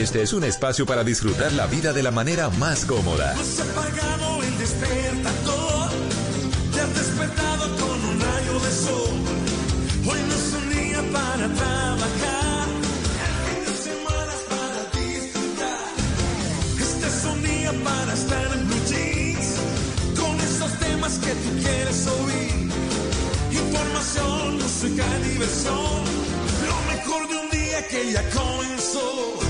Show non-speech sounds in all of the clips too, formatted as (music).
Este es un espacio para disfrutar la vida de la manera más cómoda. Apagado el despertador, te despertado con un rayo de sol. Hoy no es un día para trabajar, el fin de semana es para disfrutar. Este es un día para estar en blue jeans, con esos temas que tú quieres oír. Información, música, diversión, lo mejor de un día que ya comenzó.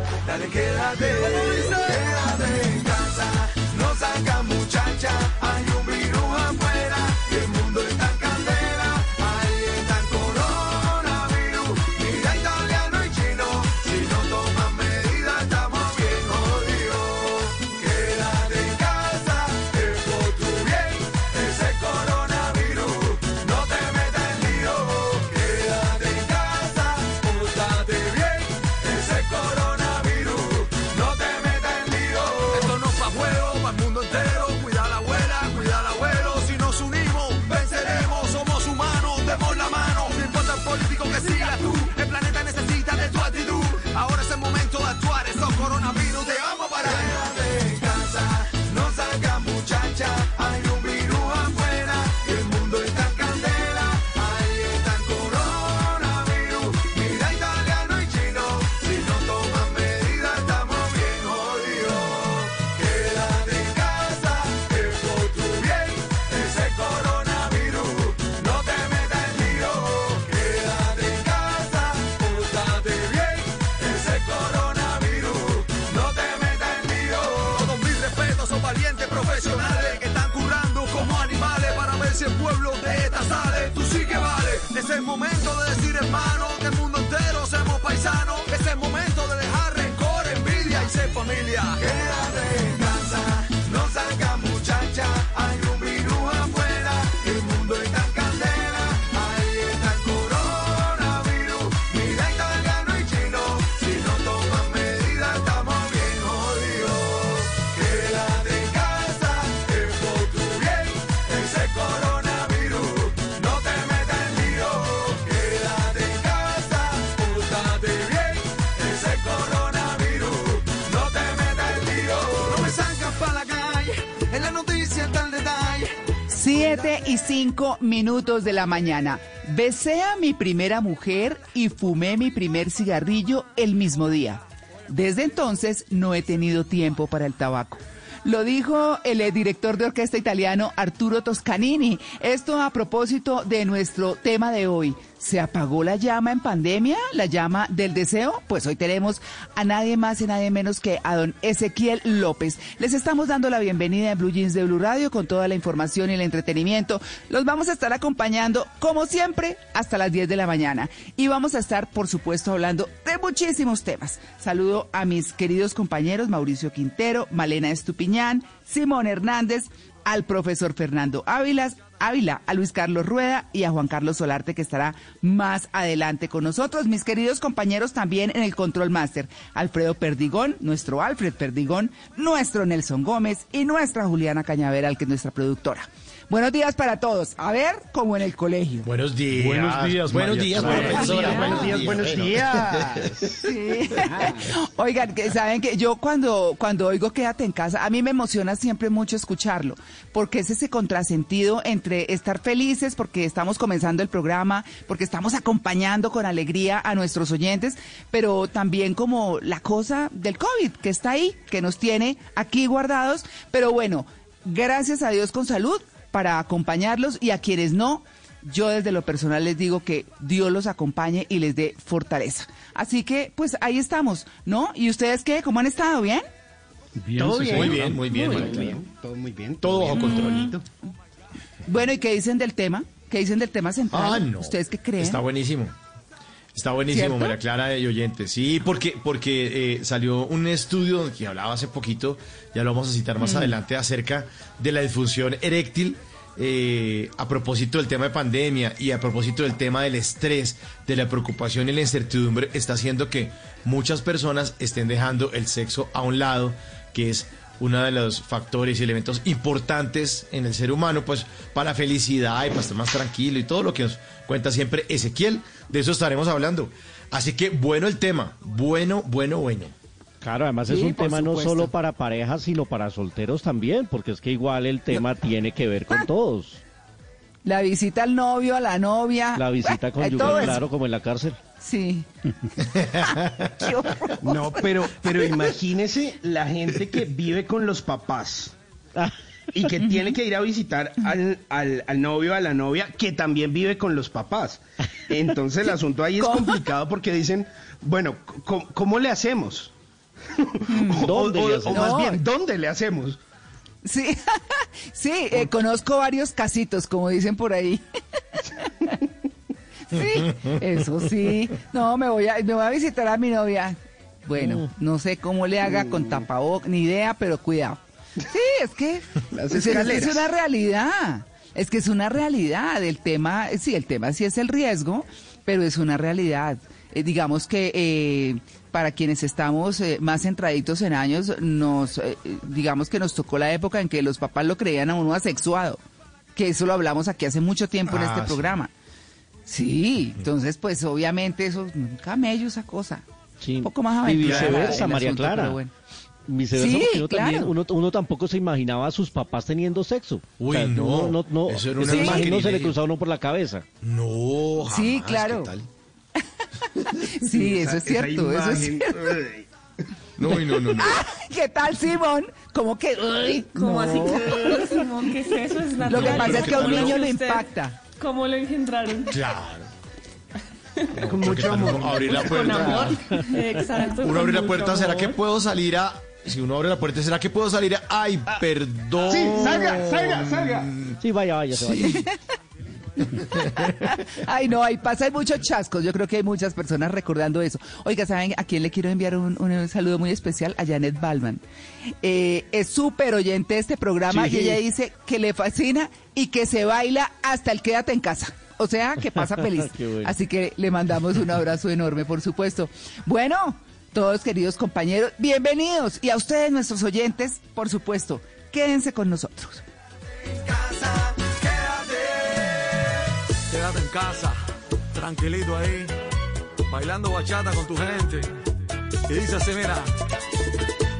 Dale, quédate. Quédate en casa. No saca muchacha. Hay un 7 y 5 minutos de la mañana. Besé a mi primera mujer y fumé mi primer cigarrillo el mismo día. Desde entonces no he tenido tiempo para el tabaco. Lo dijo el director de orquesta italiano Arturo Toscanini. Esto a propósito de nuestro tema de hoy, ¿Se apagó la llama en pandemia? ¿La llama del deseo? Pues hoy tenemos a nadie más y nadie menos que a don Ezequiel López. Les estamos dando la bienvenida en Blue Jeans de Blue Radio con toda la información y el entretenimiento. Los vamos a estar acompañando, como siempre, hasta las 10 de la mañana. Y vamos a estar, por supuesto, hablando de muchísimos temas. Saludo a mis queridos compañeros Mauricio Quintero, Malena Estupiñán, Simón Hernández, al profesor Fernando Ávilas, Ávila, a Luis Carlos Rueda y a Juan Carlos Solarte, que estará más adelante con nosotros. Mis queridos compañeros también en el Control Master, Alfredo Perdigón, nuestro Alfred Perdigón, nuestro Nelson Gómez y nuestra Juliana Cañaveral, que es nuestra productora. Buenos días para todos. A ver, como en el colegio. Buenos días. Buenos días, Buenos días, profesora. Buenos días, buenos días. (laughs) Sí. (laughs) Oigan, que saben que yo cuando, cuando oigo Quédate en casa, a mí me emociona siempre mucho escucharlo, porque es ese contrasentido entre estar felices porque estamos comenzando el programa, porque estamos acompañando con alegría a nuestros oyentes, pero también como la cosa del COVID que está ahí, que nos tiene aquí guardados, pero bueno, gracias a Dios con salud para acompañarlos y a quienes no, yo desde lo personal les digo que Dios los acompañe y les dé fortaleza. Así que, pues ahí estamos, ¿no? ¿Y ustedes qué? ¿Cómo han estado? ¿Bien? Todo bien. Muy bien, muy bien, Muy bien, todo muy bien. Todo bajo bien. control. Bueno, ¿y qué dicen del tema? ¿Qué dicen del tema central? Ah, no. ¿Ustedes qué creen? Está buenísimo. Está buenísimo, ¿Cierto? María Clara y oyentes. Sí, porque, porque eh, salió un estudio que hablaba hace poquito, ya lo vamos a citar Mm. más adelante, acerca de la disfunción eréctil. eh, a propósito del tema de pandemia y a propósito del tema del estrés, de la preocupación y la incertidumbre, está haciendo que muchas personas estén dejando el sexo a un lado, que es uno de los factores y elementos importantes en el ser humano, pues para felicidad y para estar más tranquilo y todo lo que nos cuenta siempre Ezequiel, de eso estaremos hablando. Así que bueno el tema, bueno, bueno, bueno. Claro, además es un tema no solo para parejas, sino para solteros también, porque es que igual el tema tiene que ver con todos. La visita al novio, a la novia. La visita conyugal, claro, como en la cárcel. Sí. (laughs) Qué horror. No, pero, pero imagínese la gente que vive con los papás Ah, y que tiene que ir a visitar al, al, al novio, a la novia, que también vive con los papás. Entonces el asunto ahí es ¿Cómo? complicado porque dicen, bueno, ¿cómo, cómo le hacemos? (laughs) ¿Dónde o, le hacemos? o más bien, ¿dónde le hacemos? Sí, (laughs) sí, eh, conozco varios casitos, como dicen por ahí. Sí, eso sí. No, me voy a, me voy a visitar a mi novia. Bueno, no sé cómo le haga con tapabocas, ni idea, pero cuidado. Sí, es que es, una realidad. Es que es una realidad. El tema, sí, el tema sí es el riesgo, pero es una realidad. Eh, digamos que eh, para quienes estamos eh, más centraditos en años, nos, eh, digamos que nos tocó la época en que los papás lo creían a uno asexuado. Que eso lo hablamos aquí hace mucho tiempo en Ah, este sí. programa. Sí, entonces pues obviamente eso es un camello esa cosa. Sí. Un poco más Y aventurada viceversa, el María asunto, Clara. bueno. Viceversa, Sí, uno, también- claro. uno, uno tampoco se imaginaba a sus papás teniendo sexo. Uy, no. uno no, no, Eso era ese una imagino se le cruzaba uno por la cabeza. No, jamás, Sí, claro. ¿qué tal? (laughs) Sí, eso Esa- es cierto, eso es cierto. No, y no, no, no. (laughs) ¿Qué tal, Simón? Como que... uy, ¿Cómo no. así? Simón, ¿qué es eso? Es Lo natural. que pasa es que a un niño lo Usted, impacta. ¿Cómo lo engendraron? Claro. Con mucho amor. Abrir la Con puerta. amor. Exacto. Uno con abre la puerta, ¿será que puedo salir a.? Si uno abre la puerta, ¿será que puedo salir a.? ¡Ay, perdón! Sí, salga, salga, salga. Sí, vaya, vaya, se vaya. (laughs) Ay, no, ahí pasan muchos chascos. Yo creo que hay muchas personas recordando eso. Oiga, ¿saben a quién le quiero enviar un, un saludo muy especial? A Janet Balman. Eh, es súper oyente de este programa Sí. y ella dice que le fascina y que se baila hasta el quédate en casa. O sea, que pasa (laughs) feliz. Bueno. Así que le mandamos un abrazo enorme, por supuesto. Bueno, todos queridos compañeros, bienvenidos. Y a ustedes, nuestros oyentes, por supuesto, quédense con nosotros. casa, quédate. Quédate en casa, tranquilito ahí, bailando bachata con tu gente. Y dice así, mira,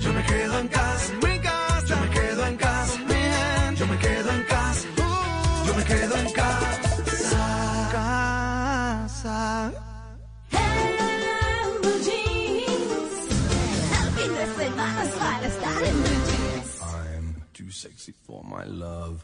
Yo me quedo en casa, mi casa. Yo me quedo en casa, mi gente. Yo me quedo en casa. Yo me quedo en casa. Casa. I'm too sexy for my love,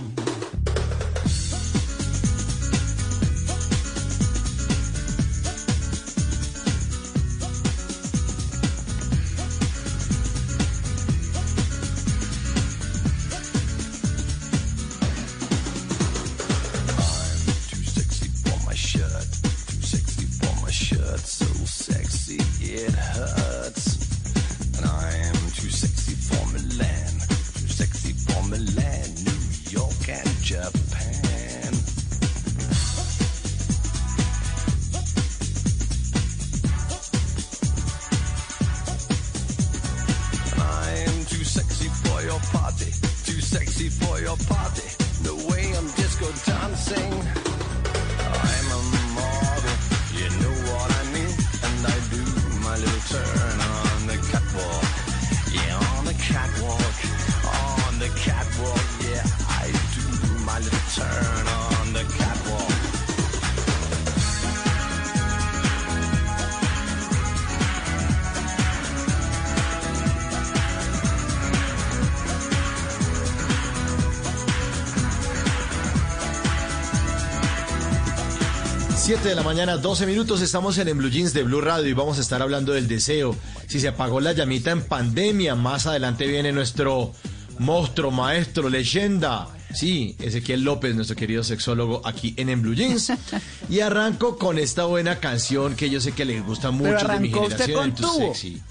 7 de la mañana, 12 minutos, estamos en, en Blue Jeans de Blue Radio y vamos a estar hablando del deseo. Si se apagó la llamita en pandemia, más adelante viene nuestro monstruo, maestro, leyenda. Sí, Ezequiel López, nuestro querido sexólogo aquí en, en Blue Jeans. Y arranco con esta buena canción que yo sé que les gusta mucho de mi arrancó usted generación. con tubo. sexy.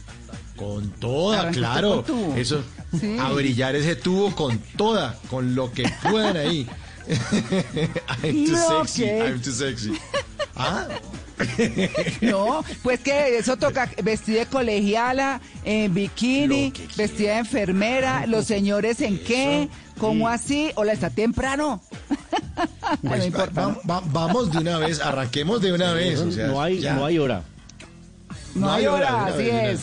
Con toda, Arrancó claro. con tubo. Eso, Sí. a brillar ese tubo con toda, con lo que puedan ahí. (laughs) I'm too sexy. I'm too sexy. ¿Ah? (laughs) No, pues que eso toca vestida de colegiala, en bikini, vestida de enfermera, los señores en qué, ¿cómo así? Hola, está temprano. (laughs) no Pues, importa. va- va- vamos de una vez, arranquemos de una vez. o sea, no, hay, ya. no hay hora. No, hay hora, así es.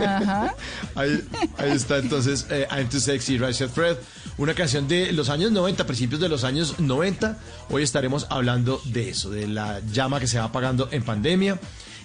Ajá. (laughs) Ahí, ahí está entonces eh, I'm Too Sexy, Right Fred, una canción de los años 90, principios de los años 90. Hoy estaremos hablando de eso, de la llama que se va apagando en pandemia.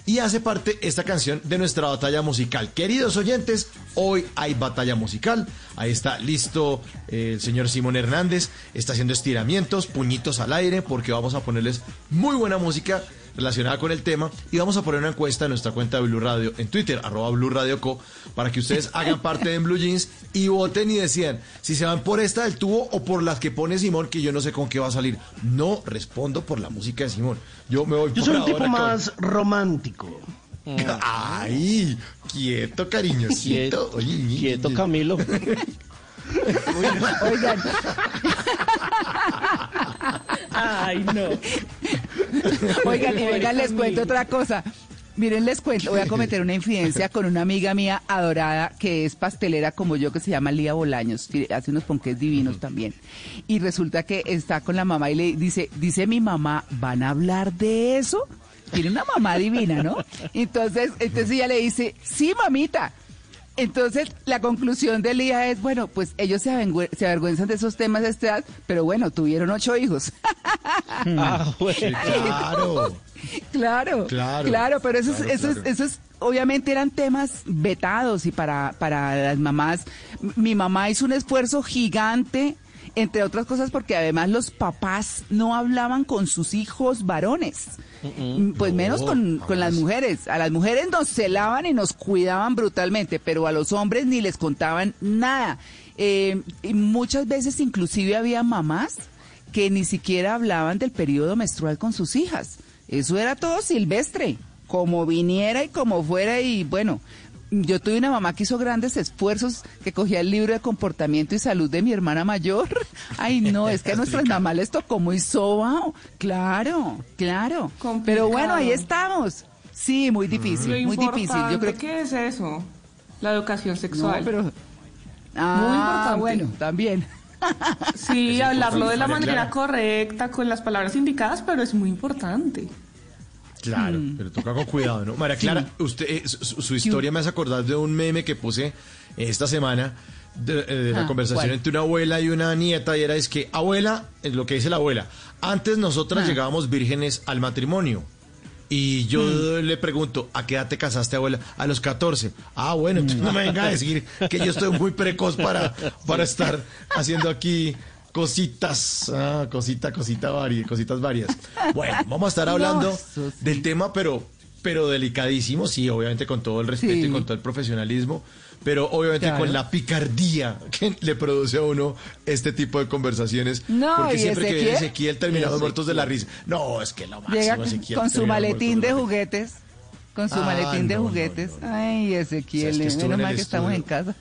Y hace parte esta canción de nuestra batalla musical. Queridos oyentes, hoy hay batalla musical. Ahí está listo eh, el señor Simón Hernández. Está haciendo estiramientos, puñitos al aire, porque vamos a ponerles muy buena música relacionada con el tema y vamos a poner una encuesta en nuestra cuenta de Blue Radio en Twitter, arroba Blue Radio Co, para que ustedes (laughs) hagan parte de Blue Jeans y voten y decidan si se van por esta del tubo o por las que pone Simón, que yo no sé con qué va a salir. No respondo por la música de Simón. Yo me voy Yo por soy un tipo con- más romántico. (laughs) Ay, quieto, cariñosito. Quieto, Oye, quieto Camilo. (laughs) Oigan, Ay, no. (laughs) oigan, y vengan, les cuento otra cosa. Miren, les cuento, voy a cometer una infidencia con una amiga mía adorada que es pastelera como yo, que se llama Lía Bolaños, que hace unos ponques divinos también. Y resulta que está con la mamá y le dice, dice mi mamá, ¿van a hablar de eso? Tiene una mamá divina, ¿no? Entonces, entonces ella le dice, sí, mamita. Entonces, la conclusión de Lía es, bueno, pues ellos se, avergüe- se avergüenzan de esos temas de esta edad, pero bueno, tuvieron ocho hijos. Ah, bueno. Sí, claro. (laughs) Claro, Claro, claro, pero eso, claro, es, eso, claro. es, eso es, obviamente eran temas vetados y para, para las mamás, mi mamá hizo un esfuerzo gigante, entre otras cosas porque además los papás no hablaban con sus hijos varones, Mm, pues menos con, con las mujeres, a las mujeres nos celaban y nos cuidaban brutalmente, pero a los hombres ni les contaban nada. Eh, y muchas veces inclusive había mamás que ni siquiera hablaban del periodo menstrual con sus hijas. Eso era todo silvestre, como viniera y como fuera y bueno. Yo tuve una mamá que hizo grandes esfuerzos, que cogía el libro de comportamiento y salud de mi hermana mayor. (laughs) Ay, no, es que a (laughs) nuestras mamás les tocó muy sobao. Claro, claro. Pero bueno, ahí estamos. Sí, muy difícil, Lo muy difícil. Yo creo que... ¿Qué es eso? La educación sexual. No, pero... Ah, Muy importante. bueno, también. Sí, hablarlo de la manera Clara. correcta, con las palabras indicadas, pero es muy importante. Claro, pero toca con cuidado, ¿no? María Clara, usted, eh, su, historia me hace acordar de un meme que puse esta semana de, eh, de la Ah, conversación ¿cuál? entre una abuela y una nieta y era es que, abuela, es lo que dice la abuela, antes nosotras Ah. llegábamos vírgenes al matrimonio. Y yo Mm. le pregunto, ¿a qué edad te casaste, abuela? A los 14. Ah, bueno, entonces no me venga a decir que yo estoy muy precoz para, para estar haciendo aquí cositas, ah, cosita, cosita varias, cositas varias. Bueno, vamos a estar (laughs) hablando No, eso sí. del tema, pero, pero delicadísimo, sí, obviamente con todo el respeto Sí. y con todo el profesionalismo, pero obviamente Claro. con la picardía que (laughs) le produce a uno este tipo de conversaciones. No, porque siempre que Ezequiel- Ezequiel terminamos muertos de la risa. No, es que lo máximo Llega Ezequiel con su maletín de juguetes. Con su Ah, maletín de no, juguetes. no. Ay, Ezequiel, menos en mal que estamos en casa.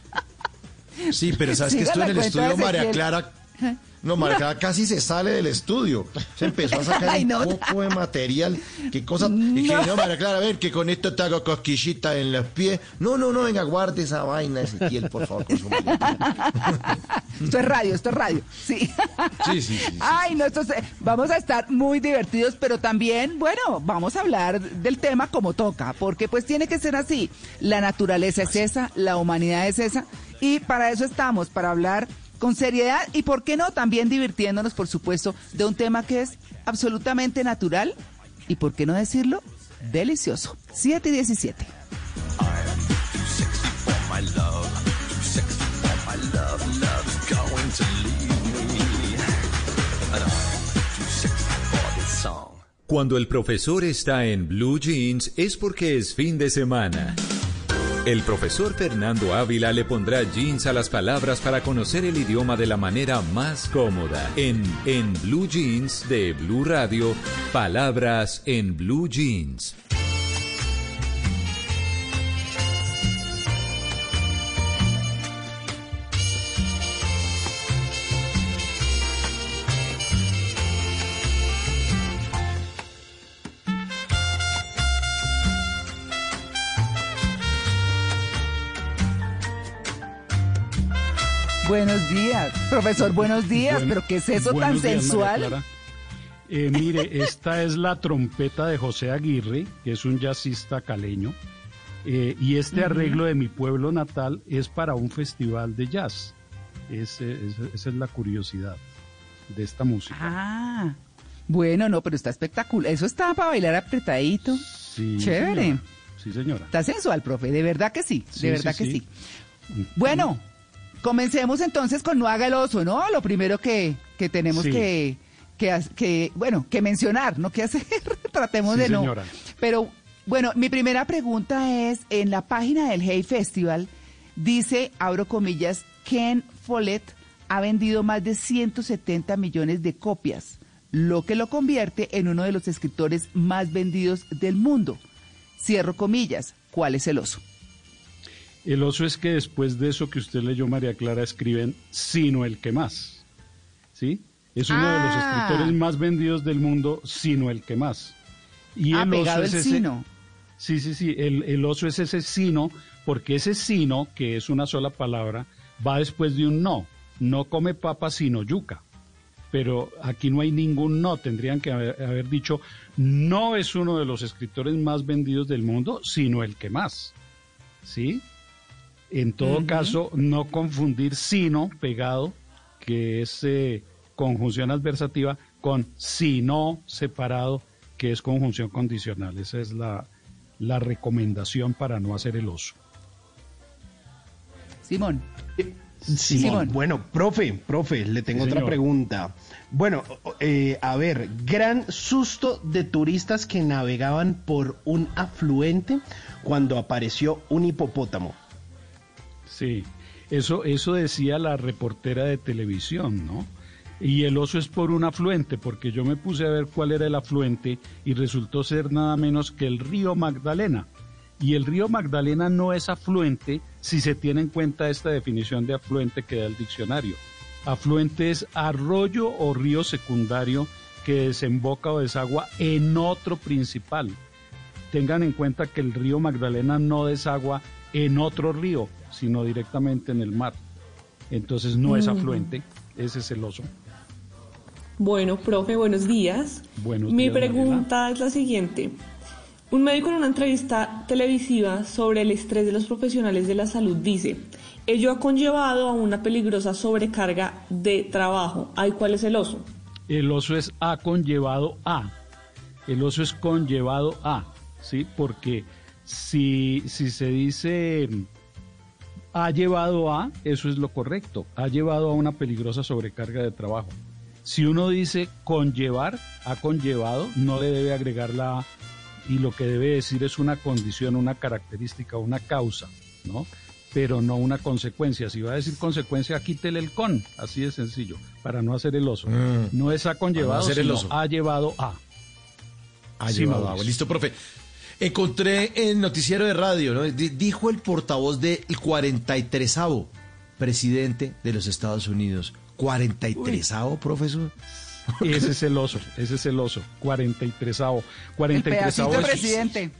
Sí, pero sabes (laughs) que Siga estuvo en el estudio María Ezequiel. Clara. (laughs) No, María Clara casi se sale del estudio. Se empezó a sacar (laughs) Ay, un poco de material. ¿Qué cosa? Y que No. María Clara, a ver, que con esto te hago cosquillita en los pies. No, no, no, venga, guarde esa vaina, Ezequiel, por favor, con su. (laughs) Esto es radio, esto es radio. Sí. Sí, sí, sí, sí, Ay, no, esto se- vamos a estar muy divertidos, pero también, bueno, vamos a hablar del tema como toca, porque pues tiene que ser así. La naturaleza es esa, la humanidad es esa, y para eso estamos, para hablar con seriedad y, ¿por qué no? También divirtiéndonos, por supuesto, de un tema que es absolutamente natural y, ¿por qué no decirlo? Delicioso. 7 y 17. Too sexy for my love. Too sexy for my love. Love's going to leave me. And I'm too sexy for this song. Cuando el profesor está en Blue Jeans es porque es fin de semana. El profesor Fernando Ávila le pondrá jeans a las palabras para conocer el idioma de la manera más cómoda. En En Blue Jeans de Blue Radio, palabras en Blue Jeans. Buenos días. Profesor, buenos días. ¿Pero qué es eso tan días, sensual? Eh, mire, esta es la trompeta de José Aguirre, que es un jazzista caleño. Eh, y este arreglo de mi pueblo natal es para un festival de jazz. Ese- ese- esa es la curiosidad de esta música. Ah, bueno, no, pero está espectacular. Eso está para bailar apretadito. Sí, Chévere. señora. Sí, señora. Está sensual, profe. De verdad que sí. Sí, de verdad sí, que sí. sí. Bueno, comencemos entonces con No haga el oso, ¿no? Lo primero que, que tenemos Sí. que, que, bueno, que mencionar, no que hacer. (laughs) Tratemos Sí, de no. señora. Pero, bueno, mi primera pregunta es, en la página del Hey Festival, dice, abro comillas, Ken Follett ha vendido más de 170 millones de copias, lo que lo convierte en uno de los escritores más vendidos del mundo. Cierro comillas, ¿cuál es el oso? El oso es que después de eso que usted leyó, María Clara, escriben sino el que más. ¿Sí? Es uno de los Ah. escritores más vendidos del mundo, sino el que más. Y Ah, el oso es el ese. sino. Sí, sí, sí. El, el oso es ese sino, porque ese sino, que es una sola palabra, va después de un no. No come papa sino yuca. Pero aquí no hay ningún no. Tendrían que haber, haber dicho, no es uno de los escritores más vendidos del mundo, sino el que más. ¿Sí? En todo caso, no confundir sino pegado, que es eh, conjunción adversativa, con sino separado, que es conjunción condicional. Esa es la, la recomendación para no hacer el oso. Simón. Simón. Simón. Bueno, profe, profe, le tengo Sí, otra señor. pregunta. Bueno, eh, a ver, gran susto de turistas que navegaban por un afluente cuando apareció un hipopótamo. Sí, eso, eso decía la reportera de televisión, ¿no? Y el oso es por un afluente, porque yo me puse a ver cuál era el afluente y resultó ser nada menos que el río Magdalena. Y el río Magdalena no es afluente si se tiene en cuenta esta definición de afluente que da el diccionario. Afluente es arroyo o río secundario que desemboca o desagua en otro principal. Tengan en cuenta que el río Magdalena no desagua en otro río, sino directamente en el mar. Entonces no es afluente, ese es el oso. Bueno, profe, buenos días. Buenos Mi días, pregunta es la siguiente. Un médico en una entrevista televisiva sobre el estrés de los profesionales de la salud dice, ello ha conllevado a una peligrosa sobrecarga de trabajo. Ay, ¿cuál es el oso? El oso es A conllevado a. El oso es conllevado a, ¿sí? Porque si, si se dice ha llevado a, eso es lo correcto. Ha llevado a una peligrosa sobrecarga de trabajo. Si uno dice conllevar, ha conllevado, no le debe agregar la A y lo que debe decir es una condición, una característica, una causa, ¿no? Pero no una consecuencia. Si va a decir consecuencia, quítele el con, así de sencillo, para no hacer el oso. Mm. No es ha conllevado, el sino oso. ha llevado a. Ha Sí, llevado agua. Listo, profe. Encontré en noticiero de radio, ¿no? Di- Dijo el portavoz del 43 presidente de los Estados Unidos. ¿43 profesor? (laughs) Ese es el oso, ese es el oso. 43 El 43 pedacito de es, presidente.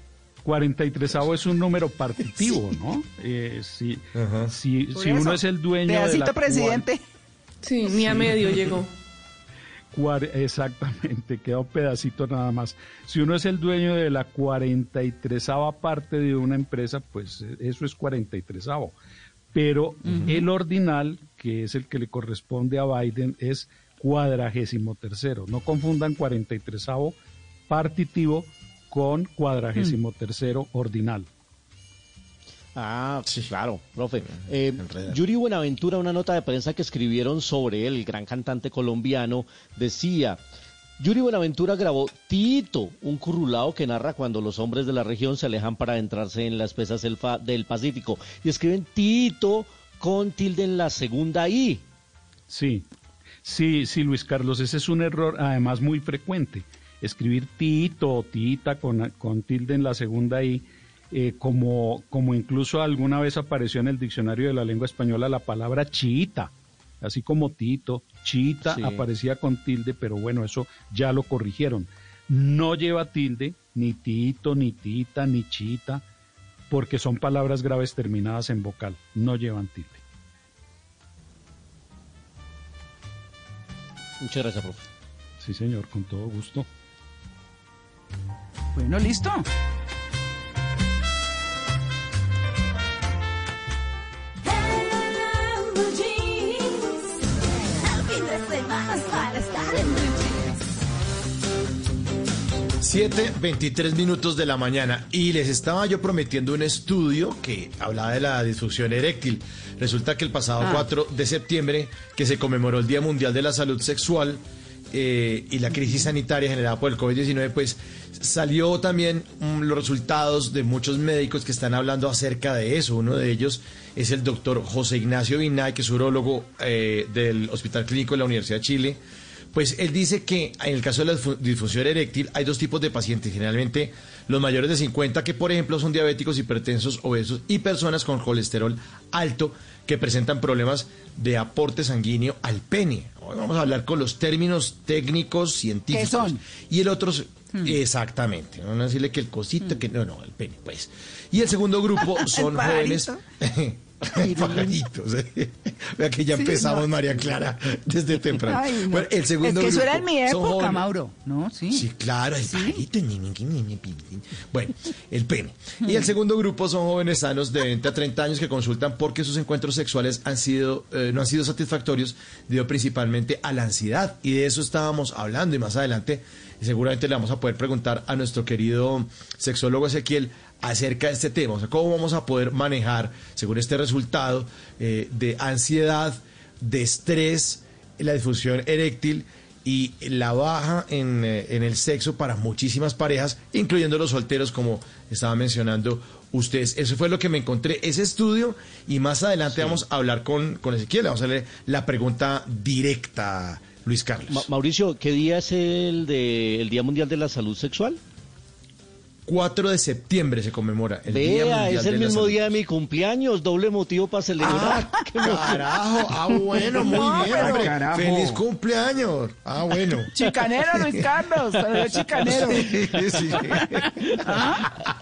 43 es un número partitivo, ¿no? Eh, si Ajá. si, si uno es el dueño de Pedacito la presidente. Sí, ni a medio llegó. Exactamente, queda un pedacito nada más. Si uno es el dueño de la 43 parte de una empresa, pues eso es 43 Pero el ordinal, que es el que le corresponde a Biden, es cuadragésimo tercero. No confundan 43 partitivo con cuadragésimo tercero ordinal. Ah, claro, profe. Eh, Yuri Buenaventura, una nota de prensa que escribieron sobre él, el gran cantante colombiano, decía, Yuri Buenaventura grabó Tito, un currulao que narra cuando los hombres de la región se alejan para adentrarse en la espesa selva del Pacífico. Y escriben Tito con tilde en la segunda I. Sí, sí, sí, Luis Carlos, ese es un error además muy frecuente. Escribir tito o tita con, con tilde en la segunda I, eh, como, como incluso alguna vez apareció en el diccionario de la lengua española la palabra chiita, así como tito, chiita Sí. aparecía con tilde, pero bueno, eso ya lo corrigieron. No lleva tilde, ni tito, ni tita, ni chita, porque son palabras graves terminadas en vocal, no llevan tilde. Muchas gracias, profe. Sí, señor, con todo gusto. Bueno, listo. Blue jeans. El fin de semana es para estar en blue jeans. 7, 23 minutos de la mañana y les estaba yo prometiendo un estudio que hablaba de la disfunción eréctil. Resulta que el pasado Ah. 4 de septiembre, que se conmemoró el Día Mundial de la Salud Sexual eh, y la crisis sanitaria generada por el COVID-19, pues salió también mm, los resultados de muchos médicos que están hablando acerca de eso. Uno de ellos es el doctor José Ignacio Vinay, que es urólogo eh, del Hospital Clínico de la Universidad de Chile. Pues él dice que en el caso de la disfu- disfunción eréctil hay dos tipos de pacientes. Generalmente los mayores de 50 que por ejemplo son diabéticos, hipertensos, obesos y personas con colesterol alto que presentan problemas de aporte sanguíneo al pene. Hoy vamos a hablar con los términos técnicos científicos. ¿Qué son? Y el otro, es- exactamente, no decirle que el cosito, que no, no, el pene, pues. Y el segundo grupo (laughs) son jóvenes. (laughs) (laughs) Pajaritos. eh. Vea que ya Sí, empezamos, no. María Clara, desde temprano. Ay, no. Bueno, el segundo es que eso grupo era en mi época. Mauro. No, sí. Sí, claro, el pajarito. pi, pi. Bueno, (laughs) el pene. Y el segundo grupo son jóvenes sanos de 20 a 30 años que consultan porque sus encuentros sexuales han sido, eh, no han sido satisfactorios debido principalmente a la ansiedad. Y de eso estábamos hablando y más adelante seguramente le vamos a poder preguntar a nuestro querido sexólogo Ezequiel acerca de este tema, o sea, cómo vamos a poder manejar, según este resultado, eh, de ansiedad, de estrés, la disfunción eréctil y la baja en, eh, en el sexo para muchísimas parejas, incluyendo los solteros, como estaba mencionando ustedes. Eso fue lo que me encontré, ese estudio, y más adelante vamos a hablar con, con Ezequiel, vamos a hacerle la pregunta directa, Luis Carlos. Ma- Mauricio, ¿qué día es el, de, el Día Mundial de la Salud Sexual? 4 de septiembre se conmemora el Día Vea, Mundial es de el la mismo Salud. día de mi cumpleaños, doble motivo para celebrar. (laughs) Qué emoción. Carajo, ah bueno, muy No, bien, pero- hombre. Carajo. Feliz cumpleaños. Ah, bueno. (laughs) Chicanero, Luis Carlos. pero es chicanero. (laughs) Sí, sí.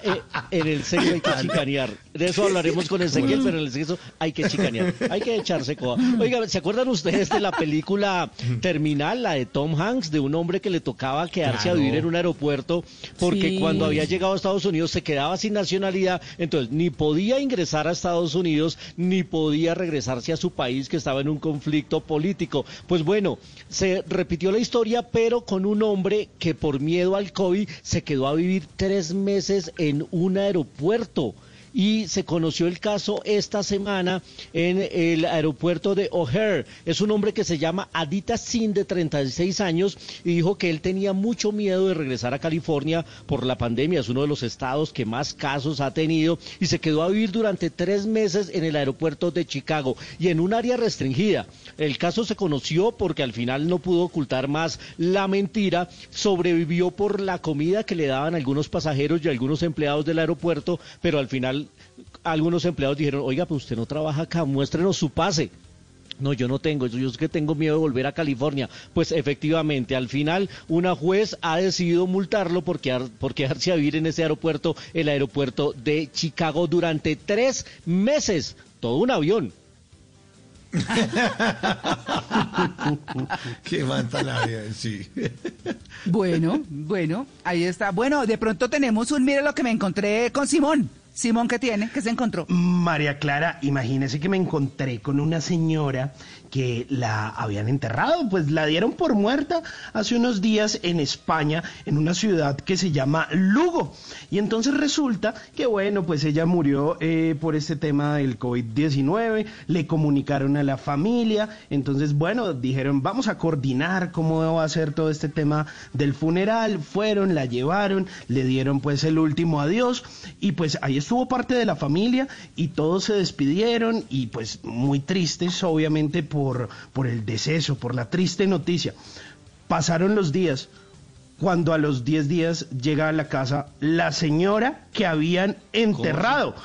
Eh, en el sexo hay que chicanear. De eso hablaremos con Ezequiel, pero en el sexo hay que chicanear. Hay que echarse coba. Oiga, ¿se acuerdan ustedes de la película Terminal, la de Tom Hanks, de un hombre que le tocaba quedarse Claro. a vivir en un aeropuerto porque Sí. cuando había llegado a Estados Unidos se quedaba sin nacionalidad, entonces ni podía ingresar a Estados Unidos ni podía regresarse a su país que estaba en un conflicto político? Pues bueno, se repitió la historia, pero con un hombre que por miedo al COVID se quedó a vivir tres meses en un aeropuerto. Y se conoció el caso esta semana en el aeropuerto de O'Hare. Es un hombre que se llama Adita Singh, de 36 años, y dijo que él tenía mucho miedo de regresar a California por la pandemia. Es uno de los estados que más casos ha tenido y se quedó a vivir durante tres meses en el aeropuerto de Chicago y en un área restringida. El caso se conoció porque al final no pudo ocultar más la mentira. Sobrevivió por la comida que le daban algunos pasajeros y algunos empleados del aeropuerto, pero al final algunos empleados dijeron, oiga, pues usted no trabaja acá, muéstrenos su pase. No, yo no tengo, yo es que tengo miedo de volver a California. Pues efectivamente, al final una juez ha decidido multarlo por, quedar- por quedarse a vivir en ese aeropuerto, el aeropuerto de Chicago, durante tres meses. Todo un avión. (laughs) Qué vida, sí. Bueno, bueno, ahí está. Bueno, de pronto tenemos un mire lo que me encontré con Simón. Simón, ¿qué tiene? ¿Qué se encontró? María Clara, imagínese que me encontré con una señora que la habían enterrado, pues la dieron por muerta hace unos días en España, en una ciudad que se llama Lugo. Y entonces resulta que, bueno, pues ella murió eh, por este tema del COVID-19, le comunicaron a la familia, entonces, bueno, dijeron, vamos a coordinar cómo va a ser todo este tema del funeral, fueron, la llevaron, le dieron pues el último adiós y pues ahí estuvo parte de la familia y todos se despidieron y pues muy tristes, obviamente, por por, por el deceso, por la triste noticia. Pasaron los días, cuando a los 10 días llega a la casa la señora que habían enterrado.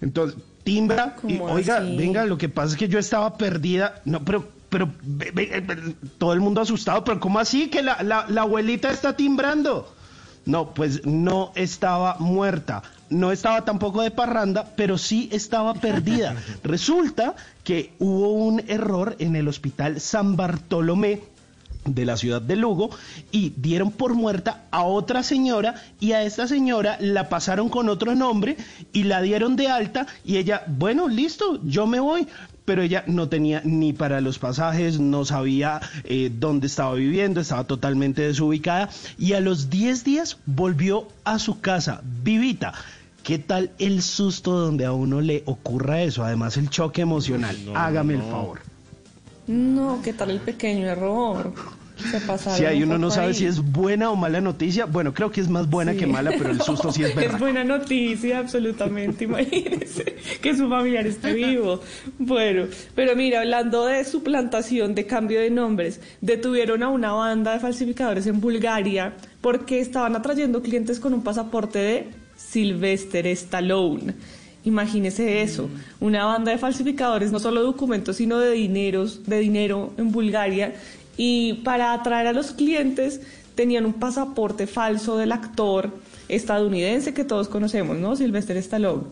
Entonces, timbra y, oiga, venga, lo que pasa es que yo estaba perdida. No, pero, pero, ve- ve- ve- todo el mundo asustado, pero ¿cómo así que la, la, la abuelita está timbrando? No, pues no estaba muerta, no estaba tampoco de parranda, pero sí estaba perdida. (laughs) Resulta que hubo un error en el hospital San Bartolomé de la ciudad de Lugo y dieron por muerta a otra señora y a esta señora la pasaron con otro nombre y la dieron de alta y ella, bueno, listo, yo me voy. Pero ella no tenía ni para los pasajes, no sabía eh, dónde estaba viviendo, estaba totalmente desubicada y a los 10 días volvió a su casa, vivita. ¿Qué tal el susto donde a uno le ocurra eso? Además el choque emocional. Hágame el favor. No, ¿qué tal el pequeño error? Si ahí un uno no sabe ahí. si es buena o mala noticia, bueno, creo que es más buena Sí. que mala, pero el susto sí es (laughs) Es verdad. buena noticia, absolutamente. (laughs) Imagínense que su familiar esté vivo. Bueno, pero mira, hablando de suplantación, de cambio de nombres, detuvieron a una banda de falsificadores en Bulgaria porque estaban atrayendo clientes con un pasaporte de Sylvester Stallone. Imagínese eso, una banda de falsificadores, no solo documentos, sino de dineros, de dinero en Bulgaria. Y para atraer a los clientes tenían un pasaporte falso del actor estadounidense que todos conocemos, ¿no? Sylvester Stallone.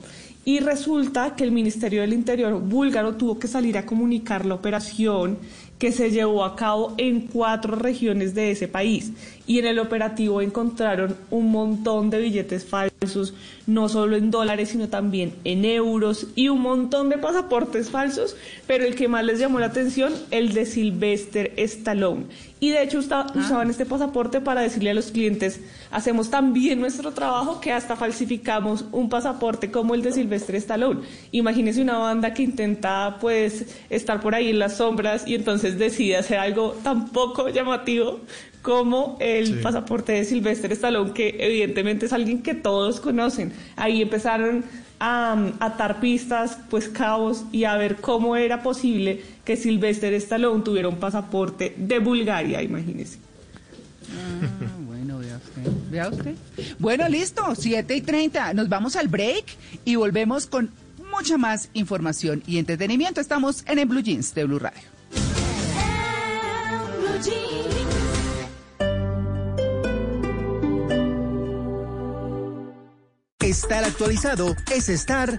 Y resulta que el Ministerio del Interior búlgaro tuvo que salir a comunicar la operación que se llevó a cabo en cuatro regiones de ese país. Y en el operativo encontraron un montón de billetes falsos, no solo en dólares, sino también en euros y un montón de pasaportes falsos, pero el que más les llamó la atención, el de Sylvester Stallone. Y de hecho usta- usaban este pasaporte para decirle a los clientes, hacemos tan bien nuestro trabajo que hasta falsificamos un pasaporte como el de Sylvester Stallone. Imagínese una banda que intenta pues estar por ahí en las sombras y entonces decide hacer algo tan poco llamativo como el Sí. pasaporte de Sylvester Stallone, que evidentemente es alguien que todos conocen. Ahí empezaron a um, atar pistas, pues cabos, y a ver cómo era posible que Sylvester Stallone tuviera un pasaporte de Bulgaria, imagínese. Ah, bueno, vea usted. Vea usted. Bueno, listo, 7 y 30. Nos vamos al break y volvemos con mucha más información y entretenimiento. Estamos en el Blue Jeans de Blue Radio. Blue Jeans. Estar actualizado es estar.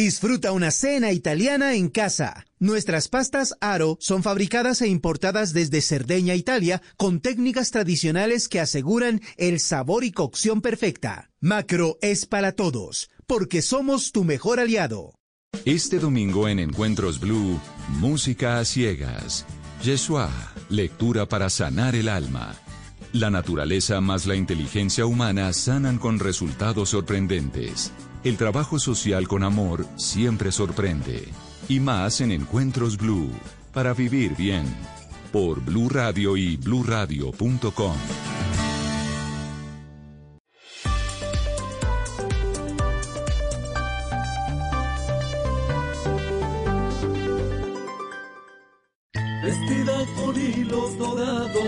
Disfruta una cena italiana en casa. Nuestras pastas Aro son fabricadas e importadas desde Cerdeña, Italia, con técnicas tradicionales que aseguran el sabor y cocción perfecta. Macro es para todos, porque somos tu mejor aliado. Este domingo en Encuentros Blue, música a ciegas. Yeshua, lectura para sanar el alma. La naturaleza más la inteligencia humana sanan con resultados sorprendentes. El trabajo social con amor siempre sorprende. Y más en Encuentros Blue, para vivir bien. Por Blue Radio y bluradio.com.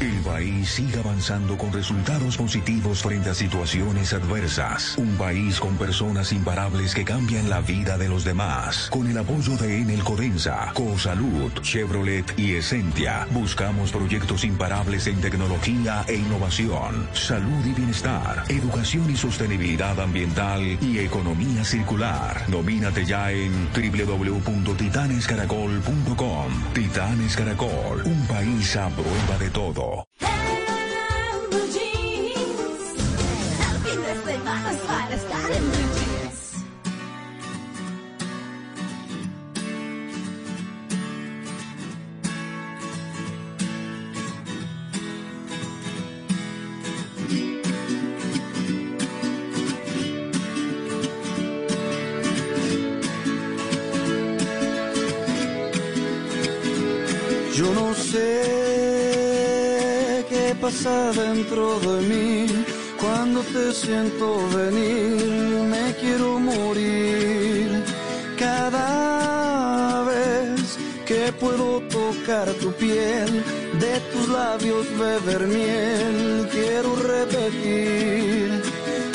El país sigue avanzando con resultados positivos frente a situaciones adversas. Un país con personas imparables que cambian la vida de los demás. Con el apoyo de Enel Codensa, Cosalud, Chevrolet y Essentia, buscamos proyectos imparables en tecnología e innovación, salud y bienestar, educación y sostenibilidad ambiental y economía circular. Domínate ya en www.titanescaracol.com. Titanes Caracol, un país a prueba de todo. Jeans. Yo no sé pasa dentro de mí cuando te siento venir. Me quiero morir cada vez que puedo tocar tu piel, de tus labios beber miel. Quiero repetir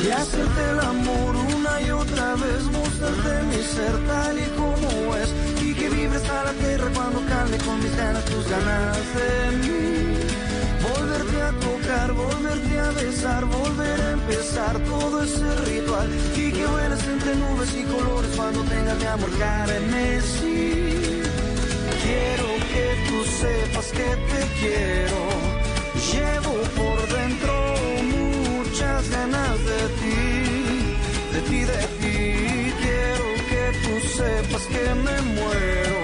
y hacerte el amor una y otra vez, mostrarte mi ser tal y como es y que vibres a la tierra cuando calme con mis ganas tus ganas de mí. Volverte a besar, volver a empezar todo ese ritual y que vuelas entre nubes y colores cuando tengas mi amor carmesí. Quiero que tú sepas que te quiero, llevo por dentro muchas ganas de ti, de ti, de ti. Quiero que tú sepas que me muero.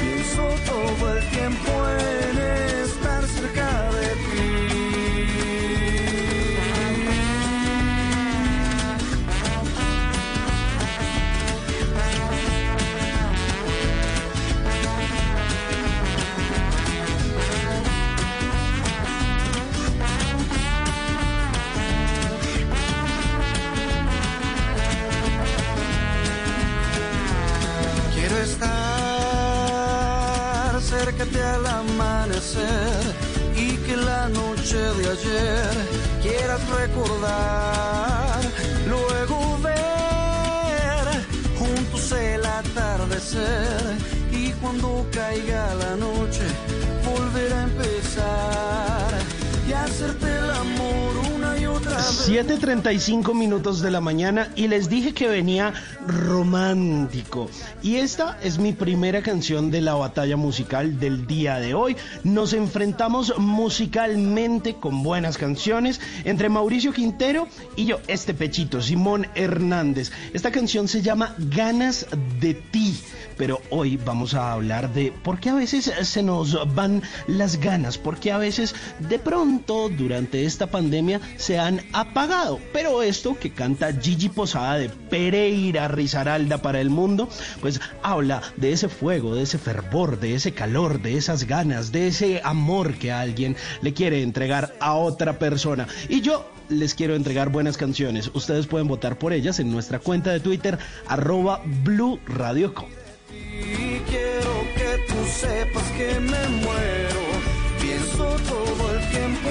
Pienso todo el tiempo en estar cerca de al amanecer y que la noche de ayer quieras recordar. Luego ver juntos el atardecer y cuando caiga la noche volver a empezar y hacerte el amor una y otra vez. 7.35 minutos de la mañana y les dije que venía romántico. Y esta es mi primera canción de la batalla musical del día de hoy. Nos enfrentamos musicalmente con buenas canciones entre Mauricio Quintero y yo, este pechito, Simón Hernández. Esta canción se llama Ganas de ti. Pero hoy vamos a hablar de por qué a veces se nos van las ganas, por qué a veces de pronto durante esta pandemia se han apagado. Pero esto que canta Gigi Posada de Pereira Rizaralda para el mundo, pues habla de ese fuego, de ese fervor, de ese calor, de esas ganas, de ese amor que alguien le quiere entregar a otra persona. Y yo les quiero entregar buenas canciones. Ustedes pueden votar por ellas en nuestra cuenta de Twitter, arroba Blue Radio. Y quiero que tú sepas que me muero. Pienso todo el tiempo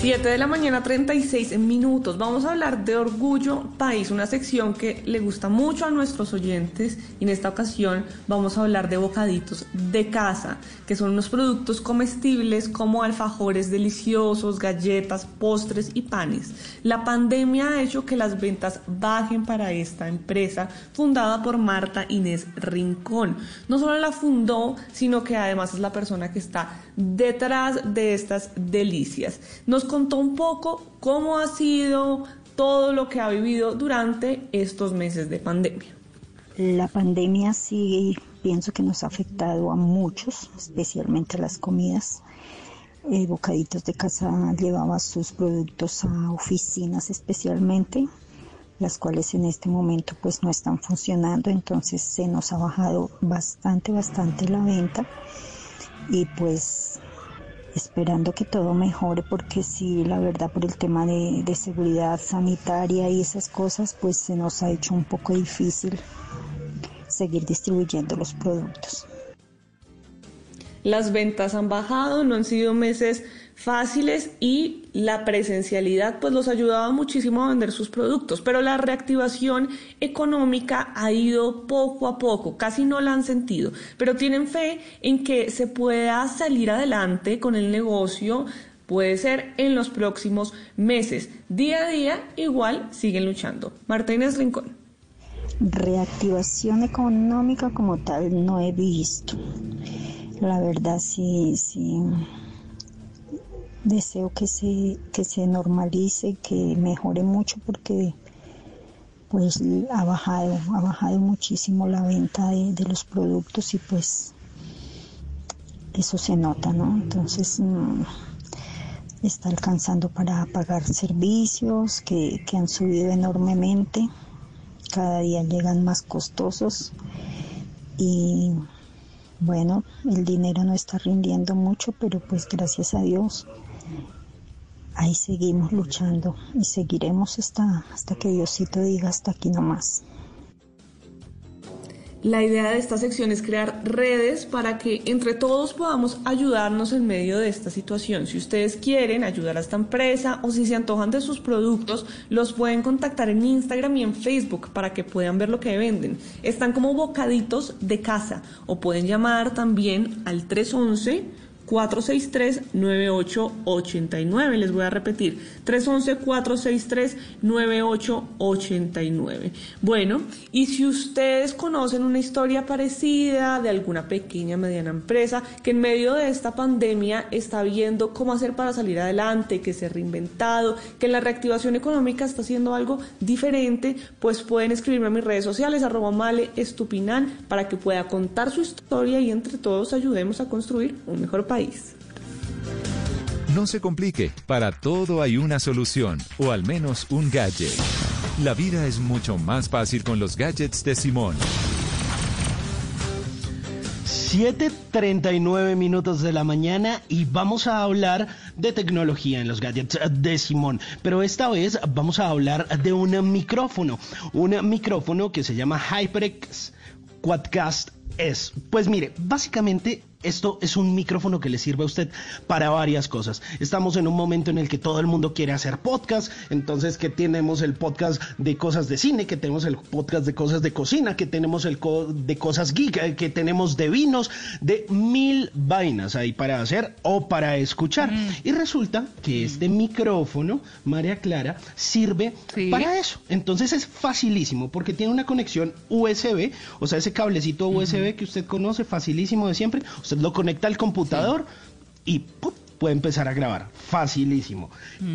7 de la mañana, 36 minutos. Vamos a hablar de Orgullo País, una sección que le gusta mucho a nuestros oyentes. Y en esta ocasión vamos a hablar de bocaditos de casa, que son unos productos comestibles como alfajores deliciosos, galletas, postres y panes. La pandemia ha hecho que las ventas bajen para esta empresa fundada por Marta Inés Rincón. No solo la fundó, sino que además es la persona que está detrás de estas delicias. Nos contó un poco cómo ha sido todo lo que ha vivido durante estos meses de pandemia. La pandemia sí pienso que nos ha afectado a muchos, especialmente las comidas. Eh, Bocaditos de Casa llevaba sus productos a oficinas especialmente, las cuales en este momento pues no están funcionando, entonces se nos ha bajado bastante, bastante la venta y pues esperando que todo mejore porque sí, la verdad por el tema de, de seguridad sanitaria y esas cosas pues se nos ha hecho un poco difícil seguir distribuyendo los productos. Las ventas han bajado, no han sido meses fáciles y la presencialidad pues los ayudaba muchísimo a vender sus productos, pero la reactivación económica ha ido poco a poco, casi no la han sentido, pero tienen fe en que se pueda salir adelante con el negocio, puede ser en los próximos meses. Día a día igual siguen luchando. Martínez Rincón. Reactivación económica como tal no he visto. La verdad sí, sí. Deseo que se, que se normalice, que mejore mucho porque pues ha bajado, ha bajado muchísimo la venta de, de los productos y pues eso se nota, ¿no? Entonces mm, está alcanzando para pagar servicios que, que han subido enormemente, cada día llegan más costosos y bueno, el dinero no está rindiendo mucho, pero pues gracias a Dios ahí seguimos luchando y seguiremos hasta, hasta que Diosito diga hasta aquí nomás. La idea de esta sección es crear redes para que entre todos podamos ayudarnos en medio de esta situación. Si ustedes quieren ayudar a esta empresa o si se antojan de sus productos, los pueden contactar en Instagram y en Facebook para que puedan ver lo que venden. Están como bocaditos de casa o pueden llamar también al 311. 463-9889. Les voy a repetir, 311-463-9889. Bueno, y si ustedes conocen una historia parecida de alguna pequeña, mediana empresa que en medio de esta pandemia está viendo cómo hacer para salir adelante, que se ha reinventado, que la reactivación económica está haciendo algo diferente, pues pueden escribirme a mis redes sociales, arroba male estupinan, para que pueda contar su historia y entre todos ayudemos a construir un mejor país. No se complique, para todo hay una solución, o al menos un gadget. La vida es mucho más fácil con los gadgets de Simón. 7.39 minutos de la mañana y vamos a hablar de tecnología en los gadgets de Simón. Pero esta vez vamos a hablar de un micrófono. Un micrófono que se llama HyperX Quadcast S. Pues mire, básicamente esto es un micrófono que le sirve a usted para varias cosas. Estamos en un momento en el que todo el mundo quiere hacer podcast, entonces que tenemos el podcast de cosas de cine, que tenemos el podcast de cosas de cocina, que tenemos el de cosas geek, eh, que tenemos de vinos, de mil vainas ahí para hacer o para escuchar. Y resulta que este micrófono, María Clara, sirve para eso. Entonces es facilísimo porque tiene una conexión USB, o sea, ese cablecito USB que usted conoce, facilísimo de siempre. Usted lo conecta al computador y ¡pum! Puede empezar a grabar. Facilísimo.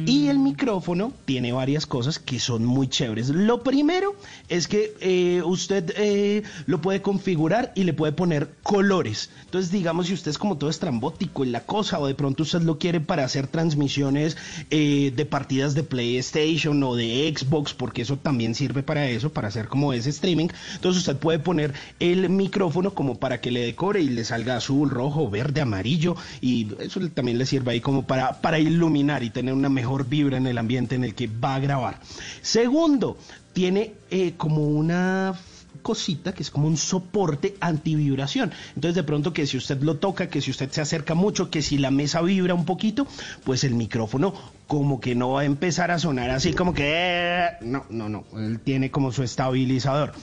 Y el micrófono tiene varias cosas que son muy chéveres. Lo primero es que eh, usted eh, lo puede configurar y le puede poner colores. Entonces, digamos, si usted es como todo estrambótico en la cosa, o de pronto usted lo quiere para hacer transmisiones eh, de partidas de PlayStation o de Xbox, porque eso también sirve para eso, para hacer como ese streaming. Entonces, usted puede poner el micrófono como para que le decore y le salga azul, rojo, verde, amarillo, y eso también le sirve ahí como para, para iluminar y tener una mejor vibra en el ambiente en el que va a grabar. Segundo, tiene eh, como una cosita que es como un soporte antivibración. Entonces de pronto que si usted lo toca, que si usted se acerca mucho, que si la mesa vibra un poquito, pues el micrófono como que no va a empezar a sonar así como que... "Eh", No, no, no. Él tiene como su estabilizador.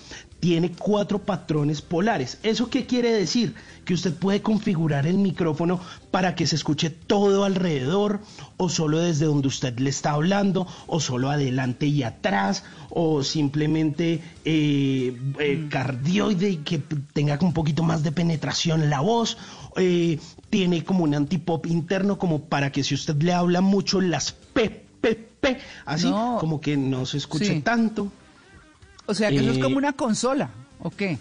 Tiene cuatro patrones polares. ¿Eso qué quiere decir? Que usted puede configurar el micrófono para que se escuche todo alrededor, o solo desde donde usted le está hablando, o solo adelante y atrás, o simplemente eh, eh, cardioide y que tenga un poquito más de penetración la voz. eh, tiene como un antipop interno como para que si usted le habla mucho las P, P, P, así No. como que no se escuche Sí. tanto. O sea que eso es Eh, como una consola, ¿o qué?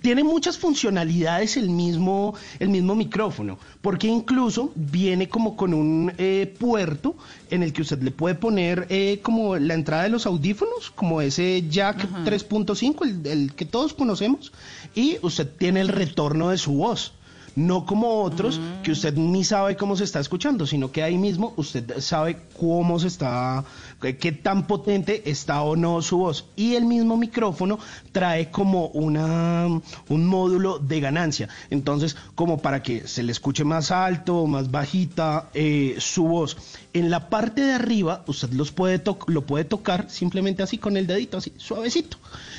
Tiene muchas funcionalidades el mismo, el mismo micrófono, porque incluso viene como con un eh, puerto en el que usted le puede poner eh, como la entrada de los audífonos, como ese jack 3.5, el, el que todos conocemos, y usted tiene el retorno de su voz. No como otros que usted ni sabe cómo se está escuchando, sino que ahí mismo usted sabe cómo se está, qué tan potente está o no su voz. Y el mismo micrófono trae como una, un módulo de ganancia. Entonces, como para que se le escuche más alto o más bajita eh, su voz. En la parte de arriba, usted los puede lo puede tocar simplemente así con el dedito, así suavecito.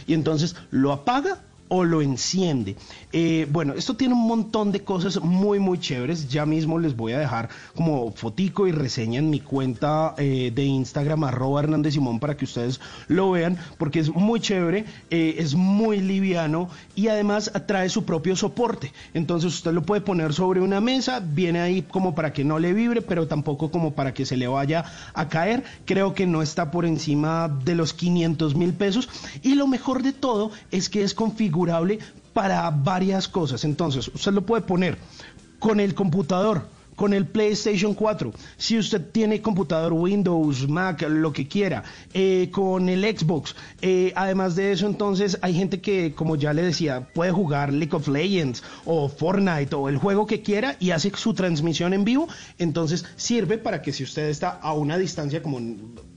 Y entonces lo apaga o lo enciende. Eh, bueno, esto tiene un montón de cosas muy, muy chéveres. Ya mismo les voy a dejar como fotico y reseña en mi cuenta eh, de Instagram, arroba Hernández Simón, para que ustedes lo vean, porque es muy chévere, eh, es muy liviano y además trae su propio soporte. Entonces usted lo puede poner sobre una mesa, viene ahí como para que no le vibre, pero tampoco como para que se le vaya a caer. Creo que no está por encima de los 500 mil pesos. Y lo mejor de todo es que es configurable para varias cosas. Entonces, usted lo puede poner con el computador, con el PlayStation 4, si usted tiene computador Windows, Mac, lo que quiera, eh, con el Xbox. Eh, además de eso, entonces hay gente que, como ya le decía, puede jugar League of Legends o Fortnite o el juego que quiera y hace su transmisión en vivo. Entonces sirve para que si usted está a una distancia como,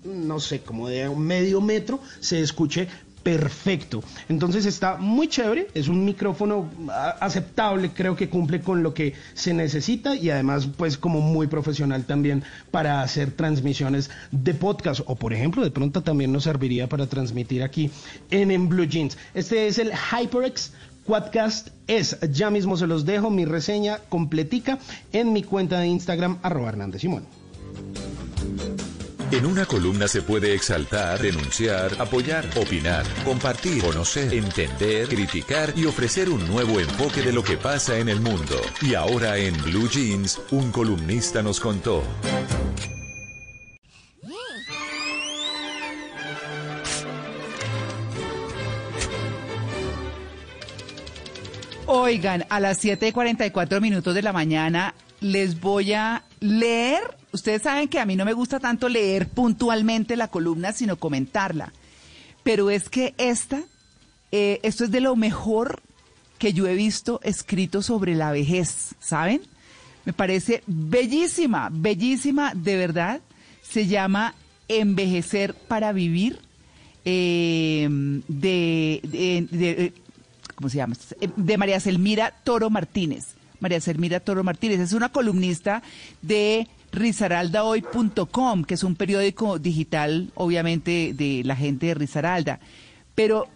no sé, como de un medio metro, se escuche perfecto. Entonces está muy chévere, es un micrófono a- aceptable, creo que cumple con lo que se necesita y además pues como muy profesional también para hacer transmisiones de podcast o por ejemplo de pronto también nos serviría para transmitir aquí en, en Blue Jeans. Este es el HyperX Quadcast es, ya mismo se los dejo mi reseña completica en mi cuenta de Instagram arroba Hernández Simón. En una columna se puede exaltar, denunciar, apoyar, opinar, compartir, conocer, entender, criticar y ofrecer un nuevo enfoque de lo que pasa en el mundo. Y ahora en Blue Jeans, un columnista nos contó. Oigan, a las 7:44 minutos de la mañana les voy a leer. Ustedes saben que a mí no me gusta tanto leer puntualmente la columna, sino comentarla. Pero es que esta, eh, esto es de lo mejor que yo he visto escrito sobre la vejez, ¿saben? Me parece bellísima, bellísima, de verdad. Se llama Envejecer para Vivir, eh, de, de- de- ¿cómo se llama? De María Selmira Toro Martínez. María Selmira Toro Martínez es una columnista de risaraldahoy.com, que es un periódico digital, obviamente, de la gente de Risaralda. Pero,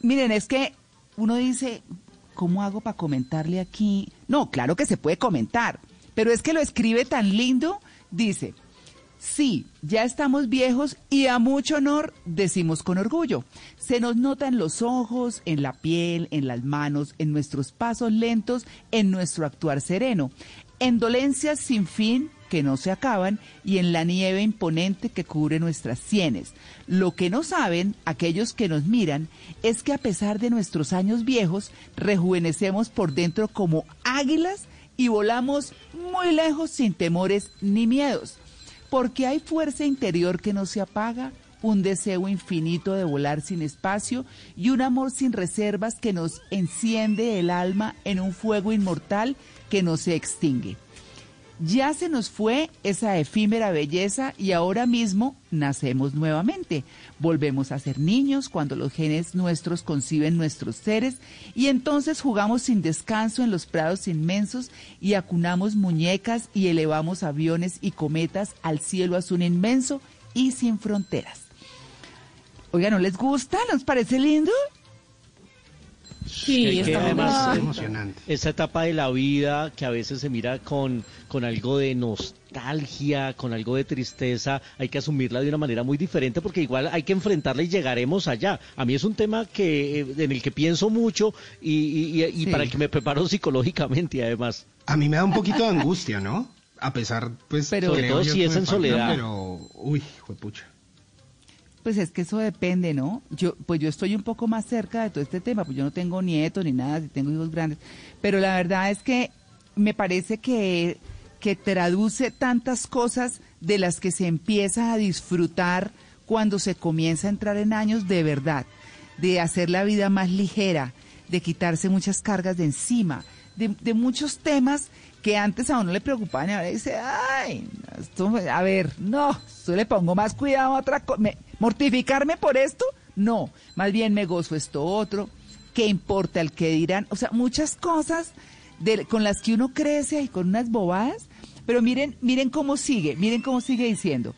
miren, es que uno dice, ¿cómo hago para comentarle aquí? No, claro que se puede comentar, pero es que lo escribe tan lindo, dice, Sí, ya estamos viejos y a mucho honor decimos con orgullo. Se nos nota en los ojos, en la piel, en las manos, en nuestros pasos lentos, en nuestro actuar sereno, en dolencias sin fin que no se acaban y en la nieve imponente que cubre nuestras sienes. Lo que no saben aquellos que nos miran es que a pesar de nuestros años viejos, rejuvenecemos por dentro como águilas y volamos muy lejos sin temores ni miedos porque hay fuerza interior que no se apaga, un deseo infinito de volar sin espacio y un amor sin reservas que nos enciende el alma en un fuego inmortal que no se extingue. Ya se nos fue esa efímera belleza y ahora mismo nacemos nuevamente. Volvemos a ser niños cuando los genes nuestros conciben nuestros seres y entonces jugamos sin descanso en los prados inmensos y acunamos muñecas y elevamos aviones y cometas al cielo azul inmenso y sin fronteras. Oiga, ¿no les gusta? ¿Nos parece lindo? Sí, que está además eh, emocionante. esa etapa de la vida que a veces se mira con, con algo de nostalgia, con algo de tristeza, hay que asumirla de una manera muy diferente porque igual hay que enfrentarla y llegaremos allá. A mí es un tema que eh, en el que pienso mucho y, y- y- y Sí. para el que me preparo (laughs) psicológicamente además. A mí me da un poquito de angustia, ¿no? A pesar, pues, Pero- Sobre todo si que es en soledad. Pero, uy, juepucha. Pues es que eso depende, ¿no? Yo, pues yo estoy un poco más cerca de todo este tema, pues yo no tengo nietos ni nada, si tengo hijos grandes, pero la verdad es que me parece que, que traduce tantas cosas de las que se empieza a disfrutar cuando se comienza a entrar en años de verdad, de hacer la vida más ligera, de quitarse muchas cargas de encima, de, de muchos temas que antes a uno le preocupaban y ahora dice, ay, a ver, no, yo le pongo más cuidado a otra cosa. ¿Mortificarme por esto? No, más bien me gozo esto otro. ¿Qué importa el que dirán? O sea, muchas cosas con las que uno crece y con unas bobadas. Pero miren, miren cómo sigue, miren cómo sigue diciendo.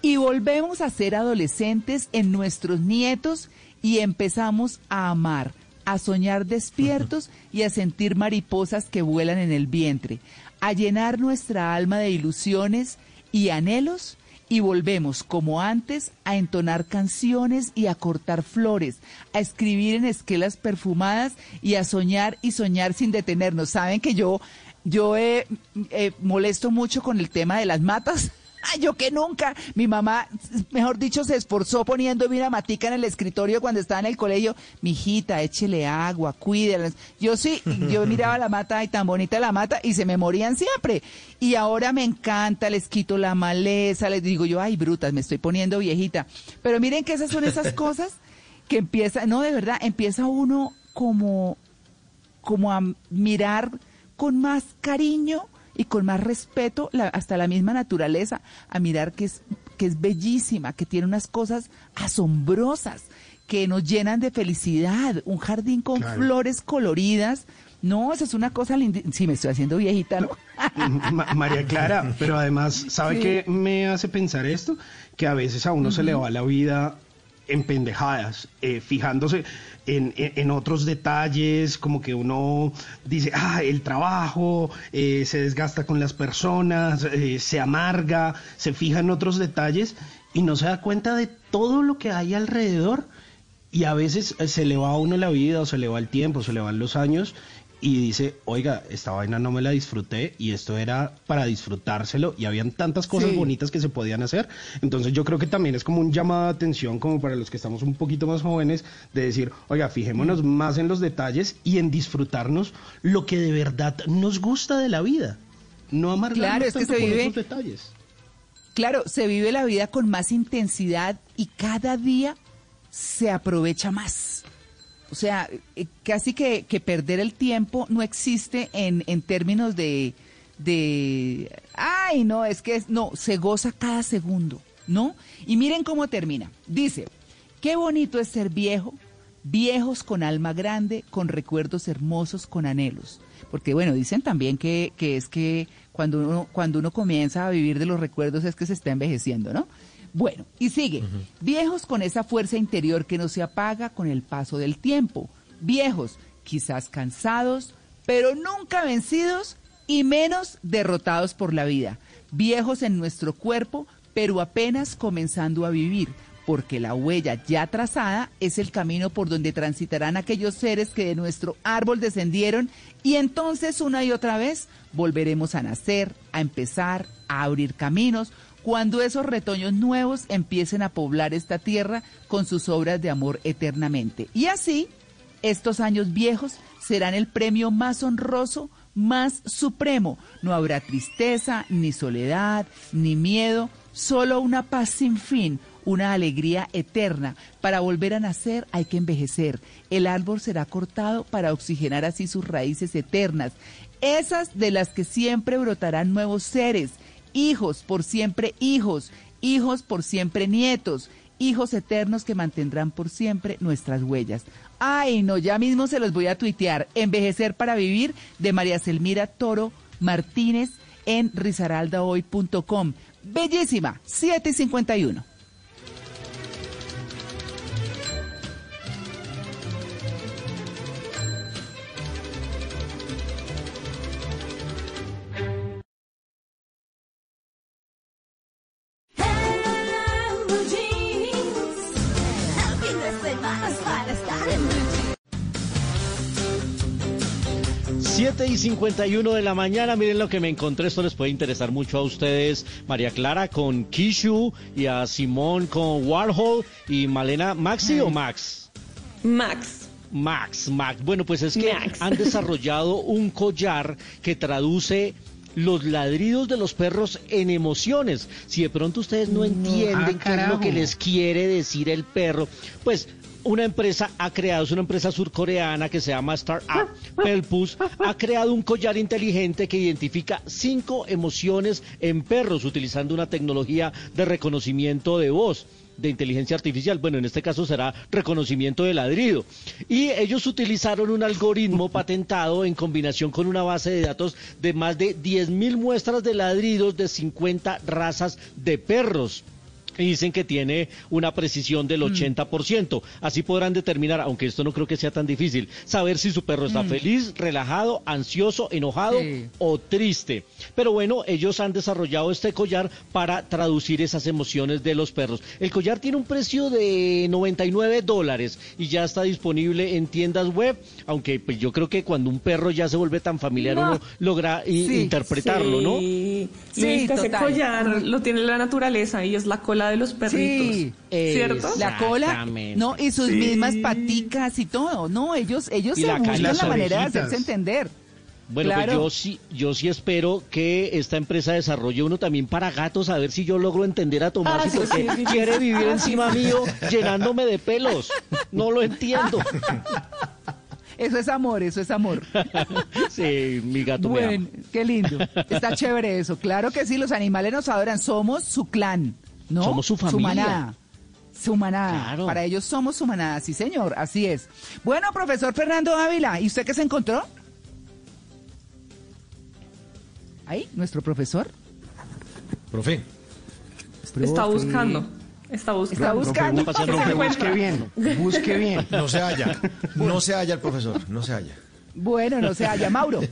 Y volvemos a ser adolescentes en nuestros nietos y empezamos a amar, a soñar despiertos y a sentir mariposas que vuelan en el vientre, a llenar nuestra alma de ilusiones y anhelos y volvemos, como antes, a entonar canciones y a cortar flores, a escribir en esquelas perfumadas y a soñar y soñar sin detenernos. Saben que yo, yo eh, molesto mucho con el tema de las matas. (laughs) Ay, yo que nunca. Mi mamá, mejor dicho, se esforzó poniéndome una matica en el escritorio cuando estaba en el colegio. Mijita, échele agua, cuídela. Yo sí, yo (laughs) miraba la mata, ay, tan bonita la mata, y se me morían siempre. Y ahora me encanta, les quito la maleza, les digo yo, ay, brutas, me estoy poniendo viejita. Pero miren que esas son esas (laughs) cosas que empieza, no, de verdad, empieza uno como, como a mirar con más cariño y con más respeto la- hasta la misma naturaleza, a mirar que es, que es bellísima, que tiene unas cosas asombrosas, que nos llenan de felicidad, un jardín con Claro. flores coloridas. No, eso es una cosa linda. Sí, me estoy haciendo viejita, ¿no? Ma- María Clara, (laughs) pero además, ¿sabe Sí. qué me hace pensar esto? Que a veces a uno se le va la vida en pendejadas, eh, fijándose en, en- en otros detalles, como que uno dice, ah, el trabajo, eh, se desgasta con las personas, eh, se amarga, se fija en otros detalles y no se da cuenta de todo lo que hay alrededor. Y a veces eh, se le va a uno la vida o se le va el tiempo, se le van los años y dice, oiga, esta vaina no me la disfruté y esto era para disfrutárselo y habían tantas cosas Sí. bonitas que se podían hacer. Entonces yo creo que también es como un llamado de atención como para los que estamos un poquito más jóvenes de decir, oiga, fijémonos más en los detalles y en disfrutarnos lo que de verdad nos gusta de la vida. No amargarnos Claro, es que tanto se por vive- esos detalles. Claro, se vive la vida con más intensidad y cada día se aprovecha más. O sea, eh, casi que, que perder el tiempo no existe en, en términos de, de, ay, no, es que es, no, se goza cada segundo, ¿no? Y miren cómo termina. Dice, qué bonito es ser viejo, viejos con alma grande, con recuerdos hermosos, con anhelos. Porque bueno, dicen también que, que es que cuando uno, cuando uno comienza a vivir de los recuerdos es que se está envejeciendo, ¿no? Bueno, y sigue. Viejos con esa fuerza interior que no se apaga con el paso del tiempo. Viejos, quizás cansados, pero nunca vencidos y menos derrotados por la vida. Viejos en nuestro cuerpo, pero apenas comenzando a vivir, porque la huella ya trazada es el camino por donde transitarán aquellos seres que de nuestro árbol descendieron y entonces una y otra vez volveremos a nacer, a empezar, a abrir caminos, cuando esos retoños nuevos empiecen a poblar esta tierra con sus obras de amor eternamente. Y así, estos años viejos serán el premio más honroso, más supremo. No habrá tristeza, ni soledad, ni miedo, solo una paz sin fin, una alegría eterna. Para volver a nacer hay que envejecer. El árbol será cortado para oxigenar así sus raíces eternas. esas de las que siempre brotarán nuevos seres, hijos por siempre hijos, hijos por siempre nietos, hijos eternos que mantendrán por siempre nuestras huellas. Ay, no, ya mismo se los voy a tuitear. Envejecer para vivir de María Selmira Toro Martínez en risaraldahoy.com. Bellísima, 751. 7 y 51 de la mañana, miren lo que me encontré, esto les puede interesar mucho a ustedes, María Clara con Kishu y a Simón con Warhol y Malena, ¿Maxi o Max? Max. Max, Max. Bueno, pues es que Max. han desarrollado un collar que traduce los ladridos de los perros en emociones. Si de pronto ustedes no entienden Ah, qué es lo que les quiere decir el perro, pues una empresa ha creado, es una empresa surcoreana que se llama Startup Pelpus, ha creado un collar inteligente que identifica cinco emociones en perros utilizando una tecnología de reconocimiento de voz de inteligencia artificial, bueno, en este caso será reconocimiento de ladrido. Y ellos utilizaron un algoritmo (laughs) patentado en combinación con una base de datos de más de 10.000 muestras de ladridos de 50 razas de perros. Y dicen que tiene una precisión del 80%. Así podrán determinar, aunque esto no creo que sea tan difícil, saber si su perro está Mm. feliz, relajado, ansioso, enojado Sí. o triste. Pero bueno, ellos han desarrollado este collar para traducir esas emociones de los perros. El collar tiene un precio de 99 dólares y ya está disponible en tiendas web, aunque pues yo creo que cuando un perro ya se vuelve tan familiar No. uno logra Sí, interpretarlo, ¿no? Sí, Sí, sí ese total. collar lo tiene la naturaleza y es la cola de los perritos. Sí, ¿Cierto? La cola, no, y sus Sí. mismas paticas y todo, no, ellos, ellos Y se la buscan la manera de hacerse entender. Bueno, pues yo sí, yo sí espero que esta empresa desarrolle uno también para gatos, a ver si yo logro entender a Tomás Ah, y sí, por qué sí, sí, quiere sí. vivir Ah, encima sí. mío llenándome de pelos. No lo entiendo. Eso es amor, eso es amor. (laughs) Sí, mi gato me Bueno, ama. qué lindo. Está chévere eso. Claro que sí, los animales nos adoran. Somos su clan, ¿no? Somos su familia. manada. Su manada. Claro. Para ellos somos su manada, sí, señor. Así es. Bueno, profesor Fernando Ávila, ¿y usted qué se encontró? Ahí, nuestro profesor. Profe, Está buscando. Está buscando. Está buscando. Busque bien, busque bien. (laughs) no se halla. No se halla el profesor, no se halla. Bueno, no se haya, Mauro. (laughs)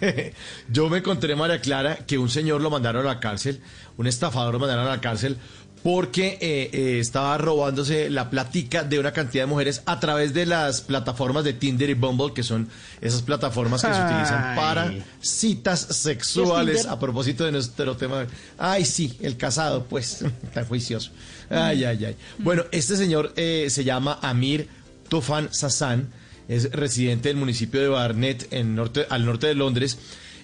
(laughs) Yo me encontré, María Clara, que un señor lo mandaron a la cárcel, un estafador lo mandaron a la cárcel porque eh, eh, estaba robándose la platica de una cantidad de mujeres a través de las plataformas de Tinder y Bumble, que son esas plataformas que se utilizan para citas sexuales. A propósito de nuestro tema. Ay, sí, el casado, pues, (laughs) tan juicioso. Ay, ay, ay. Bueno, este señor eh, se llama Amir Tofan Sassan, es residente del municipio de Barnet, en norte, al norte de Londres.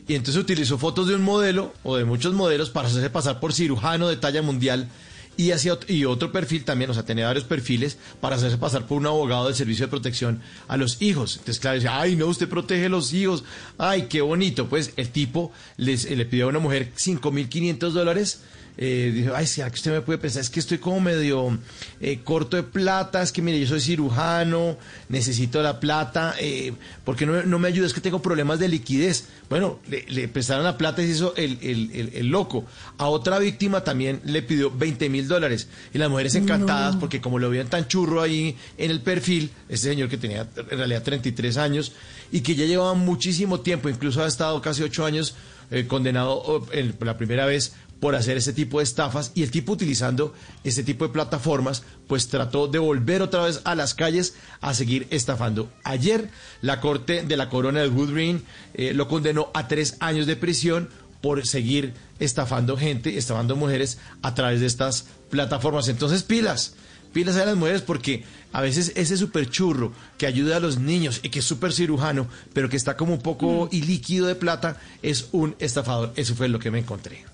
Y entonces utilizó fotos de un modelo o de muchos modelos para hacerse pasar por cirujano de talla mundial y, hacía, ot- y otro perfil también, o sea, tenía varios perfiles para hacerse pasar por un abogado del servicio de protección a los hijos. Entonces, claro, decía, ay, no, usted protege a los hijos, ay, qué bonito. Pues el tipo les, eh, le pidió a una mujer 5.500 dólares. Eh, dijo, ay, ¿será que usted me puede pensar? Es que estoy como medio eh, corto de plata, es que mire, yo soy cirujano, necesito la plata, eh, ¿por qué no, no me ayuda? Es que tengo problemas de liquidez. Bueno, le, le prestaron la plata y se hizo el, el- el- el loco. A otra víctima también le pidió 20 mil dólares. Y las mujeres encantadas, porque como lo veían tan churro ahí en el perfil, ese señor que tenía en realidad 33 años y que ya llevaba muchísimo tiempo, incluso ha estado casi 8 años eh, condenado en- por la primera vez por hacer ese tipo de estafas y el tipo utilizando este tipo de plataformas pues trató de volver otra vez a las calles a seguir estafando. Ayer la corte de la corona de Woodring eh, lo condenó a tres años de prisión por seguir estafando gente, estafando mujeres a través de estas plataformas. Entonces pilas, pilas a las mujeres porque a veces ese super churro que ayuda a los niños y que es súper cirujano, pero que está como un poco ilíquido de plata, es un estafador. Eso fue lo que me encontré.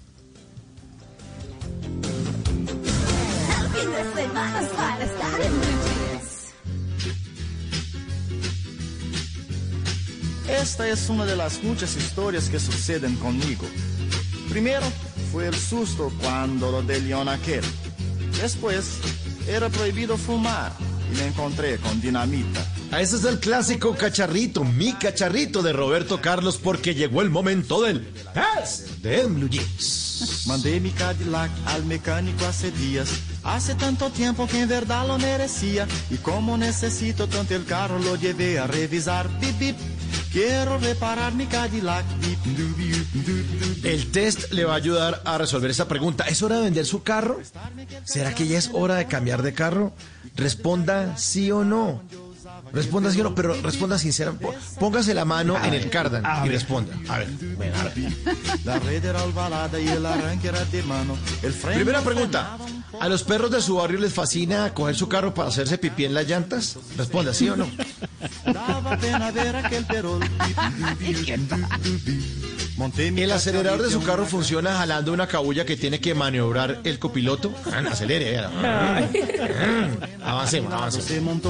Esta es una de las muchas historias que suceden conmigo. Primero fue el susto cuando lo de León aquel. Después era prohibido fumar y me encontré con dinamita. Ese es el clásico cacharrito, mi cacharrito de Roberto Carlos, porque llegó el momento del test de Blue Jeans. Mandé mi Cadillac al mecánico hace días. Hace tanto tiempo que en verdad lo merecía. Y como necesito tanto el carro, lo llevé a revisar. Bip, bip. Quiero reparar mi Cadillac. El test le va a ayudar a resolver esa pregunta. ¿Es hora de vender su carro? ¿Será que ya es hora de cambiar de carro? Responda sí o no. Responda sí o no, pero responda sinceramente. Póngase la mano en el cardan y responda. A ver, bueno, a ver. La red era ovalada y el arranque era de mano. El Primera pregunta. ¿A los perros de su barrio les fascina coger su carro para hacerse pipí en las llantas? Responda sí o no. Daba pena ver aquel perol. (laughs) Monté mi ¿El acelerador de su carro funciona jalando una cabulla que tiene que maniobrar el copiloto? Ah, Acelere. (laughs) ah. Avancemos, avancemos.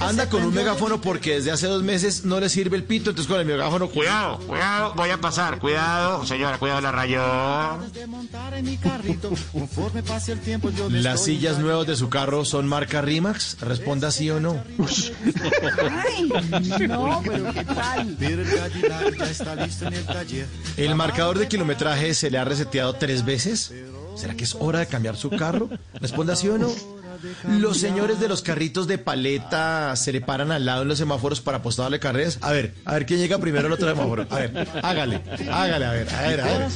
Anda con un megáfono porque desde hace dos meses no le sirve el pito, entonces con el megáfono, cuidado, cuidado, voy a pasar, cuidado, señora, cuidado, la rayó. ¿Las sillas nuevas de su carro son marca Rimax? Responda sí o no. Ay, no, pero ¿qué tal? El Cadillac ya está listo en el taller. ¿El marcador de kilometraje se le ha reseteado tres veces? ¿Será que es hora de cambiar su carro? Responda sí o no. Los señores de los carritos de paleta se le paran al lado en los semáforos para apostarle carreras. A ver, a ver quién llega primero al otro semáforo. A ver, hágale, hágale, a ver, a ver, a ver.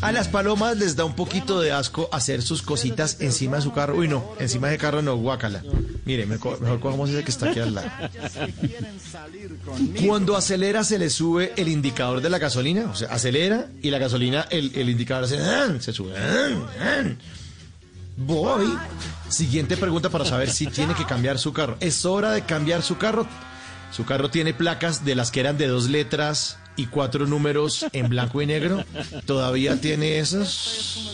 A las palomas les da un poquito de asco hacer sus cositas encima de su carro. Uy, no, encima de carro no, guácala. Mire, mejor, mejor cojamos ese que está aquí al lado. (laughs) Cuando acelera se le sube el indicador de la gasolina, o sea, acelera y la gasolina, el, el indicador hace, ¡ah! se sube. ¡ah! ¡ah! Voy. Siguiente pregunta para saber si tiene que cambiar su carro. ¿Es hora de cambiar su carro? Su carro tiene placas de las que eran de dos letras y cuatro números en blanco y negro. ¿Todavía tiene esas?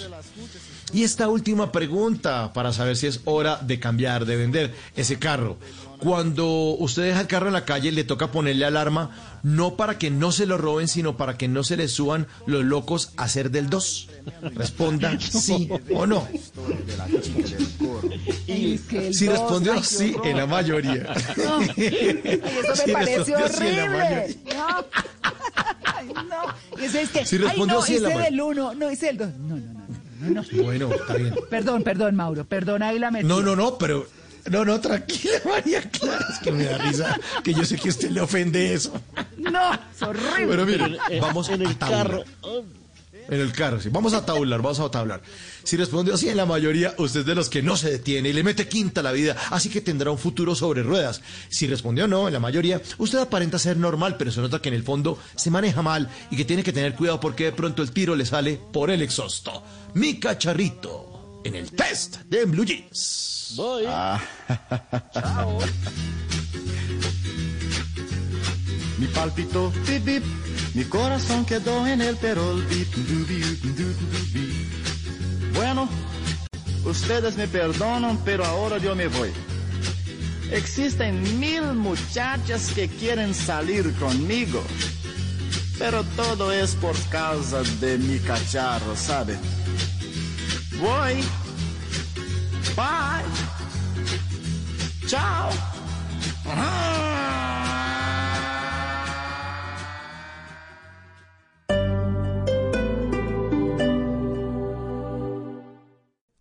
Y esta última pregunta para saber si es hora de cambiar, de vender ese carro. Cuando usted deja el carro en la calle, le toca ponerle alarma, no para que no se lo roben, sino para que no se le suban los locos a hacer del 2. Responda (laughs) sí o no. Si respondió sí en la mayoría. (laughs) (laughs) Ay, eso Si me parece respondió sí en la mayoría. horrible. No. Ay, no. Y eso es que, Si ay, respondió no, sí en la hice ma- del uno, no hice del dos. No, no, no, no, no. Bueno, está bien. Perdón, perdón, Mauro, perdón, ahí la metí. No, no, no, pero. No, no, tranquila, (laughs) María Clara. Es que me da risa que yo sé que a usted le ofende eso. No, es horrible. Pero mire, en- vamos en el carro. En el carro, sí. Vamos a tabular, vamos a tabular. Si respondió sí en la mayoría, usted es de los que no se detiene y le mete quinta a la vida, así que tendrá un futuro sobre ruedas. Si respondió no en la mayoría, usted aparenta ser normal, pero se nota que en el fondo se maneja mal y que tiene que tener cuidado porque de pronto el tiro le sale por el exhausto. Mi cacharrito en el test de Blue Jeans. Voy. Mi palpitó, bip, bip. Mi corazón quedó en el perol. Bip, du, bip, du, du, du, bip. Bueno, ustedes me perdonan, pero ahora yo me voy. Existen mil muchachas que quieren salir conmigo, pero todo es por causa de mi cacharro, ¿sabe? Voy. Bye. Chao.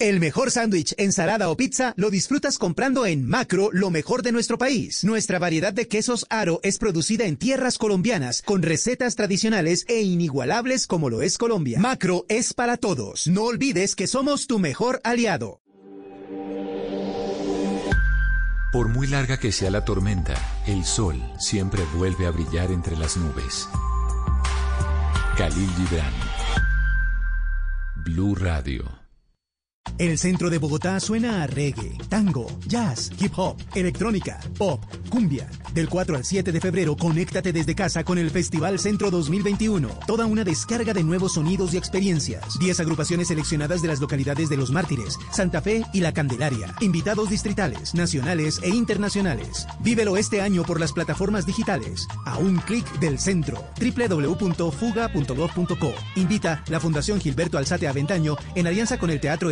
El mejor sándwich, ensalada o pizza lo disfrutas comprando en Macro, lo mejor de nuestro país. Nuestra variedad de quesos Aro es producida en tierras colombianas, con recetas tradicionales e inigualables como lo es Colombia. Macro es para todos. No olvides que somos tu mejor aliado. Por muy larga que sea la tormenta, el sol siempre vuelve a brillar entre las nubes. Khalil Gibran. Blue Radio. El centro de Bogotá suena a reggae, tango, jazz, hip hop, electrónica, pop, cumbia. Del 4 al 7 de febrero, conéctate desde casa con el Festival Centro 2021. Toda una descarga de nuevos sonidos y experiencias. 10 agrupaciones seleccionadas de las localidades de Los Mártires, Santa Fe y La Candelaria. Invitados distritales, nacionales e internacionales. Vívelo este año por las plataformas digitales. A un clic del centro. www.fuga.gov.co. Invita la Fundación Gilberto Alzate Aventaño en alianza con el Teatro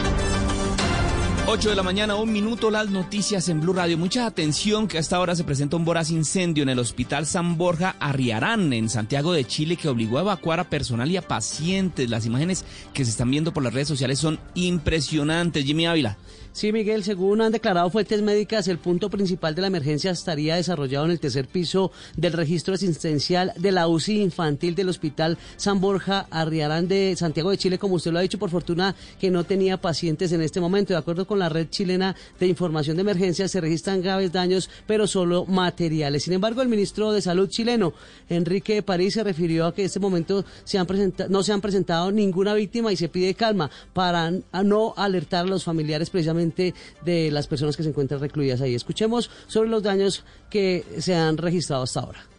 8 de la mañana, un minuto, las noticias en Blue Radio. Mucha atención que hasta ahora se presenta un voraz incendio en el Hospital San Borja Arriarán, en Santiago de Chile, que obligó a evacuar a personal y a pacientes. Las imágenes que se están viendo por las redes sociales son impresionantes. Jimmy Ávila. Sí, Miguel, según han declarado fuentes médicas, el punto principal de la emergencia estaría desarrollado en el tercer piso del registro asistencial de la UCI infantil del Hospital San Borja Arriarán de Santiago de Chile, como usted lo ha dicho, por fortuna que no tenía pacientes en este momento. De acuerdo con la red chilena de información de emergencia, se registran graves daños, pero solo materiales. Sin embargo, el ministro de Salud chileno, Enrique París, se refirió a que en este momento se han no se han presentado ninguna víctima y se pide calma para no alertar a los familiares precisamente de las personas que se encuentran recluidas ahí. Escuchemos sobre los daños que se han registrado hasta ahora.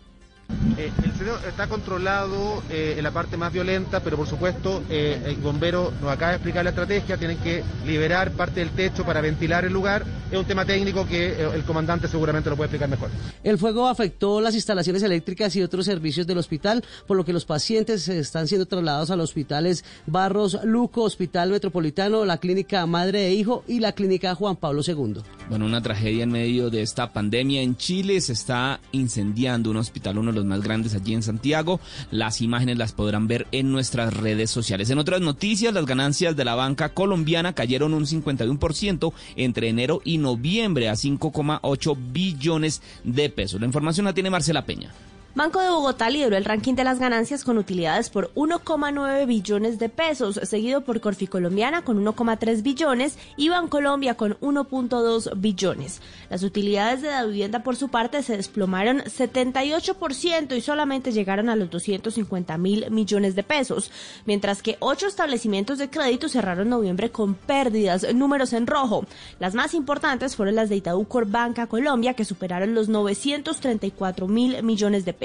Eh, el incendio está controlado eh, en la parte más violenta, pero por supuesto eh, el bombero nos acaba de explicar la estrategia, tienen que liberar parte del techo para ventilar el lugar. Es un tema técnico que el comandante seguramente lo puede explicar mejor. El fuego afectó las instalaciones eléctricas y otros servicios del hospital, por lo que los pacientes están siendo trasladados a los hospitales Barros Luco, Hospital Metropolitano, la Clínica Madre e Hijo y la Clínica Juan Pablo II. Bueno, una tragedia en medio de esta pandemia en Chile. Se está incendiando un hospital, uno los más grandes allí en Santiago. Las imágenes las podrán ver en nuestras redes sociales. En otras noticias, las ganancias de la banca colombiana cayeron un 51% entre enero y noviembre a 5,8 billones de pesos. La información la tiene Marcela Peña. Banco de Bogotá lideró el ranking de las ganancias con utilidades por 1,9 billones de pesos, seguido por Corficolombiana con 1,3 billones y Bancolombia con 1,2 billones. Las utilidades de la vivienda por su parte se desplomaron 78% y solamente llegaron a los 250 mil millones de pesos, mientras que ocho establecimientos de crédito cerraron noviembre con pérdidas, números en rojo. Las más importantes fueron las de Itaú Banca Colombia, que superaron los 934 mil millones de pesos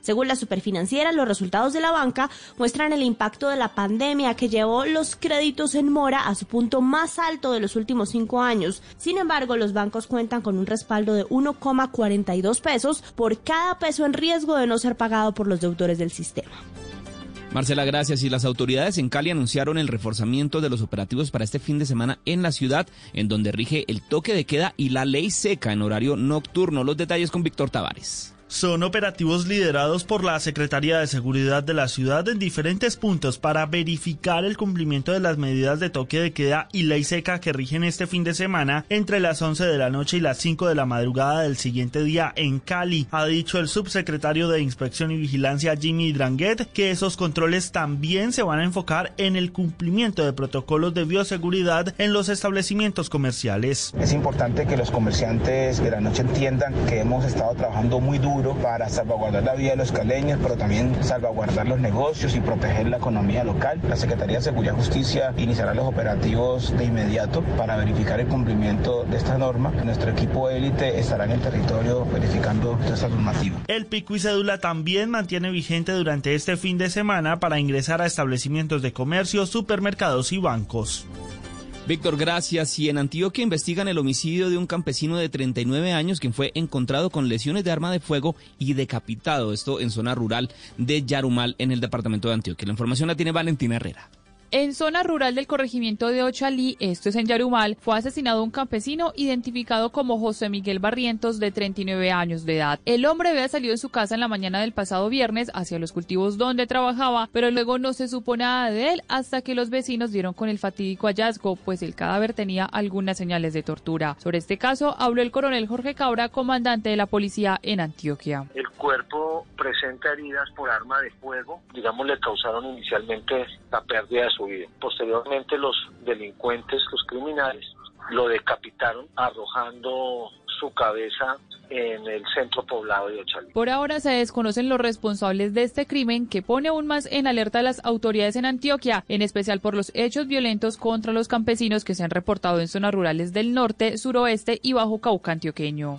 Según la superfinanciera, los resultados de la banca muestran el impacto de la pandemia que llevó los créditos en mora a su punto más alto de los últimos cinco años. Sin embargo, los bancos cuentan con un respaldo de 1,42 pesos por cada peso en riesgo de no ser pagado por los deudores del sistema. Marcela, gracias. Y las autoridades en Cali anunciaron el reforzamiento de los operativos para este fin de semana en la ciudad, en donde rige el toque de queda y la ley seca en horario nocturno. Los detalles con Víctor Tavares. Son operativos liderados por la Secretaría de Seguridad de la ciudad en diferentes puntos para verificar el cumplimiento de las medidas de toque de queda y ley seca que rigen este fin de semana entre las 11 de la noche y las 5 de la madrugada del siguiente día en Cali. Ha dicho el subsecretario de Inspección y Vigilancia Jimmy Dranguet que esos controles también se van a enfocar en el cumplimiento de protocolos de bioseguridad en los establecimientos comerciales. Es importante que los comerciantes de la noche entiendan que hemos estado trabajando muy duro para salvaguardar la vida de los caleños, pero también salvaguardar los negocios y proteger la economía local. La Secretaría de Seguridad y Justicia iniciará los operativos de inmediato para verificar el cumplimiento de esta norma. Nuestro equipo élite estará en el territorio verificando esta normativa. El pico y cédula también mantiene vigente durante este fin de semana para ingresar a establecimientos de comercio, supermercados y bancos. Víctor, gracias. Y en Antioquia investigan el homicidio de un campesino de 39 años quien fue encontrado con lesiones de arma de fuego y decapitado. Esto en zona rural de Yarumal, en el departamento de Antioquia. La información la tiene Valentina Herrera. En zona rural del corregimiento de Ochalí, esto es en Yarumal, fue asesinado un campesino identificado como José Miguel Barrientos de 39 años de edad. El hombre había salido de su casa en la mañana del pasado viernes hacia los cultivos donde trabajaba, pero luego no se supo nada de él hasta que los vecinos dieron con el fatídico hallazgo, pues el cadáver tenía algunas señales de tortura. Sobre este caso habló el coronel Jorge Cabra, comandante de la policía en Antioquia. El cuerpo presenta heridas por arma de fuego, digamos le causaron inicialmente la pérdida de Posteriormente los delincuentes, los criminales, lo decapitaron arrojando su cabeza en el centro poblado de Ochalí. Por ahora se desconocen los responsables de este crimen que pone aún más en alerta a las autoridades en Antioquia, en especial por los hechos violentos contra los campesinos que se han reportado en zonas rurales del norte, suroeste y bajo Cauca antioqueño.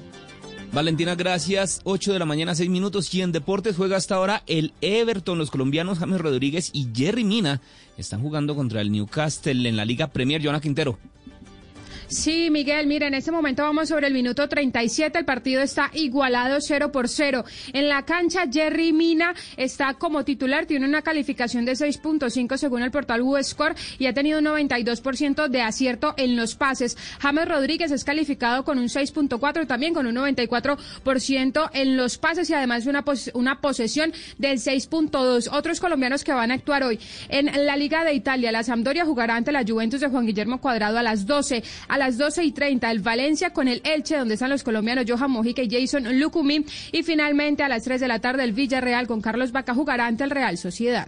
Valentina, gracias. 8 de la mañana, 6 minutos. Y en deportes juega hasta ahora el Everton. Los colombianos James Rodríguez y Jerry Mina están jugando contra el Newcastle en la Liga Premier. Joana Quintero. Sí, Miguel, mira, en este momento vamos sobre el minuto 37, el partido está igualado 0 por 0. En la cancha, Jerry Mina está como titular, tiene una calificación de 6.5 según el portal WScore y ha tenido un 92% de acierto en los pases. James Rodríguez es calificado con un 6.4, también con un 94% en los pases y además una, una posesión del 6.2. Otros colombianos que van a actuar hoy en la Liga de Italia, la Sampdoria jugará ante la Juventus de Juan Guillermo Cuadrado a las 12. A las 12 y 30 el Valencia con el Elche, donde están los colombianos Johan Mojica y Jason Lucumí. Y finalmente a las 3 de la tarde el Villarreal con Carlos Vaca jugará ante el Real Sociedad.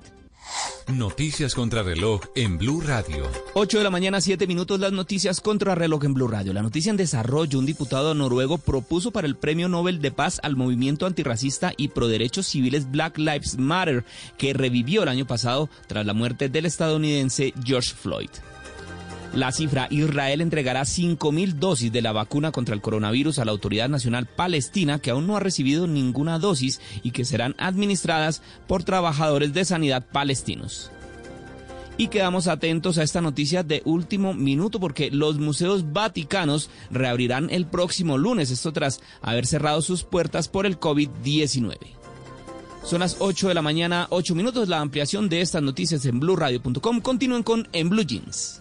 Noticias contra reloj en Blue Radio. 8 de la mañana, 7 minutos, las noticias contra reloj en Blue Radio. La noticia en desarrollo, un diputado noruego propuso para el Premio Nobel de Paz al movimiento antirracista y pro derechos civiles Black Lives Matter, que revivió el año pasado tras la muerte del estadounidense George Floyd. La cifra, Israel entregará 5.000 dosis de la vacuna contra el coronavirus a la Autoridad Nacional Palestina, que aún no ha recibido ninguna dosis y que serán administradas por trabajadores de sanidad palestinos. Y quedamos atentos a esta noticia de último minuto porque los museos vaticanos reabrirán el próximo lunes, esto tras haber cerrado sus puertas por el COVID-19. Son las 8 de la mañana, 8 minutos. La ampliación de estas noticias en blueradio.com. Continúen con En Blue Jeans.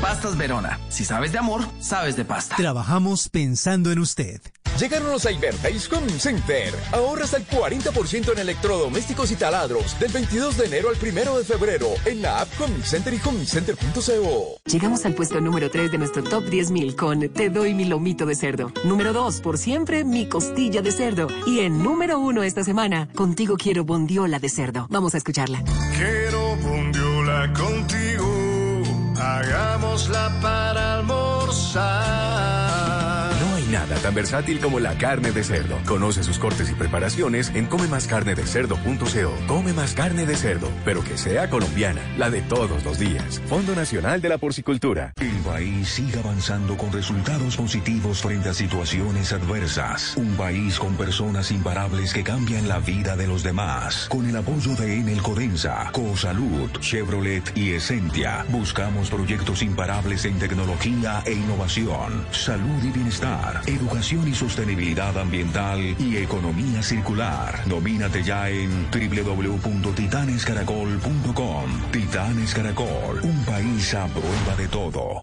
Pastas Verona. Si sabes de amor, sabes de pasta. Trabajamos pensando en usted. Llegaron los Iberdays Home Center. Ahorra hasta el 40% en electrodomésticos y taladros del 22 de enero al 1 de febrero en la app Home Center y homecenter.co. Llegamos al puesto número 3 de nuestro top 10.000 con Te doy mi lomito de cerdo. Número 2, por siempre, mi costilla de cerdo. Y en número 1 esta semana, contigo quiero bondiola de cerdo. Vamos a escucharla. Quiero bondiola contigo. Hagámosla para almorzar. Nada tan versátil como la carne de cerdo. Conoce sus cortes y preparaciones en comemascarnedecerdo.co. Come más carne de cerdo, pero que sea colombiana, la de todos los días. Fondo Nacional de la Porcicultura. El país sigue avanzando con resultados positivos frente a situaciones adversas. Un país con personas imparables que cambian la vida de los demás. Con el apoyo de Enel Codensa, Cosalud, Chevrolet y Essentia, buscamos proyectos imparables en tecnología e innovación, salud y bienestar, educación y sostenibilidad ambiental y economía circular. Domínate ya en www.titanescaracol.com. Titanes Caracol, un país a prueba de todo.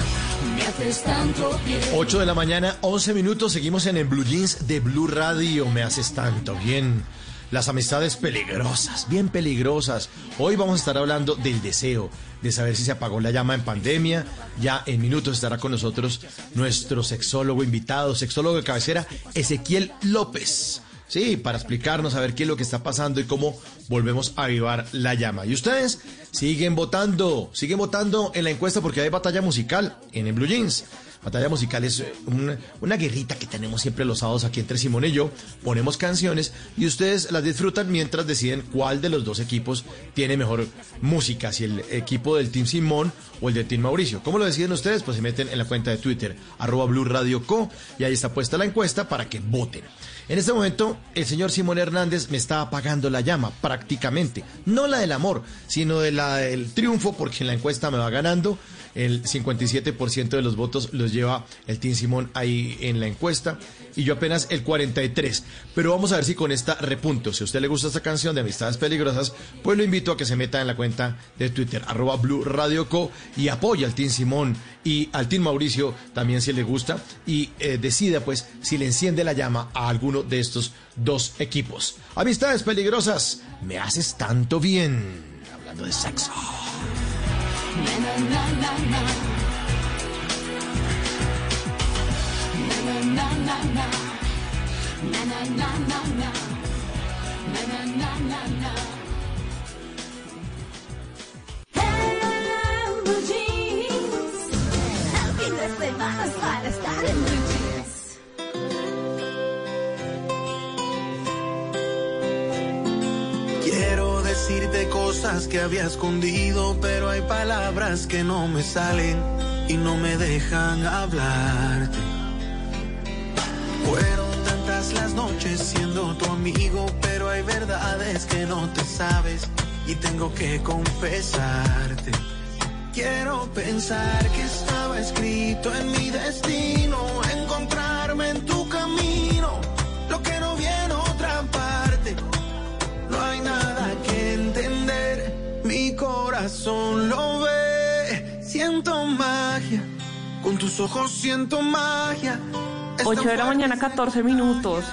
8 de la mañana, 11 minutos, seguimos en el Blue Jeans de Blue Radio. Me haces tanto bien. Las amistades peligrosas, bien peligrosas. Hoy vamos a estar hablando del deseo, de saber si se apagó la llama en pandemia. Ya en minutos estará con nosotros nuestro sexólogo invitado, sexólogo de cabecera, Ezequiel López. Sí, para explicarnos a ver qué es lo que está pasando y cómo volvemos a avivar la llama. Y ustedes siguen votando, siguen votando en la encuesta porque hay batalla musical en el Blue Jeans. Batalla musical es un- una guerrita que tenemos siempre los sábados aquí entre Simón y yo. Ponemos canciones y ustedes las disfrutan mientras deciden cuál de los dos equipos tiene mejor música, si el equipo del Team Simón o el del Team Mauricio. ¿Cómo lo deciden ustedes? Pues se meten en la cuenta de Twitter, arroba Blue Radio Co. Y ahí está puesta la encuesta para que voten. En este momento, el señor Simón Hernández me está apagando la llama, prácticamente. No la del amor, sino de la del triunfo, porque en la encuesta me va ganando. El 57% de los votos los lleva el Team Simón ahí en la encuesta. Y yo apenas el 43%. Pero vamos a ver si con esta repunto. Si a usted le gusta esta canción de Amistades Peligrosas, pues lo invito a que se meta en la cuenta de Twitter, arroba Blue Radio Co. Y apoya al Team Simón y al Team Mauricio también si le gusta. Y eh, decida pues si le enciende la llama a alguno de estos dos equipos. Amistades Peligrosas, me haces tanto bien. Hablando de sexo. Hey! Decirte cosas que había escondido, pero hay palabras que no me salen y no me dejan hablarte. Fueron tantas las noches siendo tu amigo, pero hay verdades que no te sabes y tengo que confesarte. Quiero pensar que estaba escrito en mi destino, encontrarme en tu corazón lo ve. Siento magia, con tus ojos siento magia. Es 8 tan de la mañana, 14 minutos.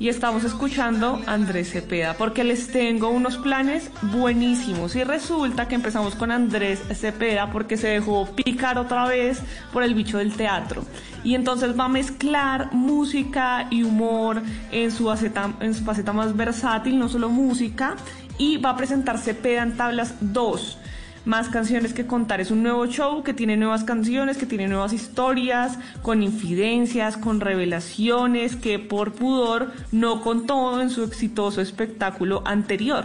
Y estamos escuchando a Andrés Cepeda porque les tengo unos planes buenísimos. Y resulta que empezamos con Andrés Cepeda porque se dejó picar otra vez por el bicho del teatro. Y entonces va a mezclar música y humor en su faceta, en su faceta más versátil, no solo música. Y va a presentar Cepeda en Tablas 2 más canciones que contar. Es un nuevo show que tiene nuevas canciones, que tiene nuevas historias, con infidencias, con revelaciones, que por pudor no contó en su exitoso espectáculo anterior.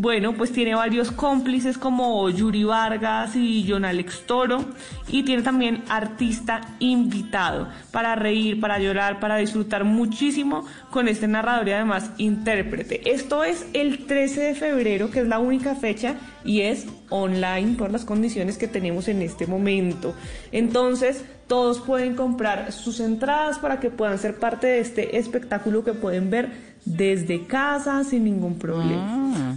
Bueno, pues tiene varios cómplices como Yuri Vargas y John Alex Toro y tiene también artista invitado para reír, para llorar, para disfrutar muchísimo con este narrador y además intérprete. Esto es el 13 de febrero, que es la única fecha y es online por las condiciones que tenemos en este momento. Entonces, todos pueden comprar sus entradas para que puedan ser parte de este espectáculo que pueden ver desde casa sin ningún problema. Ah,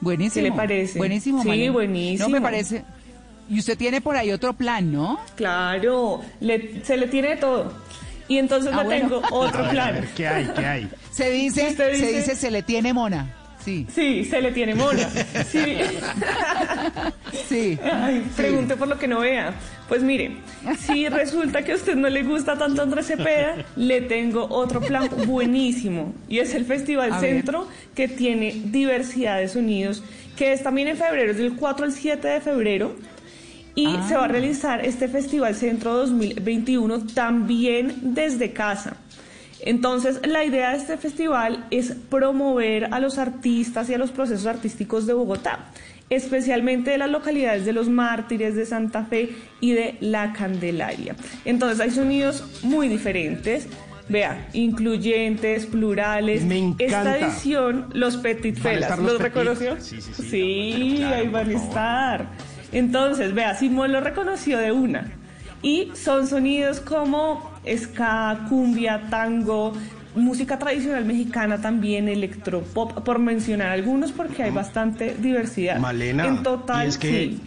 buenísimo. ¿Qué le parece? Buenísimo, Sí, Malena. buenísimo. No, me parece. Y usted tiene por ahí otro plan, ¿no? Claro, le- se le tiene de todo. Y entonces Ah, le bueno. tengo otro (laughs) A ver, plan. a ver, ¿qué hay, qué hay? Se dice, se dice- se le tiene mona. Sí. Sí, se le tiene mona. (laughs) Sí. Sí. Ay, pregunte por lo que no vea. Pues mire, si resulta que a usted no le gusta tanto Andrés Cepeda, le tengo otro plan buenísimo. Y es el Festival A ver. Centro, que tiene diversidad de sonidos, que es también en febrero, es del 4 al 7 de febrero. Y Ah. se va a realizar este Festival Centro 2021 también desde casa. Entonces, la idea de este festival es promover a los artistas y a los procesos artísticos de Bogotá, especialmente de las localidades de Los Mártires, de Santa Fe y de La Candelaria. Entonces, hay sonidos muy diferentes. Vea, incluyentes, plurales. Me Esta encanta. edición, los Petit ¿Van a Felas, los ¿los reconoció? Sí, sí, sí. Sí, Claro, ahí van a estar. Entonces, vea, Simón lo reconoció de una. Y son sonidos como ska, cumbia, tango, música tradicional mexicana también, electropop, por mencionar algunos porque hay bastante diversidad. Malena, En total, y es que sí.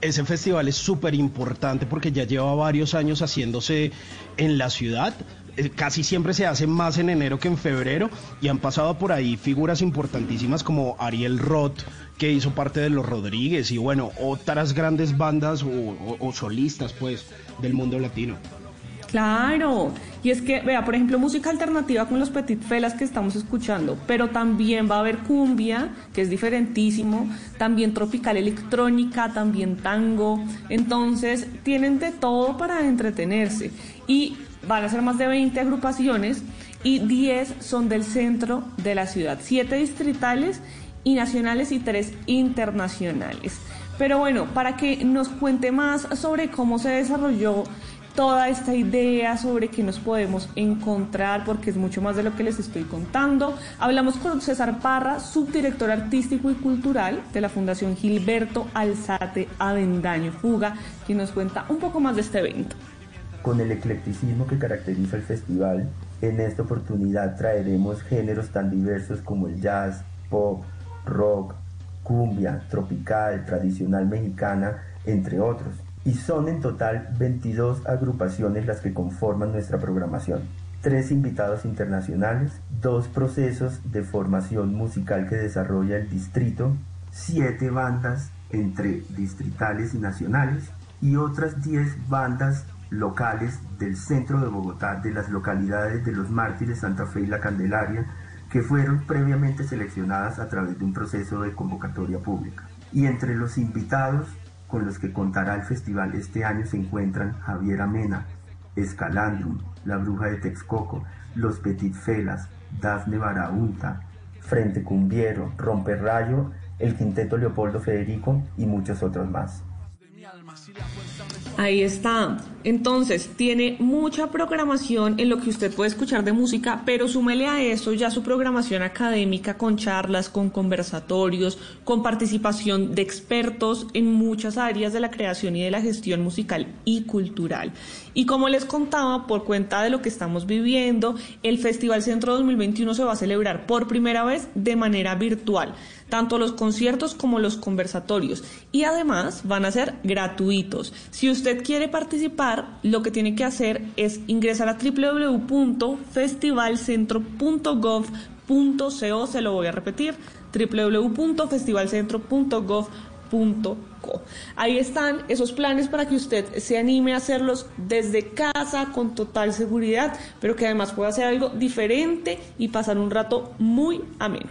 ese festival es súper importante porque ya lleva varios años haciéndose en la ciudad. Eh, Casi siempre se hace más en enero que en febrero y han pasado por ahí figuras importantísimas como Ariel Roth, que hizo parte de los Rodríguez, y bueno, otras grandes bandas o, o- o solistas, pues, del mundo latino. Claro, y es que, vea, por ejemplo, música alternativa con los Petit Felas que estamos escuchando, pero también va a haber cumbia, que es diferentísimo, también tropical electrónica, también tango, entonces tienen de todo para entretenerse. Y van a ser más de 20 agrupaciones y 10 son del centro de la ciudad, 7 distritales y nacionales y 3 internacionales. Pero bueno, para que nos cuente más sobre cómo se desarrolló toda esta idea sobre qué nos podemos encontrar, porque es mucho más de lo que les estoy contando. Hablamos con César Parra, subdirector artístico y cultural de la Fundación Gilberto Alzate Avendaño Fuga, quien nos cuenta un poco más de este evento. Con el eclecticismo que caracteriza el festival, en esta oportunidad traeremos géneros tan diversos como el jazz, pop, rock, cumbia, tropical, tradicional mexicana, entre otros. Y son en total 22 agrupaciones las que conforman nuestra programación. Tres invitados internacionales, dos procesos de formación musical que desarrolla el distrito, siete bandas entre distritales y nacionales y otras 10 bandas locales del centro de Bogotá, de las localidades de Los Mártires, Santa Fe y La Candelaria, que fueron previamente seleccionadas a través de un proceso de convocatoria pública. Y entre los invitados con los que contará el festival este año se encuentran Javier Amena, Escalandrum, La Bruja de Texcoco, Los Petit Felas, Dafne Barahunta, Frente Cumbiero, Romperrayo, el Quinteto Leopoldo Federico y muchos otros más. Ahí está. Entonces, tiene mucha programación en lo que usted puede escuchar de música, pero súmele a eso ya su programación académica con charlas, con conversatorios, con participación de expertos en muchas áreas de la creación y de la gestión musical y cultural. Y como les contaba, por cuenta de lo que estamos viviendo, el Festival Centro 2021 se va a celebrar por primera vez de manera virtual tanto los conciertos como los conversatorios y además van a ser gratuitos. Si usted quiere participar, lo que tiene que hacer es ingresar a www.festivalcentro.gov.co, se lo voy a repetir, www.festivalcentro.gov.co. Ahí están esos planes para que usted se anime a hacerlos desde casa con total seguridad, pero que además pueda hacer algo diferente y pasar un rato muy ameno.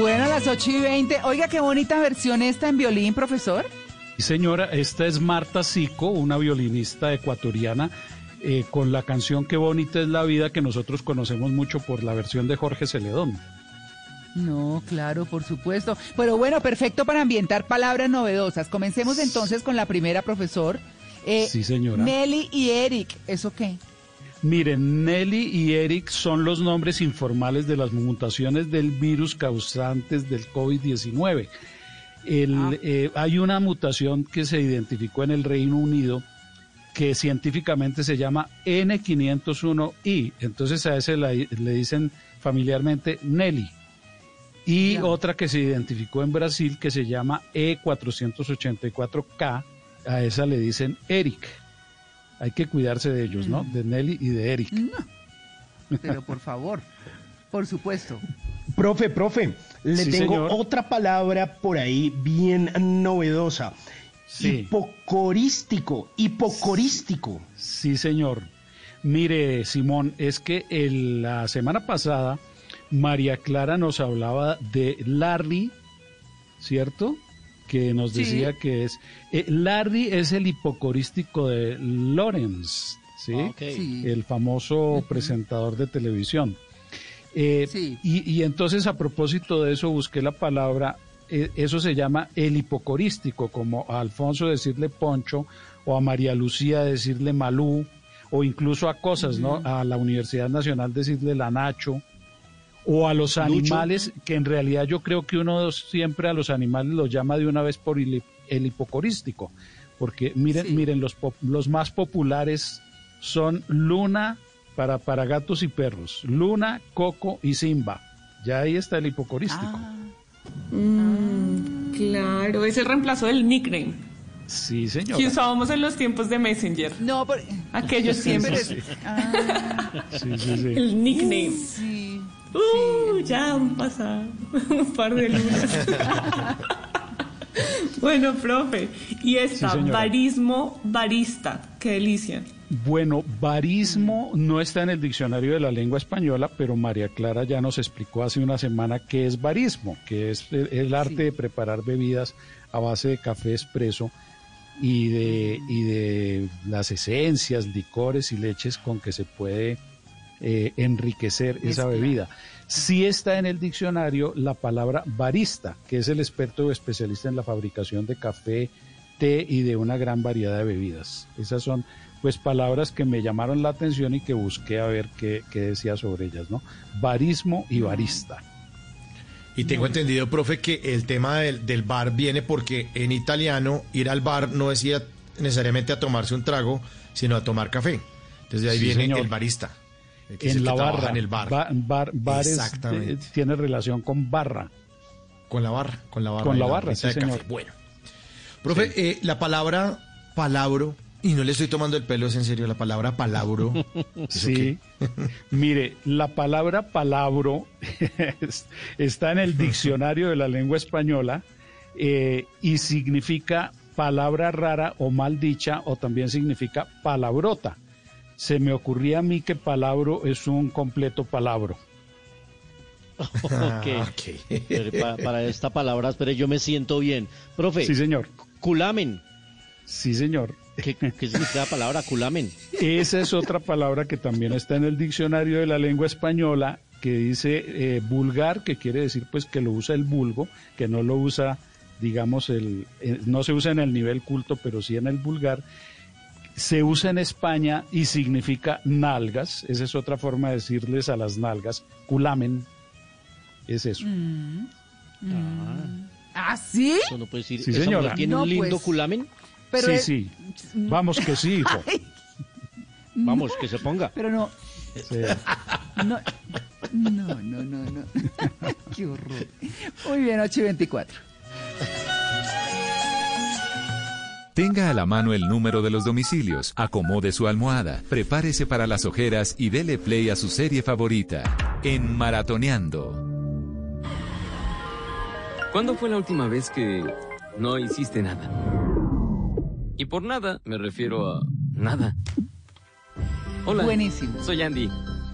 Bueno, a las 8 y 20. Oiga, qué bonita versión esta en violín, profesor. Sí, Señora, esta es Marta Sico, una violinista ecuatoriana, eh, con la canción Qué bonita es la vida que nosotros conocemos mucho por la versión de Jorge Celedón. No, claro, por supuesto. Pero bueno, perfecto para ambientar palabras novedosas. Comencemos entonces con la primera, profesor. Eh, Sí, señora. Nelly y Eric, ¿eso qué? Miren, Nelly y Eric son los nombres informales de las mutaciones del virus causantes del COVID-19. El, eh, hay una mutación que se identificó en el Reino Unido que científicamente se llama N501I. Entonces a ese la- le dicen familiarmente Nelly. Y otra que se identificó en Brasil que se llama E484K, a esa le dicen Eric. Hay que cuidarse de ellos, ¿no? De Nelly y de Eric. Pero por favor, por supuesto. Profe, profe, le Sí, tengo señor. otra palabra por ahí bien novedosa. Sí. Hipocorístico, hipocorístico. Sí, señor. Mire, Simón, es que el- la semana pasada María Clara nos hablaba de Larry, ¿cierto? Que nos Sí. decía que es... eh, Larry es el hipocorístico de Lawrence, ¿sí? Ah, ok. Sí. El famoso presentador de televisión. Eh, y, y entonces a propósito de eso busqué la palabra, eh, eso se llama el hipocorístico, como a Alfonso decirle Poncho o a María Lucía decirle Malú o incluso a cosas, ¿no? A la Universidad Nacional decirle la Nacho o a los Lucho. animales, que en realidad yo creo que uno siempre a los animales los llama de una vez por el, el hipocorístico, porque miren, miren los, los más populares son Luna para, para gatos y perros, Luna, Coco y Simba. Ya ahí está el hipocorístico. Mm, claro, es el reemplazo del nickname Sí, señor. que usábamos en los tiempos de Messenger. No, pero... Aquellos siempre. (laughs) Sí, sí, sí, sí. El nickname. Sí. Uh, ya han pasado (laughs) un par de lunas. (laughs) bueno, profe, y esta, Sí, barismo, barista, qué delicia. Bueno, barismo no está en el diccionario de la lengua española, pero María Clara ya nos explicó hace una semana qué es barismo, que es el, el arte de preparar bebidas a base de café expreso y de, y de las esencias, licores y leches con que se puede eh, enriquecer esa bebida. Sí está en el diccionario la palabra barista, que es el experto o especialista en la fabricación de café, té y de una gran variedad de bebidas. Esas son pues palabras que me llamaron la atención y que busqué a ver qué, qué decía sobre ellas, ¿no? Barismo y barista. Y tengo entendido, profe, que el tema del, del bar viene porque en italiano ir al bar no es ir a- necesariamente a tomarse un trago, sino a tomar café. Entonces de ahí Sí, viene señor. el barista. Que En la barra. En el bar. Ba- bar- bares, Exactamente. eh, tiene relación con barra. Con la barra, con la barra. Con la barra, sí, café. Bueno. Profe, eh, la palabra palabro, y no le estoy tomando el pelo, es en serio, la palabra palabro. (laughs) ¿eso Sí. (laughs) Mire, la palabra palabro (laughs) es- está en el diccionario de la lengua española eh, y significa palabra rara o mal dicha o también significa palabrota. Se me ocurría a mí que palabro es un completo palabro. Ok. Pa- para esta palabra, pero yo me siento bien. Profe. Sí, señor. Culamen. Sí, señor. ¿Qué, qué significa la palabra culamen? Esa es otra palabra que también está en el diccionario de la lengua española que dice eh, vulgar, que quiere decir pues que lo usa el vulgo, que no lo usa, digamos, el, eh, no se usa en el nivel culto, pero sí en el vulgar. Se usa en España y significa nalgas, esa es otra forma de decirles a las nalgas, culamen, es eso. Mm. ¿Ah, sí? Eso no puede decir. Sí, ¿esa señora. ¿Tiene No, un lindo pues. culamen? Pero sí, es- sí. Vamos que sí, hijo. (laughs) Vamos, que se ponga. Pero no. Sí. No, no, no, no. no. (laughs) Qué horror. Muy bien, 8 y 24. Tenga a la mano el número de los domicilios, acomode su almohada, prepárese para las ojeras y dele play a su serie favorita, en Maratoneando. ¿Cuándo fue la última vez que no hiciste nada? Y por nada me refiero a nada. Hola. Buenísimo. Soy Andy.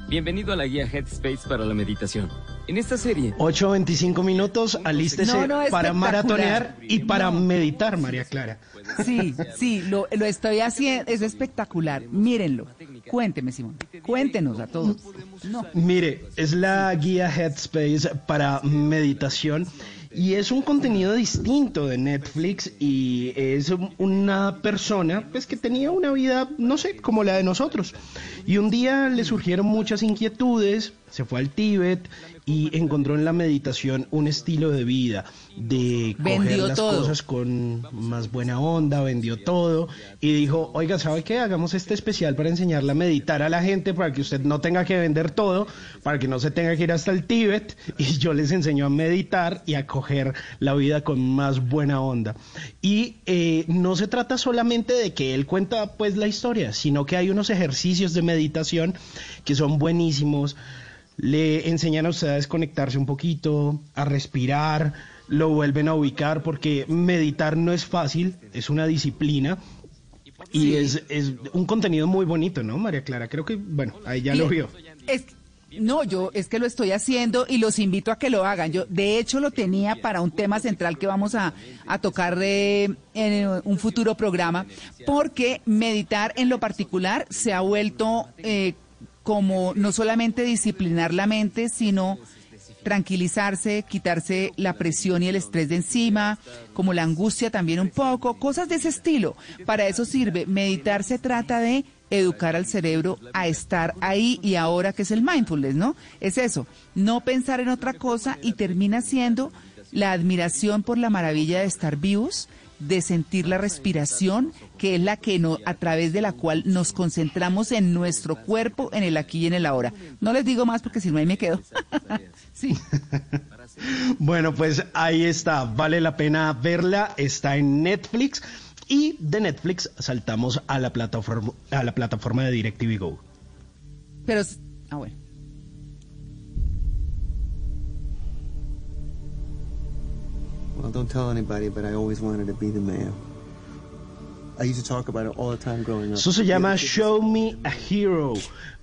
Bienvenido a la guía Headspace para la meditación. En esta serie 8.25 minutos, alístese No, no, para maratonear y para meditar, María Clara. Sí, sí, lo, lo estoy haciendo, es espectacular. Mírenlo. Cuénteme, Simón. Cuéntenos a todos. No. Mire, es la guía Headspace para meditación y es un contenido distinto de Netflix y es un- una persona pues que tenía una vida, no sé, como la de nosotros. Y un día le surgieron muchas inquietudes, se fue al Tíbet y encontró en la meditación un estilo de vida, de coger las todo. cosas con más buena onda, vendió todo y dijo, oiga, ¿sabe qué? Hagamos este especial para enseñarle a meditar a la gente para que usted no tenga que vender todo, para que no se tenga que ir hasta el Tíbet y yo les enseño a meditar y a coger la vida con más buena onda. Y eh, no se trata solamente de que él cuenta pues la historia, sino que hay unos ejercicios de meditación que son buenísimos le enseñan a usted a desconectarse un poquito, a respirar, lo vuelven a ubicar porque meditar no es fácil, es una disciplina y es, es un contenido muy bonito, ¿no, María Clara? Creo que, bueno, ahí ya lo vio. Es, no, yo es que lo estoy haciendo y los invito a que lo hagan. Yo, de hecho, lo tenía para un tema central que vamos a, a tocar eh, en un futuro programa, porque meditar en lo particular se ha vuelto eh, como no solamente disciplinar la mente, sino tranquilizarse, quitarse la presión y el estrés de encima, como la angustia también un poco, cosas de ese estilo. Para eso sirve. Meditar se trata de educar al cerebro a estar ahí y ahora, que es el mindfulness, ¿no? Es eso, no pensar en otra cosa y termina siendo la admiración por la maravilla de estar vivos, de sentir la respiración, que es la que no, a través de la cual nos concentramos en nuestro cuerpo, en el aquí y en el ahora. No les digo más porque si no ahí me quedo. (laughs) sí. (laughs) Bueno, pues ahí está, vale la pena verla, está en Netflix y de Netflix saltamos a la plataforma, a la plataforma de DirecTV Go. Pero, ah, bueno. Well, don't tell anybody, but I always wanted to be the mayor. I used to talk about it all the time growing up. Eso se llama Show Me a Hero,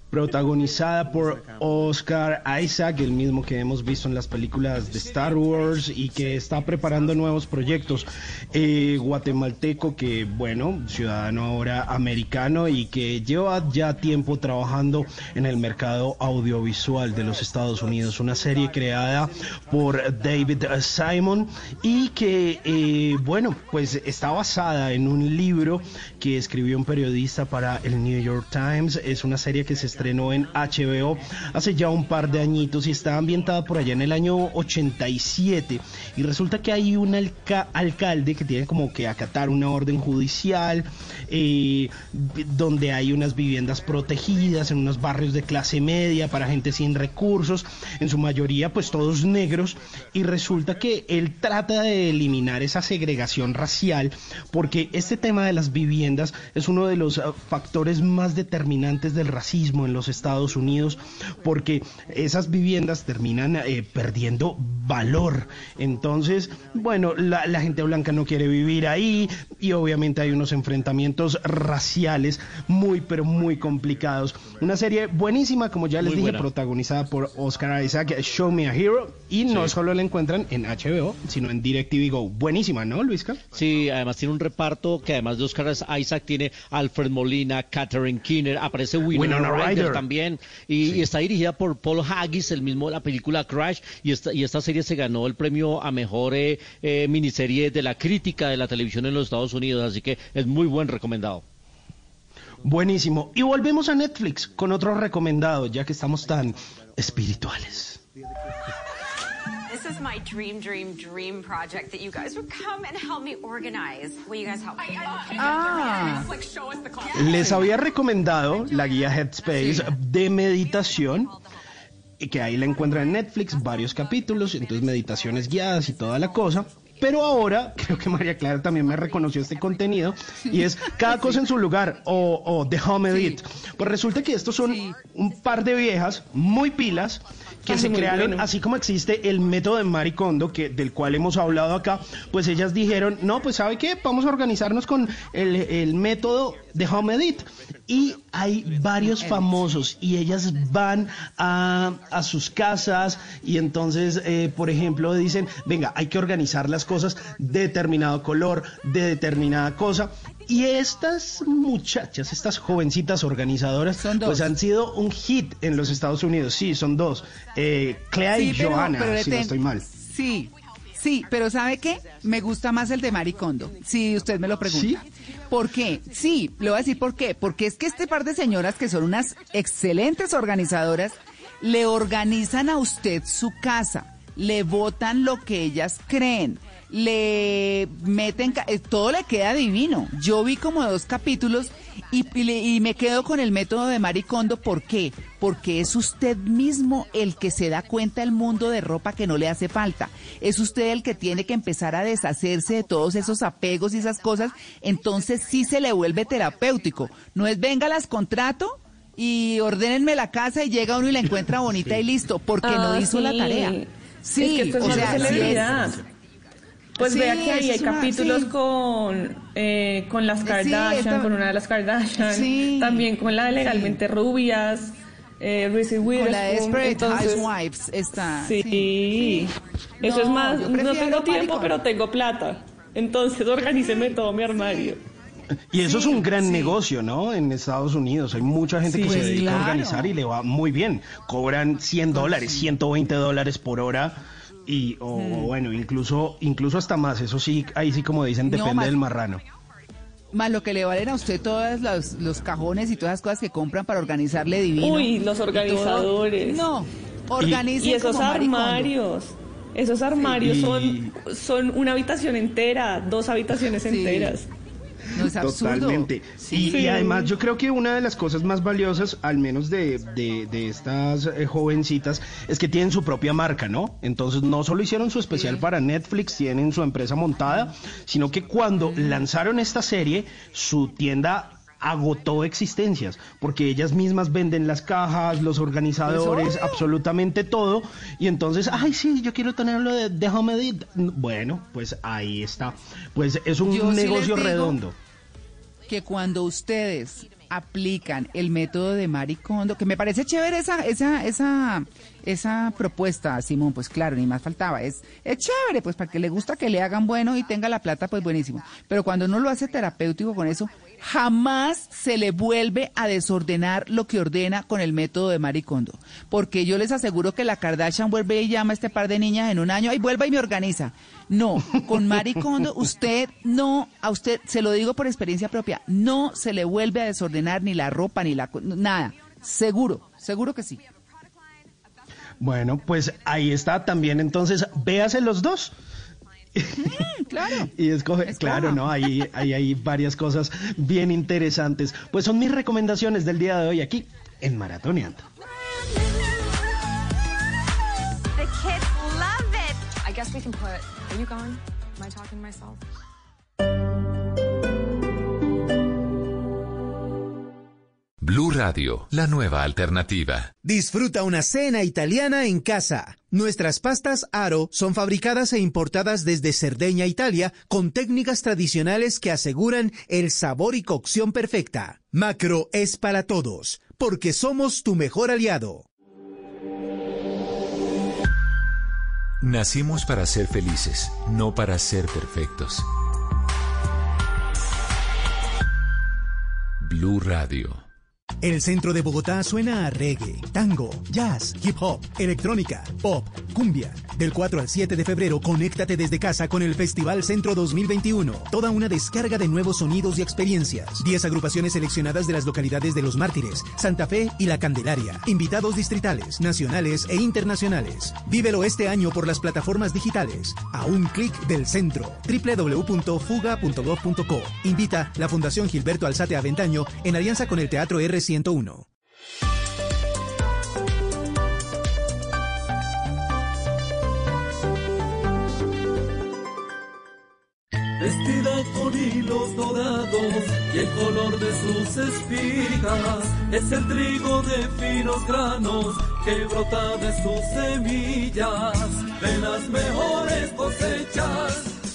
protagonizada por Oscar Isaac, el mismo que hemos visto en las películas de Star Wars y que está preparando nuevos proyectos. Eh, guatemalteco que, bueno, ciudadano ahora americano y que lleva ya tiempo trabajando en el mercado audiovisual de los Estados Unidos. Una serie creada por David Simon y que, eh, bueno, pues está basada en un libro que escribió un periodista para el New York Times. Es una serie que se estrenó en HBO hace ya un par de añitos y está ambientada por allá en el año 87. Y resulta que hay un alca- alcalde que tiene como que acatar una orden judicial, eh, donde hay unas viviendas protegidas en unos barrios de clase media para gente sin recursos, en su mayoría pues todos negros, y resulta que él trata de eliminar esa segregación racial, porque este tema de las viviendas es uno de los ah, factores más determinantes del racismo en los Estados Unidos, porque esas viviendas terminan eh, perdiendo valor. Entonces, bueno, la, la gente blanca no quiere vivir ahí y obviamente hay unos enfrentamientos raciales muy, pero muy complicados. Una serie buenísima, como ya les Muy dije, buena. protagonizada por Oscar Isaac, Show Me a Hero, y no solo la encuentran en HBO, sino en DirecTV Go. Buenísima, ¿no, Luisca? Sí, además tiene un reparto que además de Oscar Isaac tiene Alfred Molina, Catherine Keener, aparece Winona, Winona Ryder, También y, y está dirigida por Paul Haggis, el mismo de la película Crash y esta y esta serie se ganó el premio a mejor eh, eh, miniserie de la crítica de la televisión en los Estados Unidos, así que es muy buen recomendado. Buenísimo. Y volvemos a Netflix con otro recomendado, ya que estamos tan espirituales. This is my dream, dream, dream project that you guys would come and help me organize. Will you guys help me? Ah. Les había recomendado la guía Headspace de meditación, y que ahí la encuentran en Netflix, varios capítulos, entonces meditaciones guiadas y toda la cosa. Pero ahora, (laughs) creo que María Clara también me reconoció este contenido, y es cada cosa en su lugar, o, o The Home Edit. Pues resulta que estos son un par de viejas muy pilas que Ay, se crearon, bueno. así como existe el método de Maricondo, que, del cual hemos hablado acá, pues ellas dijeron, no, pues ¿sabe qué? Vamos a organizarnos con el, el método de Home Edit. Y hay varios famosos y ellas van a, a sus casas y entonces, eh, por ejemplo, dicen, venga, hay que organizar las cosas de determinado color, de determinada cosa. Y estas muchachas, estas jovencitas organizadoras, pues han sido un hit en los Estados Unidos. Sí, son dos. Eh, Clea y pero- Johanna, pero si no estoy mal. Sí, sí, pero ¿sabe qué? Me gusta más el de Maricondo, si usted me lo pregunta. ¿Por qué? Sí, le voy a decir por qué. Porque es que este par de señoras que son unas excelentes organizadoras, le organizan a usted su casa, le votan lo que ellas creen, le meten, eh, todo le queda divino. Yo vi como dos capítulos y, y le- y me quedo con el método de Maricondo. ¿Por qué? Porque es usted mismo el que se da cuenta del mundo de ropa que no le hace falta. Es usted el que tiene que empezar a deshacerse de todos esos apegos y esas cosas. Entonces sí se le vuelve terapéutico. No es venga las contrato y ordénenme la casa y llega uno y la encuentra bonita y listo, porque no Ah, hizo la tarea. Sí, es que esto es o sea, sí es-. Pues Sí, vea que ahí hay una- capítulos sí. con, eh, con las Sí, Kardashian, esta- con una de las Kardashian, Sí, también con la de legalmente rubias, eh, Reese Con la de Witherspoon, entonces- Housewives está. Sí, eso No, es más, no tengo tiempo, maricón. pero tengo plata. Entonces organíceme todo mi armario. Y eso es un gran negocio, ¿no? En Estados Unidos hay mucha gente que se dedica claro. a organizar y le va muy bien. Cobran 100 dólares, 120 dólares por hora y o Mm. bueno, incluso incluso hasta más. Eso sí, ahí sí como dicen, No, depende más- del marrano. Más lo que le valen a usted todos los, los cajones y todas las cosas que compran para organizarle divino. Uy, los Y todo- organizadores. No, organicen Y esos como Maricondo. armarios. Esos armarios Y- son, son una habitación entera, dos habitaciones Sí. enteras. No es absurdo. Totalmente. Y, Sí. y además yo creo que una de las cosas más valiosas, al menos de, de- de estas eh, jovencitas, es que tienen su propia marca, ¿no? Entonces no solo hicieron su especial para Netflix, tienen su empresa montada, sino que cuando lanzaron esta serie, su tienda agotó existencias, porque ellas mismas venden las cajas, los organizadores, absolutamente todo, y entonces, ay, sí, yo quiero tenerlo de, Edit. Bueno, pues ahí está. Pues es un Yo negocio redondo. que cuando ustedes aplican el método de Maricondo, que me parece chévere esa, esa, esa, esa propuesta, Simón, pues claro, ni más faltaba, es, es chévere, pues para que le gusta que le hagan bueno y tenga la plata, pues buenísimo. Pero cuando uno lo hace terapéutico con eso, jamás se le vuelve a desordenar lo que ordena con el método de Maricondo. Porque yo les aseguro que la Kardashian vuelve y llama a este par de niñas en un año, y vuelva y me organiza. No, con Maricondo (laughs) usted no, a usted, se lo digo por experiencia propia, no se le vuelve a desordenar ni la ropa, ni la... nada. Seguro, seguro que sí. Bueno, pues ahí está también. Entonces, véase los dos. Claro. (laughs) Y escoge, claro, ¿no? Ahí, ahí hay varias cosas bien interesantes. Pues son mis recomendaciones del día de hoy aquí en Maratoneando. The kids love it. I guess we can put. Are you gone? Am I talking to myself? Blue Radio, la nueva alternativa. Disfruta una cena italiana en casa. Nuestras pastas Aro son fabricadas e importadas desde Cerdeña, Italia, con técnicas tradicionales que aseguran el sabor y cocción perfecta. Macro es para todos, porque somos tu mejor aliado. Nacimos para ser felices, no para ser perfectos. Blue Radio. El centro de Bogotá suena a reggae, tango, jazz, hip hop, electrónica, pop, cumbia. Del 4 al 7 de febrero, conéctate desde casa con el Festival Centro 2021. Toda una descarga de nuevos sonidos y experiencias. 10 agrupaciones seleccionadas de las localidades de Los Mártires, Santa Fe y La Candelaria. Invitados distritales, nacionales e internacionales. Vívelo este año por las plataformas digitales. A un clic del centro. www.fuga.gov.co. Invita la Fundación Gilberto Alzate Aventaño en alianza con el Teatro R101. Vestida con hilos dorados y el color de sus espigas es el trigo de finos granos que brota de sus semillas. De las mejores cosechas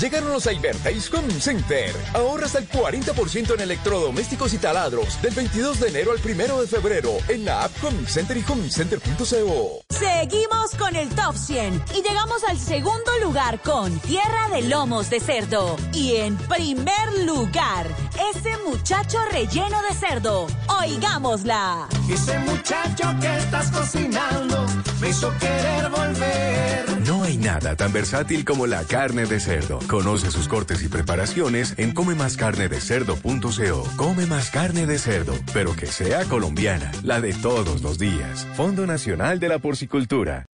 Llegaron los Ibertais Home Center. Ahorras el 40% en electrodomésticos y taladros del 22 de enero al 1 de febrero en la app Home Center y homecenter.co. Seguimos con el top 100 y llegamos al segundo lugar con Tierra de Lomos de Cerdo. Y en primer lugar, ese muchacho relleno de cerdo. Oigámosla. Ese muchacho que estás cocinando me hizo querer volver. No hay nada tan versátil como la carne de cerdo. Conoce sus cortes y preparaciones en comemascarnedecerdo.co. Come más carne de cerdo, pero que sea colombiana, la de todos los días. Fondo Nacional de la Porcicultura.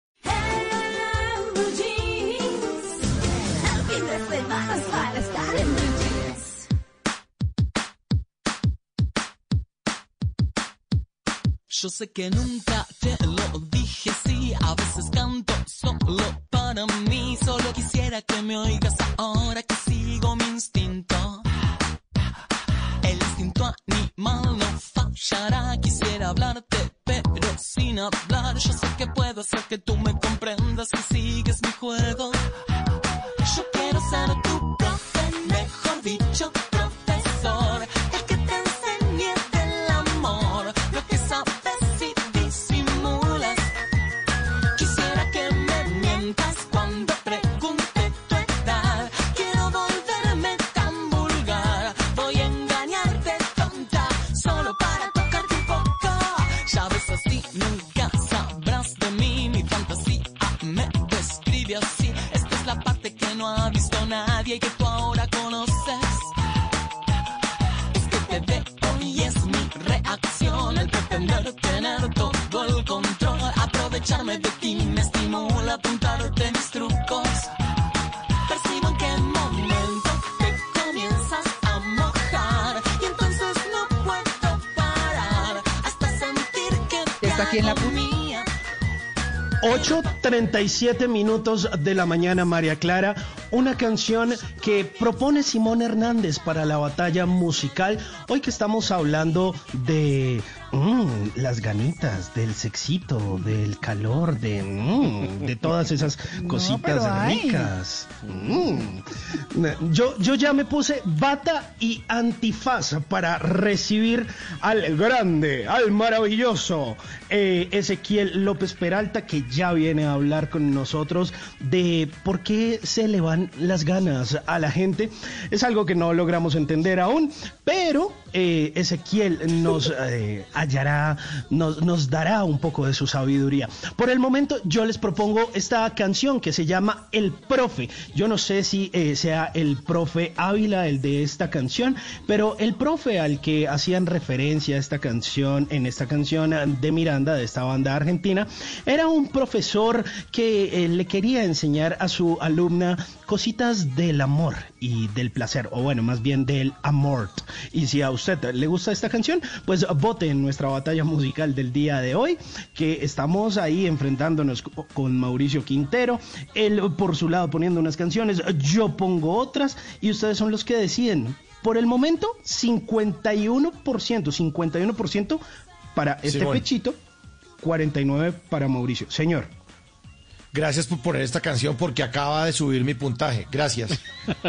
Yo sé que nunca te lo dije, a veces canto solo para mí, solo quisiera que me oigas ahora que sigo mi instinto. El instinto animal no fallará, quisiera hablarte, pero sin hablar, yo sé que puedo hacer que tú me comprendas y sigues mi juego. Solo 8.37 minutos de la mañana, María Clara. Una canción que propone Simón Hernández para la batalla musical. Hoy que estamos hablando de mm, las ganitas, del sexito, del calor, de, mm, de todas esas (laughs) cositas ricas. Mm. Yo, yo ya me puse bata y antifaz para recibir al grande, al maravilloso eh, Ezequiel López Peralta, que ya viene a hablar con nosotros de por qué se le van las ganas a la gente. Es algo que no logramos entender aún, pero eh, Ezequiel nos eh, hallará, nos, nos dará un poco de su sabiduría. Por el momento, yo les propongo esta canción que se llama El Profe. Yo no sé si eh, sea el profe Ávila el de esta canción, pero el profe al que hacían referencia a esta canción, en esta canción de Miranda, de esta banda argentina, era un profesor que le quería enseñar a su alumna cositas del amor y del placer, o bueno, más bien del amor. Y si a usted le gusta esta canción, pues vote en nuestra batalla musical del día de hoy, que estamos ahí enfrentándonos co- con Mauricio Quintero, él por su lado poniendo unas canciones, yo pongo otras, y ustedes son los que deciden. Por el momento, 51%, 51% para este Simón. pechito, 49 para Mauricio. Señor. Gracias por poner esta canción porque acaba de subir mi puntaje. Gracias.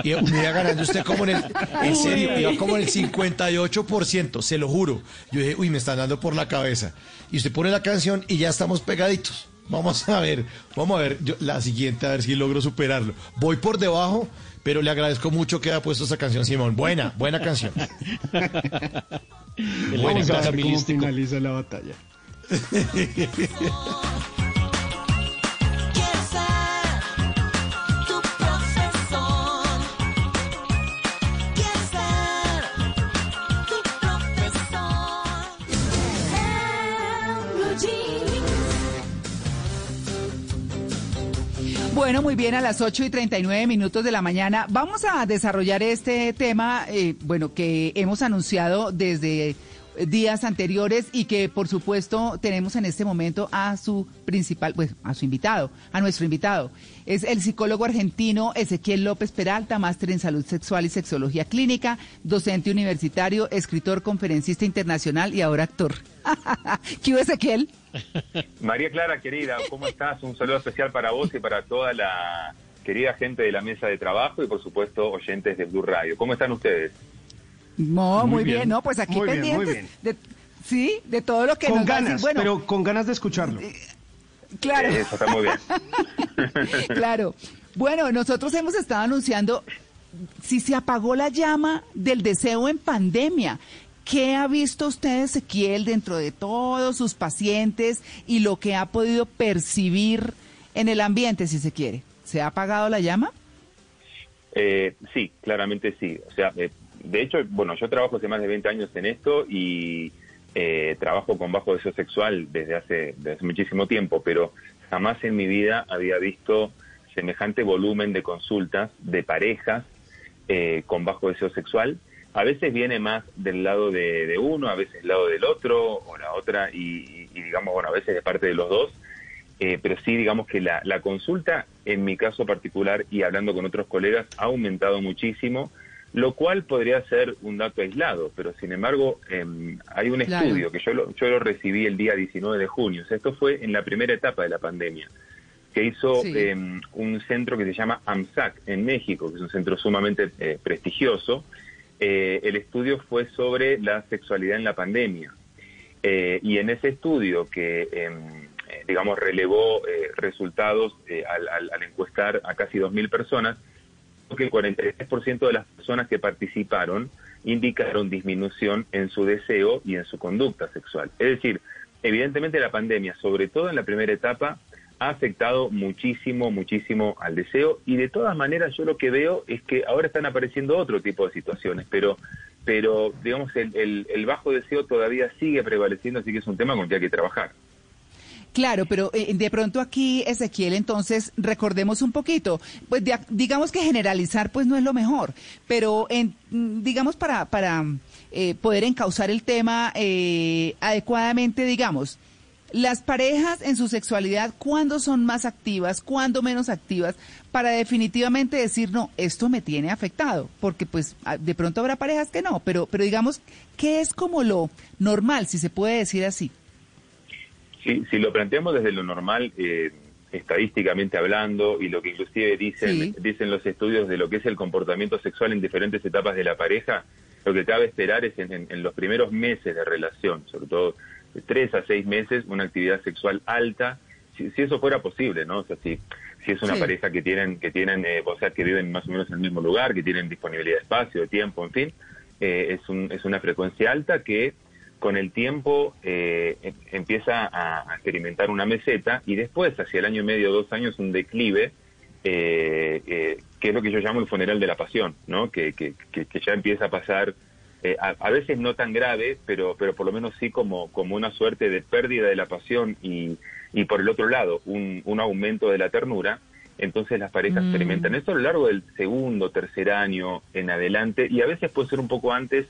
Y me iba ganando usted como en el, en serio, iba como en el 58%, se lo juro. Yo dije, uy, me están dando por la cabeza. Y usted pone la canción y ya estamos pegaditos. Vamos a ver, vamos a ver yo- la siguiente, a ver si logro superarlo. Voy por debajo, pero le agradezco mucho que haya puesto esa canción, Simón. Buena, buena canción. Vamos a ver cómo finaliza la batalla. (laughs) Bueno, muy bien, a las 8 y 39 minutos de la mañana vamos a desarrollar este tema, eh, bueno, que hemos anunciado desde días anteriores y que por supuesto tenemos en este momento a su principal, pues a su invitado, a nuestro invitado. Es el psicólogo argentino Ezequiel López Peralta, máster en salud sexual y sexología clínica, docente universitario, escritor, conferencista internacional y ahora actor. (laughs) ¿Qué Ezequiel? María Clara, querida, ¿cómo estás? Un saludo especial para vos y para toda la querida gente de la mesa de trabajo y por supuesto oyentes de Blue Radio. ¿Cómo están ustedes? No, muy, bien. ¿no? Pues aquí Muy bien, muy pendientes de, sí, de todo lo que Con nos decir. ganas, Bueno, pero con ganas de escucharlo. claro. Eso está muy bien. (laughs) claro. Bueno, nosotros hemos estado anunciando si se apagó la llama del deseo en pandemia. ¿Qué ha visto usted, Ezequiel, dentro de todos sus pacientes y lo que ha podido percibir en el ambiente, si se quiere? ¿Se ha apagado la llama? Eh, sí, claramente sí. O sea, eh, de hecho, bueno, yo trabajo hace más de 20 años en esto y eh, trabajo con bajo deseo sexual desde hace, desde hace muchísimo tiempo, pero jamás en mi vida había visto semejante volumen de consultas de parejas eh, con bajo deseo sexual. A veces viene más del lado de, de uno, a veces del lado del otro o la otra y, y digamos, bueno, a veces de parte de los dos. Eh, pero sí, digamos que la, la consulta, en mi caso particular y hablando con otros colegas, ha aumentado muchísimo, lo cual podría ser un dato aislado, pero sin embargo em, hay un Claro. estudio que yo lo, yo lo recibí el día 19 de junio, o sea, esto fue en la primera etapa de la pandemia, que hizo Sí. em, un centro que se llama AMSAC en México, que es un centro sumamente eh, prestigioso. Eh, el estudio fue sobre la sexualidad en la pandemia. Eh, y en ese estudio que, em, eh, digamos, relevó eh, resultados eh, al, al- al encuestar a casi 2.000 personas, que el 43% de las personas que participaron indicaron disminución en su deseo y en su conducta sexual. Es decir, evidentemente la pandemia, sobre todo en la primera etapa, ha afectado muchísimo, muchísimo al deseo y de todas maneras yo lo que veo es que ahora están apareciendo otro tipo de situaciones, pero, pero digamos, el, el- el bajo deseo todavía sigue prevaleciendo, así que es un tema con el que hay que trabajar. Claro, pero eh, de pronto aquí, Ezequiel, entonces recordemos un poquito. Pues de- digamos que generalizar pues no es lo mejor, pero en, mm, digamos para, para eh, poder encauzar el tema eh, adecuadamente, digamos, las parejas en su sexualidad, ¿cuándo son más activas, cuándo menos activas, para definitivamente decir, no, esto me tiene afectado? Porque pues ah, de pronto habrá parejas que no, pero, pero digamos, ¿qué es como lo normal, si se puede decir así? Si, si lo planteamos desde lo normal, eh, estadísticamente hablando, y lo que inclusive dicen, dicen los estudios de lo que es el comportamiento sexual en diferentes etapas de la pareja, lo que cabe esperar es en, en- en los primeros meses de relación, sobre todo de tres a seis meses, una actividad sexual alta, si, si eso fuera posible, ¿no? O sea, si, si es una Sí. pareja que tienen, que tienen, eh, o sea, que viven más o menos en el mismo lugar, que tienen disponibilidad de espacio, de tiempo, en fin, eh, es, un, es una frecuencia alta que con el tiempo eh, em- empieza a, a experimentar una meseta y después, hacia el año y medio, dos años, un declive, eh, eh, que es lo que yo llamo el funeral de la pasión, ¿no? Que, que, que- que ya empieza a pasar, eh, a, a veces no tan grave, pero, pero por lo menos sí como, como una suerte de pérdida de la pasión y, y por el otro lado, un, un aumento de la ternura. Entonces las parejas Mm. experimentan esto a lo largo del segundo, tercer año en adelante y a veces puede ser un poco antes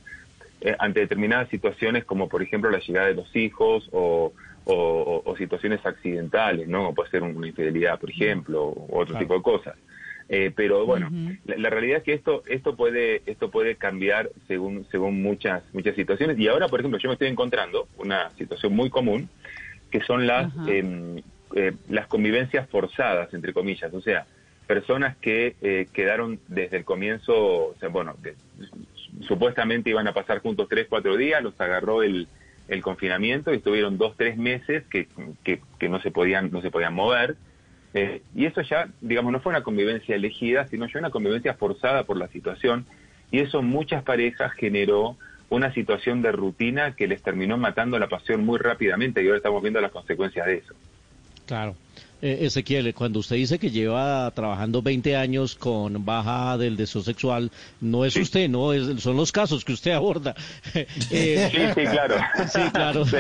eh, ante determinadas situaciones como por ejemplo la llegada de los hijos o, o- o- o situaciones accidentales, ¿no? O puede ser una infidelidad, por ejemplo, o otro tipo de cosas. Eh, pero bueno, la, la realidad es que esto esto puede esto puede cambiar según según muchas muchas situaciones. Y ahora por ejemplo yo me estoy encontrando una situación muy común que son las em, eh, las convivencias forzadas entre comillas, o sea, personas que eh, quedaron desde el comienzo, o sea, bueno, que supuestamente iban a pasar juntos tres, cuatro días, los agarró el, el confinamiento y estuvieron dos, tres meses que, que, que no se podían, no se podían mover. Eh, y eso ya, digamos, no fue una convivencia elegida, sino ya una convivencia forzada por la situación. Y eso muchas parejas generó una situación de rutina que les terminó matando la pasión muy rápidamente y ahora estamos viendo las consecuencias de eso. Claro. Eh, Ezequiel, cuando usted dice que lleva trabajando 20 años con baja del deseo sexual, no es usted, no es, son los casos que usted aborda. (laughs) Eh, Sí, sí, claro. Sí, claro. Sí.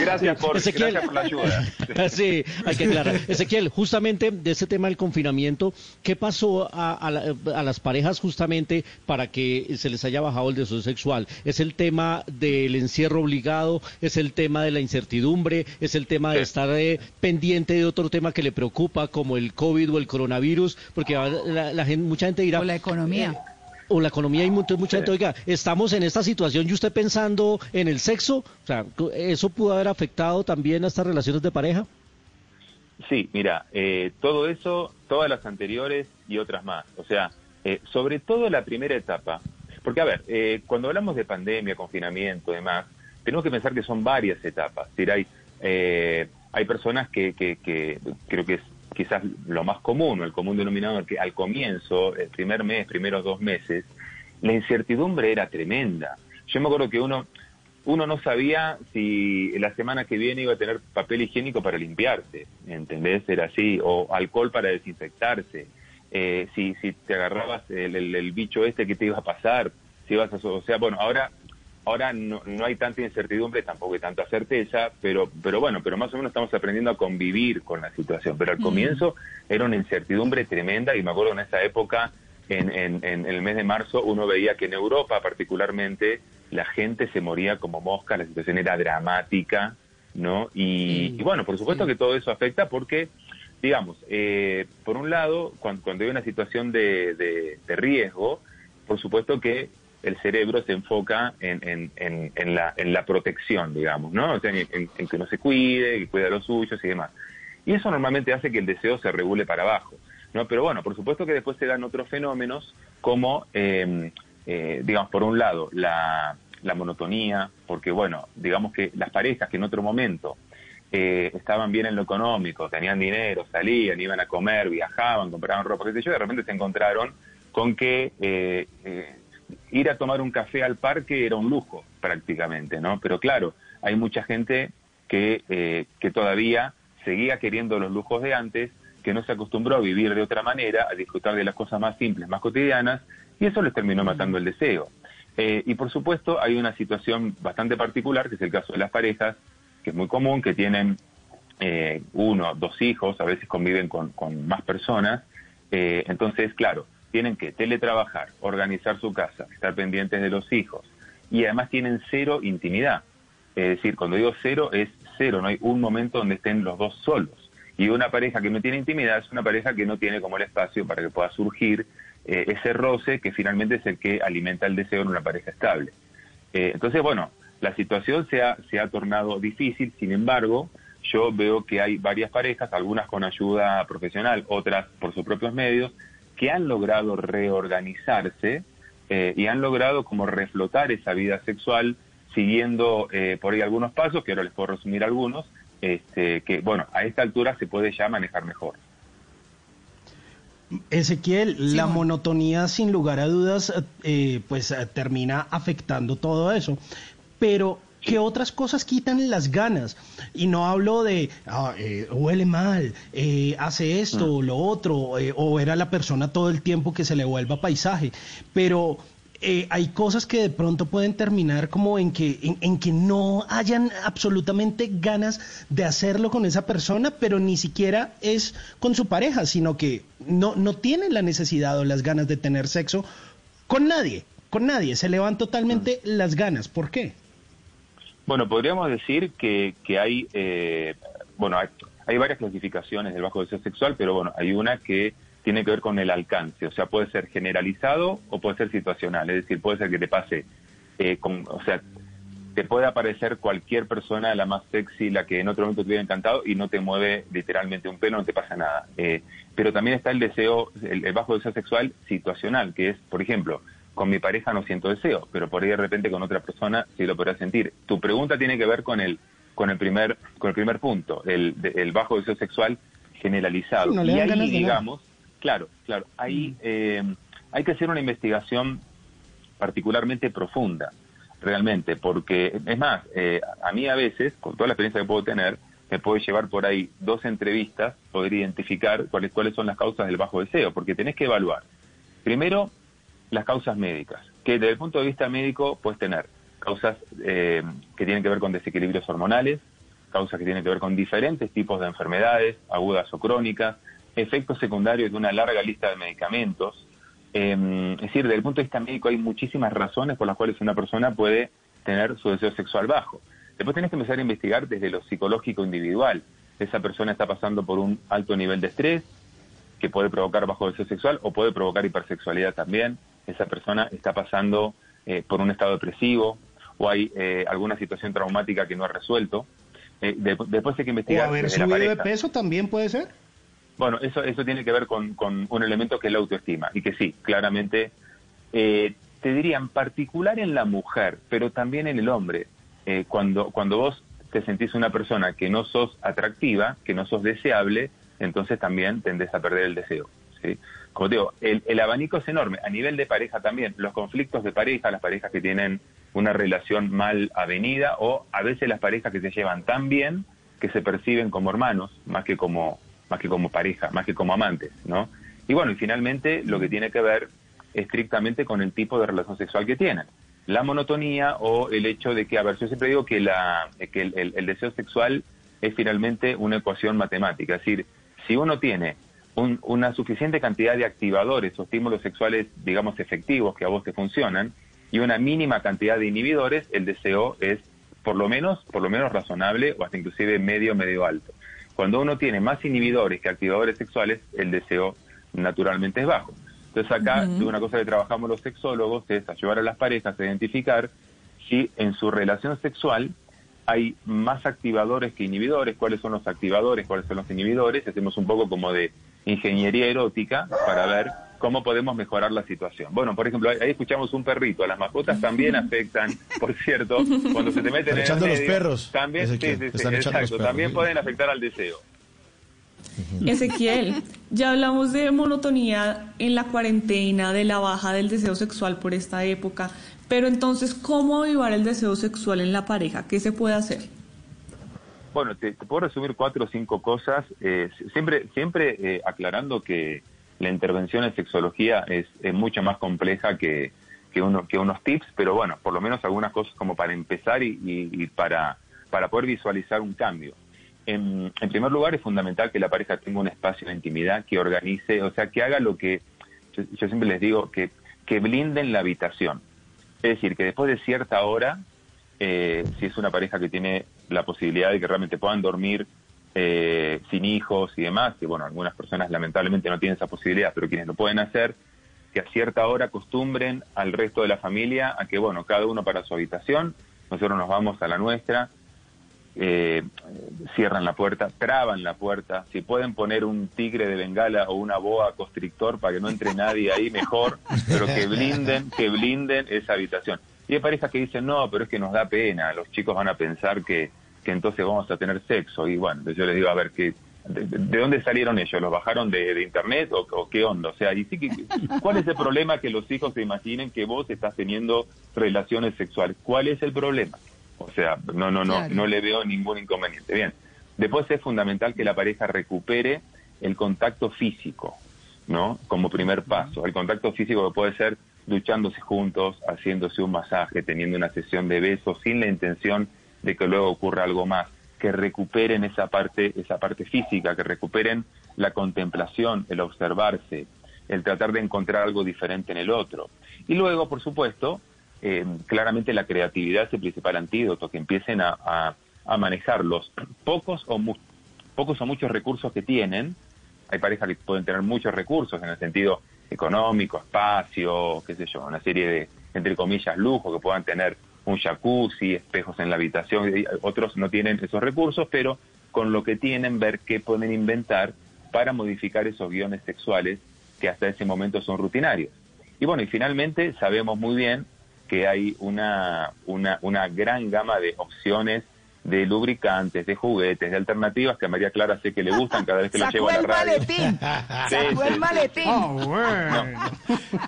Gracias, por, Ezequiel. gracias por la ayuda. (laughs) Sí, hay que aclarar. Ezequiel, justamente de ese tema del confinamiento, ¿qué pasó a, a la- a las parejas justamente para que se les haya bajado el deseo sexual? ¿Es el tema del encierro obligado? ¿Es el tema de la incertidumbre? ¿Es el tema de estar eh, pendiente de otro tema que le preocupa como el COVID o el coronavirus? Porque la, la gente, mucha gente dirá... O la economía. o la economía y mucha, mucha gente, oiga, estamos en esta situación y usted pensando en el sexo, o sea, ¿eso pudo haber afectado también a estas relaciones de pareja? Sí, mira, eh, todo eso, todas las anteriores y otras más. O sea, eh, sobre todo la primera etapa. Porque, a ver, eh, cuando hablamos de pandemia, confinamiento, demás, tenemos que pensar que son varias etapas. Es decir, hay, eh, hay personas que, que, que creo que es quizás lo más común, o el común denominador, que al comienzo, el primer mes, primeros dos meses, la incertidumbre era tremenda. Yo me acuerdo que uno, uno no sabía si la semana que viene iba a tener papel higiénico para limpiarse, ¿entendés? Era así, o alcohol para desinfectarse, eh, si, si te agarrabas el, el- bicho este que te iba a pasar, si ibas a, o sea, bueno, ahora ahora no, no hay tanta incertidumbre, tampoco hay tanta certeza, pero pero bueno, pero más o menos estamos aprendiendo a convivir con la situación, pero al Mm. comienzo era una incertidumbre tremenda y me acuerdo en esa época en, en- en el mes de marzo uno veía que en Europa particularmente la gente se moría como mosca, la situación era dramática, ¿no? Y, y bueno, por supuesto que todo eso afecta porque, digamos, eh, por un lado, cuando, cuando hay una situación de, de- de riesgo, por supuesto que el cerebro se enfoca en, en- en- en la, protección, digamos, ¿no? O sea, en, que uno se cuide, que cuida a los suyos y demás. Y eso normalmente hace que el deseo se regule para abajo, ¿no? Pero bueno, por supuesto que después se dan otros fenómenos como, eh, eh, digamos, por un lado, la, la monotonía, porque bueno, digamos que las parejas que en otro momento eh, estaban bien en lo económico, tenían dinero, salían, iban a comer, viajaban, compraban ropa, qué sé yo, de repente se encontraron con que eh, eh, ir a tomar un café al parque era un lujo prácticamente, ¿no? Pero claro, hay mucha gente que, eh, que todavía seguía queriendo los lujos de antes, que no se acostumbró a vivir de otra manera, a disfrutar de las cosas más simples, más cotidianas, y eso les terminó matando el deseo. Eh, y por supuesto hay una situación bastante particular, que es el caso de las parejas, que es muy común, que tienen eh, uno, dos hijos, a veces conviven con, con más personas, eh, entonces, claro, tienen que teletrabajar, organizar su casa, estar pendientes de los hijos, y además tienen cero intimidad. Es decir, cuando digo cero, es cero, no hay un momento donde estén los dos solos. Y una pareja que no tiene intimidad es una pareja que no tiene como el espacio para que pueda surgir eh, ese roce que finalmente es el que alimenta el deseo en una pareja estable. Eh, entonces, bueno, la situación se ha, se ha tornado difícil, sin embargo, yo veo que hay varias parejas, algunas con ayuda profesional, otras por sus propios medios, que han logrado reorganizarse eh, y han logrado como reflotar esa vida sexual siguiendo eh, por ahí algunos pasos, que ahora les puedo resumir algunos, este, que bueno, a esta altura se puede ya manejar mejor. Ezequiel, la monotonía sin lugar a dudas eh, pues termina afectando todo eso. Pero, ¿qué otras cosas quitan las ganas? Y no hablo de, ah, eh, huele mal, eh, hace esto o lo otro, eh, o era la persona todo el tiempo que se le vuelva paisaje. Pero eh, hay cosas que de pronto pueden terminar como en que, en, en que no hayan absolutamente ganas de hacerlo con esa persona, pero ni siquiera es con su pareja, sino que no, no tienen la necesidad o las ganas de tener sexo con nadie, con nadie, se le van totalmente las ganas. ¿Por qué? Bueno, podríamos decir que, que hay, eh, bueno, hay, hay varias clasificaciones del bajo deseo sexual, pero bueno, hay una que tiene que ver con el alcance, o sea, puede ser generalizado o puede ser situacional, es decir, puede ser que te pase, eh, con, o sea, te puede aparecer cualquier persona, la más sexy, la que en otro momento te hubiera encantado y no te mueve literalmente un pelo, no te pasa nada. Eh, pero también está el deseo, el, el bajo deseo sexual situacional, que es, por ejemplo, con mi pareja no siento deseo, pero por ahí de repente con otra persona sí lo podrás sentir. Tu pregunta tiene que ver con el, con el primer, con el primer punto, el, de- el bajo deseo sexual generalizado. Sí, no le y ahí, digamos, claro, claro, ahí eh, hay que hacer una investigación particularmente profunda, realmente, porque es más, eh, a mí a veces, con toda la experiencia que puedo tener, me puede llevar por ahí dos entrevistas, poder identificar cuáles, cuáles son las causas del bajo deseo, porque tenés que evaluar. Primero, las causas médicas, que desde el punto de vista médico puedes tener causas eh, que tienen que ver con desequilibrios hormonales, causas que tienen que ver con diferentes tipos de enfermedades, agudas o crónicas, efectos secundarios de una larga lista de medicamentos. Eh, es decir, desde el punto de vista médico hay muchísimas razones por las cuales una persona puede tener su deseo sexual bajo. Después tenés que empezar a investigar desde lo psicológico individual. Esa persona está pasando por un alto nivel de estrés que puede provocar bajo deseo sexual o puede provocar hipersexualidad también. Esa persona está pasando eh, por un estado depresivo o hay eh, alguna situación traumática que no ha resuelto. Eh, de- después hay que O investigar haber desde la subido de peso también puede ser. Bueno, eso, eso tiene que ver con, con un elemento que es la autoestima y que sí, claramente, eh, te diría en particular en la mujer, pero también en el hombre, eh, cuando, cuando vos te sentís una persona que no sos atractiva, que no sos deseable, entonces también tendés a perder el deseo. ¿sí? Como te digo, el, el abanico es enorme. A nivel de pareja también, los conflictos de pareja, las parejas que tienen una relación mal avenida o a veces las parejas que se llevan tan bien que se perciben como hermanos más que como más que como pareja, más que como amantes, ¿no? Y bueno, y finalmente lo que tiene que ver estrictamente con el tipo de relación sexual que tienen. La monotonía o el hecho de que, a ver, yo siempre digo que, la, que el, el- el deseo sexual es finalmente una ecuación matemática. Es decir, si uno tiene un- una suficiente cantidad de activadores o estímulos sexuales, digamos, efectivos que a vos te funcionan, y una mínima cantidad de inhibidores, el deseo es por lo menos, por lo menos razonable o hasta inclusive medio, medio alto. Cuando uno tiene más inhibidores que activadores sexuales, el deseo naturalmente es bajo. Entonces acá Ujú. una cosa que trabajamos los sexólogos es ayudar a las parejas a identificar si en su relación sexual hay más activadores que inhibidores, cuáles son los activadores, cuáles son los inhibidores, hacemos un poco como de ingeniería erótica para ver cómo podemos mejorar la situación. Bueno, por ejemplo, ahí escuchamos un perrito, las mascotas también afectan, (laughs) por cierto, cuando se te meten Están en el echando los perros, también, sí, Ezequiel, sí, sí, están echando los exacto, perros. también pueden afectar al deseo. Ezequiel, ya hablamos de monotonía en la cuarentena, de la baja del deseo sexual por esta época, pero entonces, ¿cómo avivar el deseo sexual en la pareja? ¿Qué se puede hacer? Bueno, te, puedo resumir cuatro o cinco cosas, eh, siempre, siempre eh, aclarando que la intervención en sexología es, es mucho más compleja que, que, uno, que unos tips, pero bueno, por lo menos algunas cosas como para empezar y, y- y para, para poder visualizar un cambio. En, en primer lugar, es fundamental que la pareja tenga un espacio de intimidad, que organice, o sea, que haga lo que yo, yo siempre les digo, que, que blinden la habitación. Es decir, que después de cierta hora, eh, si es una pareja que tiene la posibilidad de que realmente puedan dormir eh, sin hijos y demás, que bueno, algunas personas lamentablemente no tienen esa posibilidad, pero quienes lo pueden hacer, que a cierta hora acostumbren al resto de la familia a que, bueno, cada uno para su habitación, nosotros nos vamos a la nuestra, eh, cierran la puerta, traban la puerta, si pueden poner un tigre de bengala o una boa constrictor para que no entre nadie ahí, mejor, pero que blinden, que blinden esa habitación. Y hay parejas que dicen, no, pero es que nos da pena, los chicos van a pensar que, que entonces vamos a tener sexo. Y bueno, entonces yo les digo, a ver, ¿qué, de, de dónde salieron ellos? ¿Los bajaron de, de internet o, o qué onda? O sea, y sí que, ¿cuál es el problema que los hijos se imaginen que vos estás teniendo relaciones sexuales? ¿Cuál es el problema? O sea, no, no, no, Claro. no le veo ningún inconveniente. Bien. Después es fundamental que la pareja recupere el contacto físico, ¿no? Como primer paso. El contacto físico que puede ser duchándose juntos, haciéndose un masaje, teniendo una sesión de besos, sin la intención de que luego ocurra algo más. Que recuperen esa parte, esa parte física, que recuperen la contemplación, el observarse, el tratar de encontrar algo diferente en el otro. Y luego, por supuesto, eh, claramente la creatividad es el principal antídoto, que empiecen a, a- a manejar los pocos o, mu- pocos o muchos recursos que tienen. Hay parejas que pueden tener muchos recursos en el sentido económico, espacio, qué sé yo, una serie de, entre comillas, lujo, que puedan tener un jacuzzi, espejos en la habitación. Otros no tienen esos recursos, pero con lo que tienen, ver qué pueden inventar para modificar esos guiones sexuales que hasta ese momento son rutinarios. Y bueno, y finalmente sabemos muy bien que hay una, una, una gran gama de opciones de lubricantes, de juguetes, de alternativas que a María Clara sé que le gustan cada vez que lo llevo a la radio. maletín. (laughs) Sí, Sacó sí, el sí. maletín.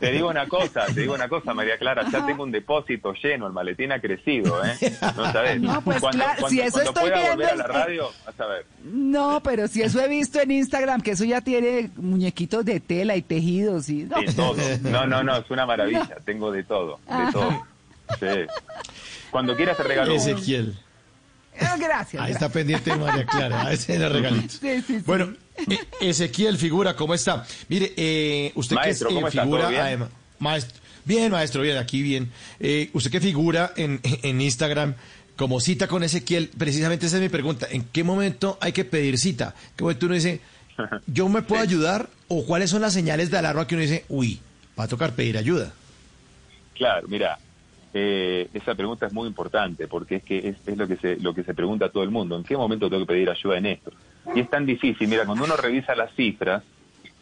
Te digo una cosa, te digo una cosa, María Clara, ya tengo un depósito lleno, el maletín ha crecido, ¿eh? No sabes. No, pues cuando, claro, cuando- si eso estoy pueda viendo volver a la radio, vas a ver. No, pero si eso he visto en Instagram, que eso ya tiene muñequitos de tela y tejidos y... No. Sí, todo. No, no, no, es una maravilla, tengo de todo, de todo. Sí. Cuando quieras te regalo. uno. Ezequiel. Eh, Gracias. Ahí está pendiente María Clara. Ahí se le regalito. Sí, sí, sí. Bueno, e- Ezequiel, figura, ¿cómo está? Mire, eh, usted Maestro, que es, eh, figura, además- maestro, bien, maestro, bien, aquí bien. Eh, usted que figura en, en Instagram como cita con Ezequiel, precisamente esa es mi pregunta. ¿En qué momento hay que pedir cita? ¿En qué momento uno dice, (laughs) yo me puedo ayudar? ¿O cuáles son las señales de alarma que uno dice, uy, va a tocar pedir ayuda? Claro, mira, eh, esa pregunta es muy importante porque es que es, es lo que se lo que se pregunta a todo el mundo. ¿En qué momento tengo que pedir ayuda en esto? Y es tan difícil. Mira, cuando uno revisa las cifras,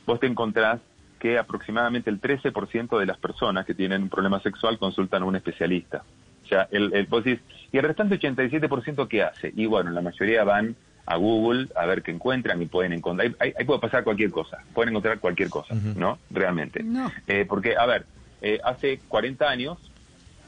vos te encontrás que aproximadamente el 13% de las personas que tienen un problema sexual consultan a un especialista. O sea, el, el, vos decís, ¿y el restante 87% qué hace? Y bueno, la mayoría van a Google a ver qué encuentran y pueden encontrar. Ahí, ahí- puede pasar cualquier cosa. Pueden encontrar cualquier cosa, ¿no? Realmente. No. Eh, porque, a ver, eh, hace 40 años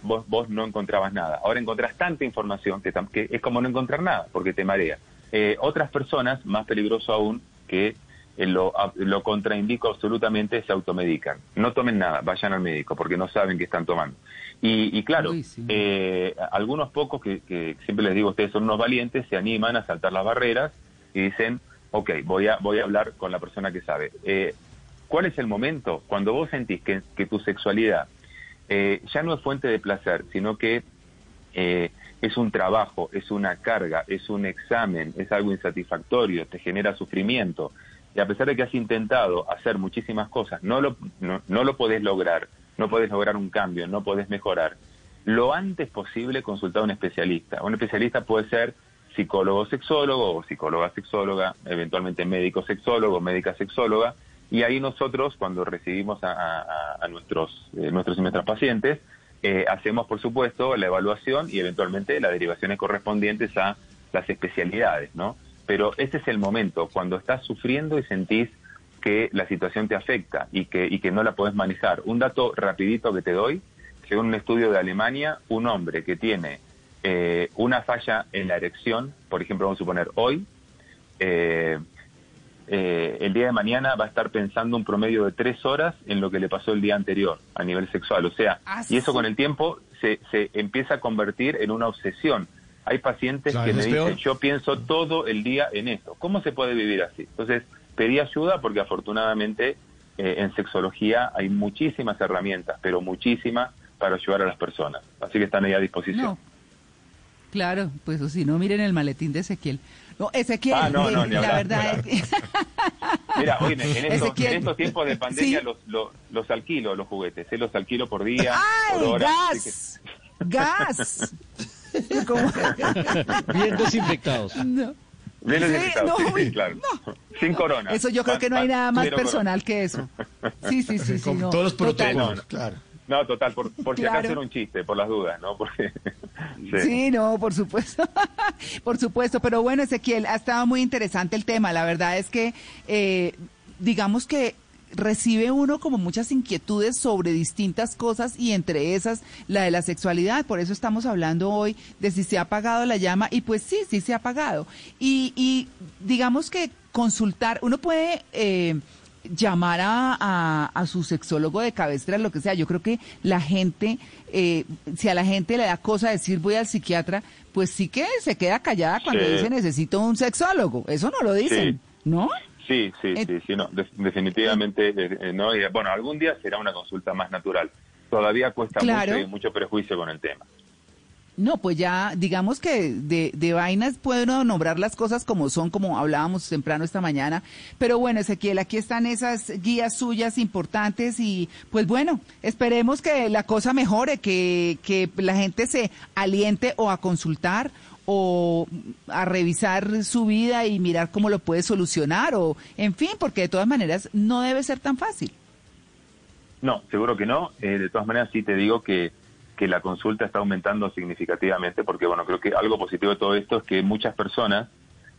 vos, vos no encontrabas nada. Ahora encontrás tanta información que, que es como no encontrar nada, porque te marea. Eh, otras personas, más peligroso aún, que eh, lo, lo contraindico absolutamente, se automedican. No tomen nada, vayan al médico, porque no saben qué están tomando. Y, y claro, eh, algunos pocos que, que siempre les digo ustedes son unos valientes, se animan a saltar las barreras y dicen, ok, voy a, voy a hablar con la persona que sabe. Eh, ¿Cuál es el momento? Cuando vos sentís que, que tu sexualidad eh, ya no es fuente de placer, sino que eh, es un trabajo, es una carga, es un examen, es algo insatisfactorio, te genera sufrimiento. Y a pesar de que has intentado hacer muchísimas cosas, no lo, no, no lo podés lograr, no podés lograr un cambio, no podés mejorar. Lo antes posible consultar a un especialista. Un especialista puede ser psicólogo sexólogo o psicóloga sexóloga, eventualmente médico sexólogo, médica sexóloga, y ahí nosotros, cuando recibimos a, nuestros, eh, nuestros y nuestras pacientes, eh, hacemos, por supuesto, la evaluación y eventualmente las derivaciones correspondientes a las especialidades, ¿no? Pero ese es el momento, cuando estás sufriendo y sentís que la situación te afecta y que, y que no la podés manejar. Un dato rapidito que te doy, según un estudio de Alemania, un hombre que tiene eh, una falla en la erección, por ejemplo, vamos a suponer hoy, eh, eh, el día de mañana va a estar pensando un promedio de tres horas en lo que le pasó el día anterior a nivel sexual. O sea, Ah, y eso con el tiempo se, se empieza a convertir en una obsesión. Hay pacientes Claro, que me dicen, peor. yo pienso todo el día en esto. ¿Cómo se puede vivir así? Entonces, pedí ayuda porque afortunadamente eh, en sexología hay muchísimas herramientas, pero muchísimas para ayudar a las personas. Así que están ahí a disposición. No. Claro, pues o si no, miren el maletín de Ezequiel. No, Ezequiel, Ah, no, eh, no, la hablar, verdad es (laughs) Mira, oye, en estos, en estos tiempos de pandemia Sí. los, los, los alquilo, los juguetes, ¿eh? los alquilo por día, ¡Ay, por hora. así gas! ¡Gas! (laughs) ¿Cómo? Bien desinfectados. No. Bien Sí, desinfectado, no, sí, uy, sí, claro. Sin corona. Eso yo creo que no hay nada más personal que eso. Sí, sí, sí, sí. Con no, todos los protocolos, claro. No, total, por, por si Claro. acaso era un chiste, por las dudas, ¿no? (laughs) Porque, sí. Sí, no, por supuesto. (laughs) por supuesto. Pero bueno, Ezequiel, ha estado muy interesante el tema. La verdad es que, eh, digamos que recibe uno como muchas inquietudes sobre distintas cosas y entre esas la de la sexualidad. Por eso estamos hablando hoy de si se ha apagado la llama y pues sí, sí se ha apagado. Y, y digamos que consultar, uno puede... Eh, llamar a, a, a su sexólogo de cabecera, lo que sea. Yo creo que la gente, eh, si a la gente le da cosa decir voy al psiquiatra, pues sí que se queda callada cuando Sí. dice necesito un sexólogo. Eso no lo dicen, Sí. ¿no? Sí, sí, Eh, sí, sí, no, de- definitivamente, eh, eh, no, y, bueno, algún día será una consulta más natural. Todavía cuesta Claro. mucho y mucho prejuicio con el tema. No, pues ya, digamos que de, de vainas puede uno nombrar las cosas como son, como hablábamos temprano esta mañana. Pero bueno, Ezequiel, aquí están esas guías suyas importantes y pues bueno, esperemos que la cosa mejore, que, que la gente se aliente o a consultar o a revisar su vida y mirar cómo lo puede solucionar o, en fin, porque de todas maneras no debe ser tan fácil. No, seguro que no. Eh, de todas maneras, sí te digo que que la consulta está aumentando significativamente, porque bueno, creo que algo positivo de todo esto es que muchas personas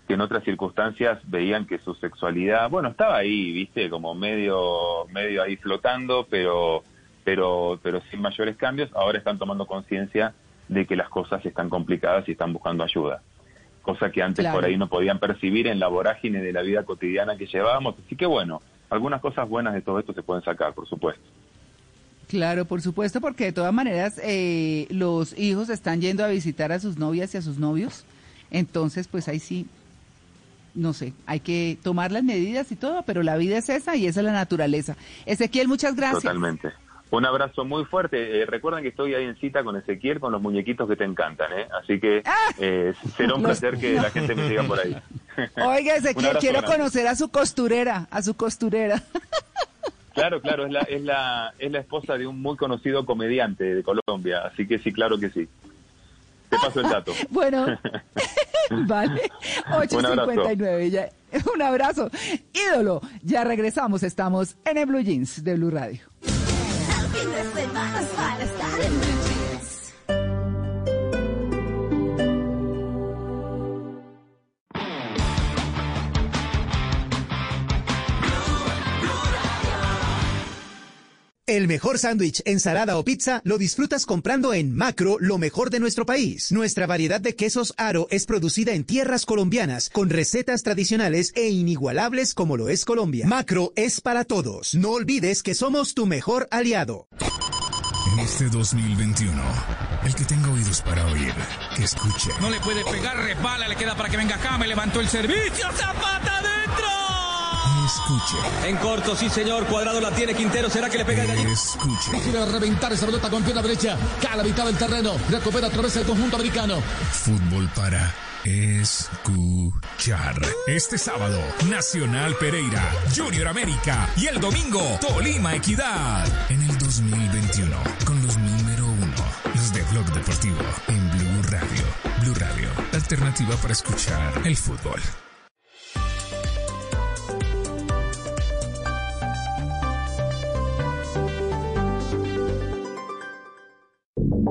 que en otras circunstancias veían que su sexualidad, bueno, estaba ahí, viste, como medio, medio ahí flotando, pero, pero, pero sin mayores cambios, ahora están tomando conciencia de que las cosas están complicadas y están buscando ayuda. Cosa que antes Claro. por ahí no podían percibir en la vorágine de la vida cotidiana que llevábamos. Así que bueno, algunas cosas buenas de todo esto se pueden sacar, por supuesto. Claro, por supuesto, porque de todas maneras eh, los hijos están yendo a visitar a sus novias y a sus novios. Entonces, pues ahí sí, no sé, hay que tomar las medidas y todo, pero la vida es esa y esa es la naturaleza. Ezequiel, muchas gracias. Totalmente. Un abrazo muy fuerte. Eh, recuerden que estoy ahí en cita con Ezequiel con los muñequitos que te encantan, ¿eh? Así que eh, será un placer que la gente me siga por ahí. Oiga, (laughs) Ezequiel, quiero grande. conocer a su costurera, a su costurera. (laughs) Claro, claro, es la, es la, es la esposa de un muy conocido comediante de Colombia, así que sí, claro que sí. Te paso el dato. (laughs) Bueno, (laughs) vale. Un abrazo. 8.59. Ya. (laughs) Un abrazo. Ídolo. Ya regresamos. Estamos en el Blue Jeans de Blue Radio. El mejor sándwich, ensalada o pizza lo disfrutas comprando en Macro, lo mejor de nuestro país. Nuestra variedad de quesos Aro es producida en tierras colombianas, con recetas tradicionales e inigualables como lo es Colombia. Macro es para todos. No olvides que somos tu mejor aliado. En este 2021, el que tenga oídos para oír, que escuche. No le puede pegar, resbala, le queda para que venga acá, me levantó el servicio, Zapata adentro. Escuche. En corto, sí señor, cuadrado la tiene Quintero, ¿será que le pega el gallito? Escuche. Quiere reventar esa pelota con pierna derecha, cae a la mitad del terreno, recupera a través del conjunto americano. Fútbol para escuchar. Este sábado, Nacional Pereira, Junior América y el domingo, Tolima Equidad. En el 2021, con los número uno, los de Blog Deportivo, en Blue Radio. Blue Radio, alternativa para escuchar el fútbol.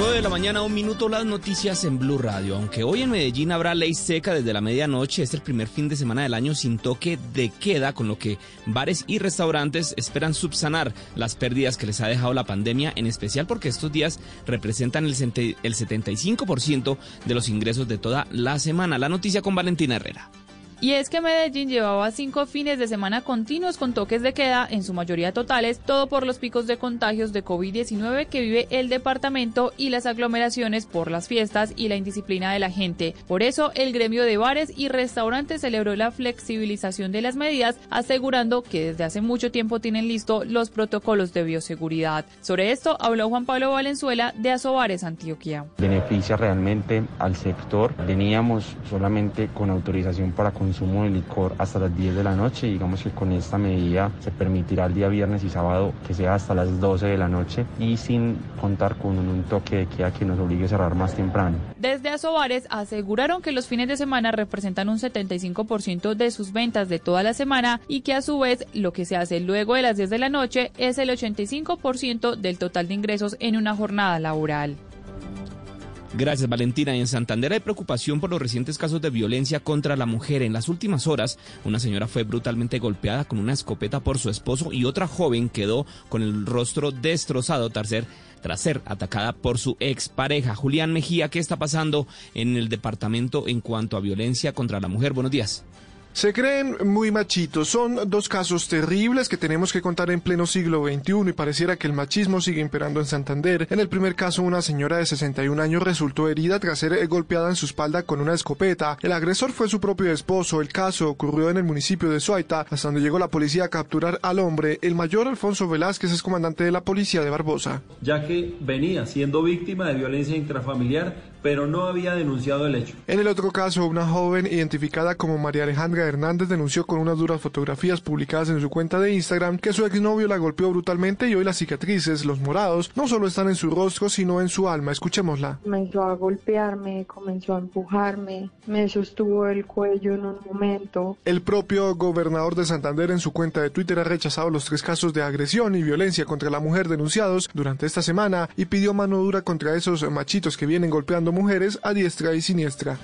9 de la mañana, un minuto, las noticias en Blue Radio. Aunque hoy en Medellín habrá ley seca desde la medianoche, es el primer fin de semana del año sin toque de queda, con lo que bares y restaurantes esperan subsanar las pérdidas que les ha dejado la pandemia, en especial porque estos días representan el, sente- el 75% de los ingresos de toda la semana. La noticia con Valentina Herrera. Y es que Medellín llevaba cinco fines de semana continuos con toques de queda, en su mayoría totales, todo por los picos de contagios de COVID-19 que vive el departamento y las aglomeraciones por las fiestas y la indisciplina de la gente. Por eso, el gremio de bares y restaurantes celebró la flexibilización de las medidas, asegurando que desde hace mucho tiempo tienen listo los protocolos de bioseguridad. Sobre esto habló Juan Pablo Valenzuela de Asobares Antioquia. beneficia realmente al sector. Teníamos solamente con autorización para consumo de licor hasta las 10 de la noche. Digamos que con esta medida se permitirá el día viernes y sábado que sea hasta las 12 de la noche y sin contar con un toque de queda que nos obligue a cerrar más temprano. Desde Asobares aseguraron que los fines de semana representan un 75% de sus ventas de toda la semana y que a su vez lo que se hace luego de las 10 de la noche es el 85% del total de ingresos en una jornada laboral. Gracias, Valentina. En Santander hay preocupación por los recientes casos de violencia contra la mujer. En las últimas horas, una señora fue brutalmente golpeada con una escopeta por su esposo y otra joven quedó con el rostro destrozado tras ser, tras ser atacada por su expareja. Julián Mejía, ¿qué está pasando en el departamento en cuanto a violencia contra la mujer? Buenos días. Se creen muy machitos. Son dos casos terribles que tenemos que contar en pleno siglo XXI y pareciera que el machismo sigue imperando en Santander. En el primer caso, una señora de 61 años resultó herida tras ser golpeada en su espalda con una escopeta. El agresor fue su propio esposo. El caso ocurrió en el municipio de Suaita, hasta donde llegó la policía a capturar al hombre. El mayor Alfonso Velázquez es comandante de la policía de Barbosa. ya que venía siendo víctima de violencia intrafamiliar, pero no había denunciado el hecho. En el otro caso, una joven identificada como María Alejandra Hernández denunció con unas duras fotografías publicadas en su cuenta de Instagram que su exnovio la golpeó brutalmente y hoy las cicatrices, los morados, no solo están en su rostro, sino en su alma. Escuchémosla. Comenzó a golpearme, comenzó a empujarme, me sostuvo el cuello en un momento. El propio gobernador de Santander en su cuenta de Twitter ha rechazado los tres casos de agresión y violencia contra la mujer denunciados durante esta semana y pidió mano dura contra esos machitos que vienen golpeando mujeres a diestra y siniestra.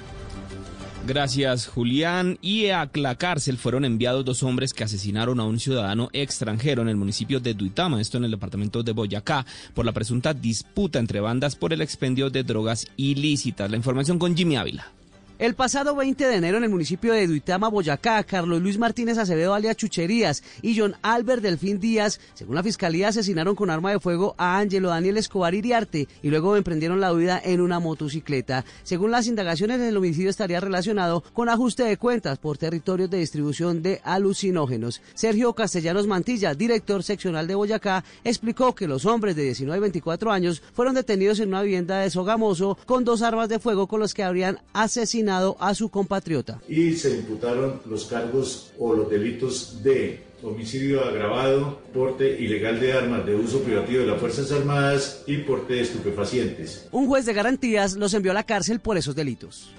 Gracias, Julián. Y a la cárcel fueron enviados dos hombres que asesinaron a un ciudadano extranjero en el municipio de Duitama, esto en el departamento de Boyacá, por la presunta disputa entre bandas por el expendio de drogas ilícitas. La información con Jimmy Ávila. El pasado 20 de enero en el municipio de Duitama, Boyacá, Carlos Luis Martínez Acevedo alias Chucherías y John Albert Delfín Díaz, según la fiscalía, asesinaron con arma de fuego a Ángelo Daniel Escobar Iriarte y luego emprendieron la huida en una motocicleta. Según las indagaciones, el homicidio estaría relacionado con ajuste de cuentas por territorios de distribución de alucinógenos. Sergio Castellanos Mantilla, director seccional de Boyacá, explicó que los hombres de 19 y 24 años fueron detenidos en una vivienda de Sogamoso con dos armas de fuego con los que habrían asesinado a su compatriota. Y se imputaron los cargos o los delitos de homicidio agravado, porte ilegal de armas de uso privativo de las Fuerzas Armadas y porte de estupefacientes. Un juez de garantías los envió a la cárcel por esos delitos.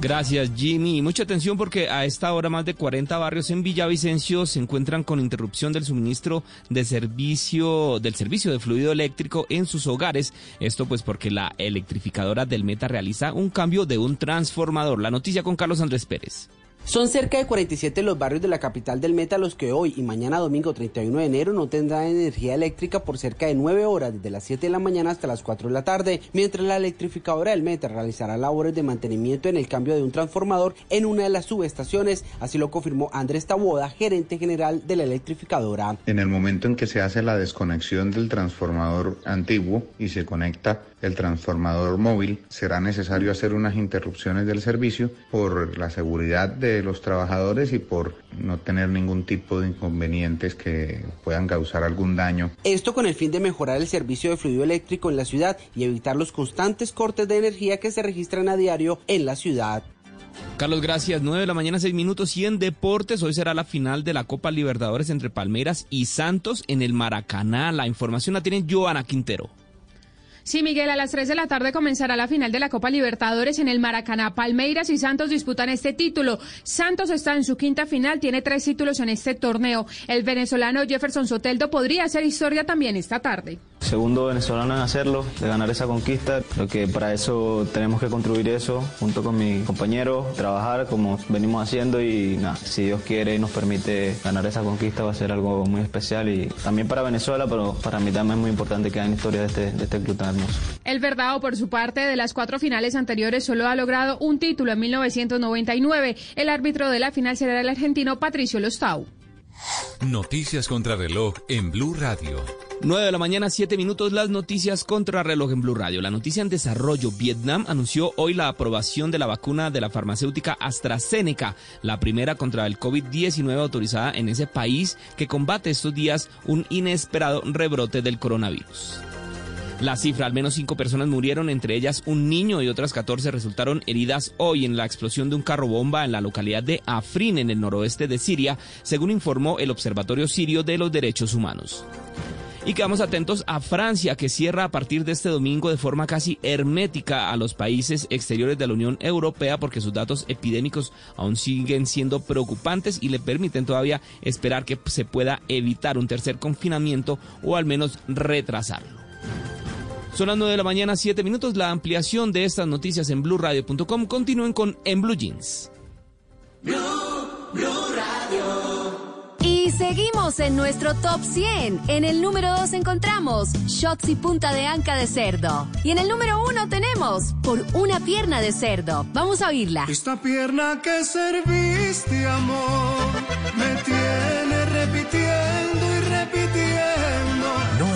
Gracias, Jimmy. Y mucha atención porque a esta hora más de 40 barrios en Villavicencio se encuentran con interrupción del suministro de servicio del servicio de fluido eléctrico en sus hogares. Esto pues porque la electrificadora del Meta realiza un cambio de un transformador. La noticia con Carlos Andrés Pérez. Son cerca de 47 los barrios de la capital del Meta los que hoy y mañana domingo 31 de enero no tendrán energía eléctrica por cerca de 9 horas desde las 7 de la mañana hasta las 4 de la tarde, mientras la electrificadora del Meta realizará labores de mantenimiento en el cambio de un transformador en una de las subestaciones, así lo confirmó Andrés Taboda, gerente general de la electrificadora. En el momento en que se hace la desconexión del transformador antiguo y se conecta el transformador móvil, será necesario hacer unas interrupciones del servicio por la seguridad de los trabajadores y por no tener ningún tipo de inconvenientes que puedan causar algún daño. Esto con el fin de mejorar el servicio de fluido eléctrico en la ciudad y evitar los constantes cortes de energía que se registran a diario en la ciudad. Carlos, gracias. 9 de la mañana, 6 minutos. Y en deportes, hoy será la final de la Copa Libertadores entre Palmeiras y Santos en el Maracaná. La información la tiene Joana Quintero. Sí, Miguel, a las 3 de la tarde comenzará la final de la Copa Libertadores en el Maracaná. Palmeiras y Santos disputan este título. Santos está en su quinta final, tiene tres títulos en este torneo. El venezolano Jefferson Soteldo podría hacer historia también esta tarde. Segundo venezolano en hacerlo, de ganar esa conquista. Creo que para eso tenemos que construir eso junto con mi compañero, trabajar como venimos haciendo y nada, si Dios quiere y nos permite ganar esa conquista va a ser algo muy especial y también para Venezuela, pero para mí también es muy importante que hagan historia de este, de este club tan hermoso. El Verdado, por su parte, de las cuatro finales anteriores solo ha logrado un título en 1999. El árbitro de la final será el argentino Patricio Lostau. Noticias contra reloj en Blue Radio. 9 de la mañana, 7 minutos, las noticias contra reloj en Blue Radio. La noticia en desarrollo, Vietnam anunció hoy la aprobación de la vacuna de la farmacéutica AstraZeneca, la primera contra el COVID-19 autorizada en ese país que combate estos días un inesperado rebrote del coronavirus. La cifra, al menos cinco personas murieron, entre ellas un niño y otras 14 resultaron heridas hoy en la explosión de un carro bomba en la localidad de Afrin, en el noroeste de Siria, según informó el Observatorio Sirio de los Derechos Humanos. Y quedamos atentos a Francia, que cierra a partir de este domingo de forma casi hermética a los países exteriores de la Unión Europea porque sus datos epidémicos aún siguen siendo preocupantes y le permiten todavía esperar que se pueda evitar un tercer confinamiento o al menos retrasarlo. Son las 9 de la mañana, 7 minutos. La ampliación de estas noticias en blueradio.com. Continúen con En Blue Jeans. Y seguimos en nuestro top 100. En el número 2 encontramos Shots y punta de anca de cerdo. Y en el número 1 tenemos Por una pierna de cerdo. Vamos a oírla. Esta pierna que serviste, amor, me tiene repitiendo y repitiendo.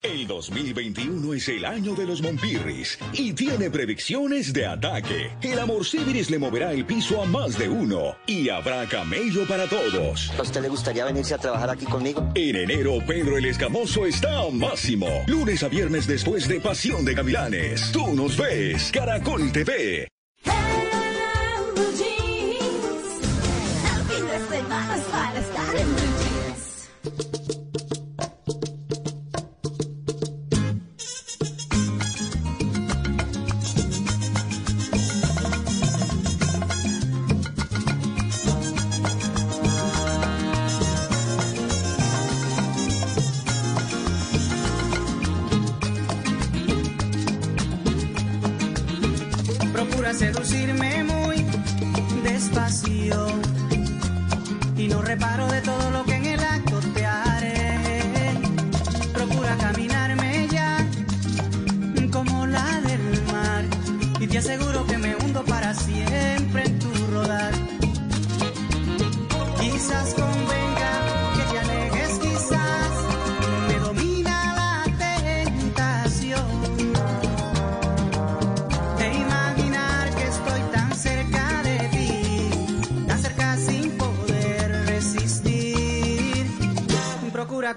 El 2021 es el año de los Monpirris y tiene predicciones de ataque. El amor Civiris le moverá el piso a más de uno y habrá camello para todos. ¿A usted le gustaría venirse a trabajar aquí conmigo? En enero, Pedro el Escamoso está a máximo. Lunes a viernes después de Pasión de Gavilanes. Tú nos ves, Caracol TV. Procura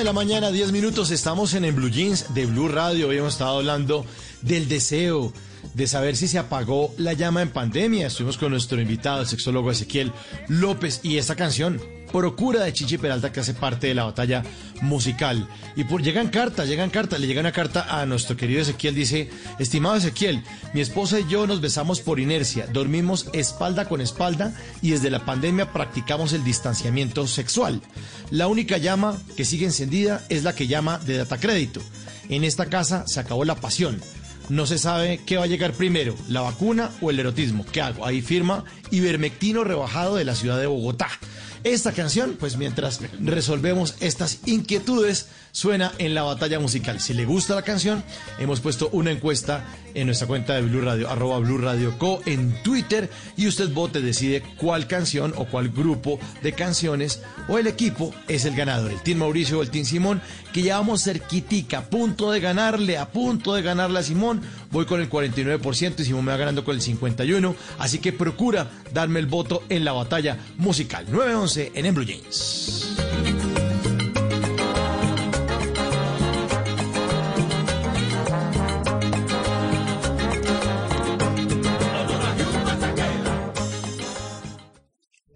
De la mañana, 10 minutos, estamos en el Blue Jeans de Blue Radio. Hoy hemos estado hablando del deseo de saber si se apagó la llama en pandemia. Estuvimos con nuestro invitado, el sexólogo Ezequiel López, y esta canción, Procura de Chichi Peralta, que hace parte de la batalla musical. Y por, llegan cartas, llegan cartas, le llega una carta a nuestro querido Ezequiel, dice, estimado Ezequiel, mi esposa y yo nos besamos por inercia, dormimos espalda con espalda y desde la pandemia practicamos el distanciamiento sexual. La única llama que sigue encendida es la que llama de data crédito. En esta casa se acabó la pasión. No se sabe qué va a llegar primero, la vacuna o el erotismo. ¿Qué hago? Ahí firma Ibermectino rebajado de la ciudad de Bogotá. Esta canción, pues mientras resolvemos estas inquietudes, suena en la batalla musical. Si le gusta la canción, hemos puesto una encuesta en nuestra cuenta de Blue Radio, arroba Blue Radio Co en Twitter, y usted vote, decide cuál canción o cuál grupo de canciones o el equipo es el ganador, el Team Mauricio o el Team Simón, que ya vamos cerquitica, a punto de ganarle, a punto de ganarle a Simón. Voy con el 49% y Simón me va ganando con el 51%, así que procura darme el voto en la batalla musical. 9-11 en Blue Jeans.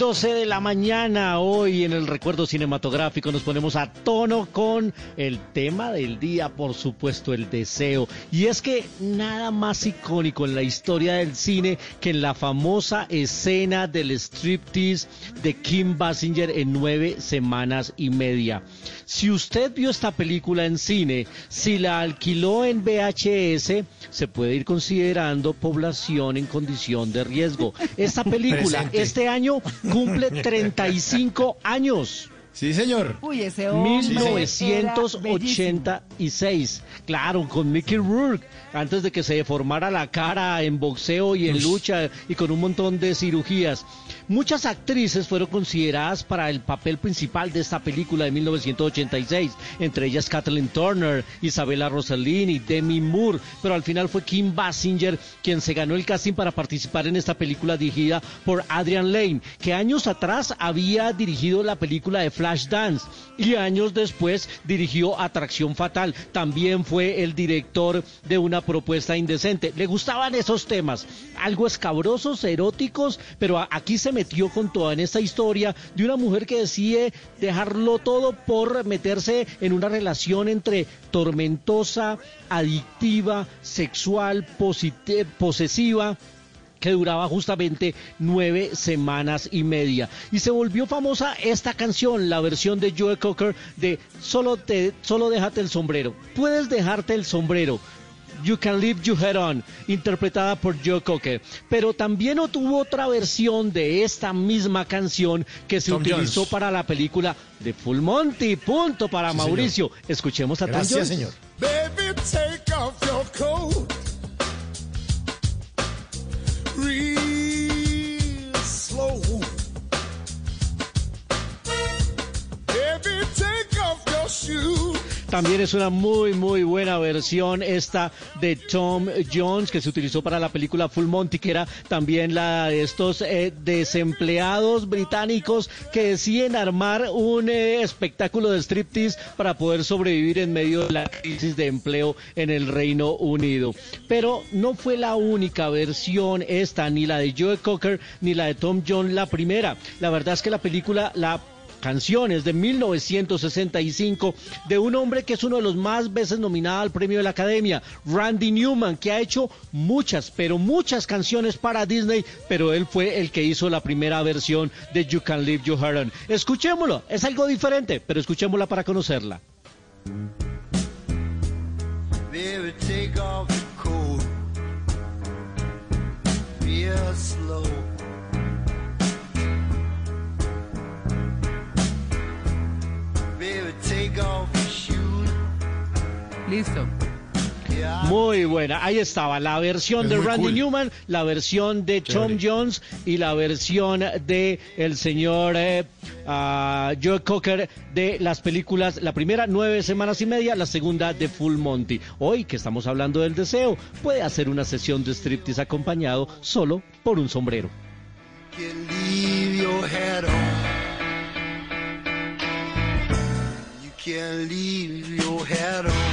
12 de la mañana, hoy en el recuerdo cinematográfico nos ponemos a tono con el tema del día, por supuesto, el deseo. Y es que nada más icónico en la historia del cine que en la famosa escena del striptease de Kim Basinger en nueve semanas y media. Si usted vio esta película en cine, si la alquiló en VHS, se puede ir considerando población en condición de riesgo. Esta película (laughs) Presente. este año cumple 35 años. Sí, señor. Uy, ese hombre. era bellísimo. 1986. Claro, con Mickey Rourke. Antes de que se deformara la cara en boxeo y en lucha y con un montón de cirugías. Muchas actrices fueron consideradas para el papel principal de esta película de 1986. Entre ellas Kathleen Turner, Isabella Rossellini, Demi Moore. Pero al final fue Kim Basinger quien se ganó el casting para participar en esta película dirigida por Adrian Lane, que años atrás había dirigido la película de Flashdance y años después dirigió Atracción Fatal. También fue el director de una propuesta indecente. Le gustaban esos temas, algo escabrosos, eróticos, pero aquí se metió con toda en esta historia de una mujer que decide dejarlo todo por meterse en una relación entre tormentosa, adictiva, sexual, posesiva que duraba justamente nueve semanas y media. Y se volvió famosa esta canción, la versión de Joe Cocker de Solo, te, solo déjate el sombrero. Puedes dejarte el sombrero. You Can Leave Your Head On, interpretada por Joe Cocker. Pero también tuvo otra versión de esta misma canción que se Tom utilizó Jones. para la película de Full Monty. Punto para Sí, Mauricio. Escuchemos a Tom Gracias, Jones. señor. Baby, take off your coat. Real También es una muy, muy buena versión esta de Tom Jones que se utilizó para la película Full Monty, que era también la de estos eh, desempleados británicos que deciden armar un eh, espectáculo de striptease para poder sobrevivir en medio de la crisis de empleo en el Reino Unido. Pero no fue la única versión esta, ni la de Joe Cocker, ni la de Tom Jones la primera. La verdad es que la película, la canciones de 1965 de un hombre que es uno de los más veces nominado al premio de la Academia, Randy Newman, que ha hecho muchas, pero muchas canciones para Disney, pero él fue el que hizo la primera versión de You Can Leave Your Heart On. Escuchémoslo, es algo diferente, pero escuchémosla para conocerla. Take off coat. Real slow. Listo. Muy buena, ahí estaba la versión Es de Randy cool. Newman, la versión de Tom. Jones y la versión de el señor eh, ah, Joe Cocker de las películas, la primera nueve semanas y media, la segunda de Full Monty. Hoy que estamos hablando del deseo, puede hacer una sesión de striptease acompañado solo por un sombrero. can leave your head on. You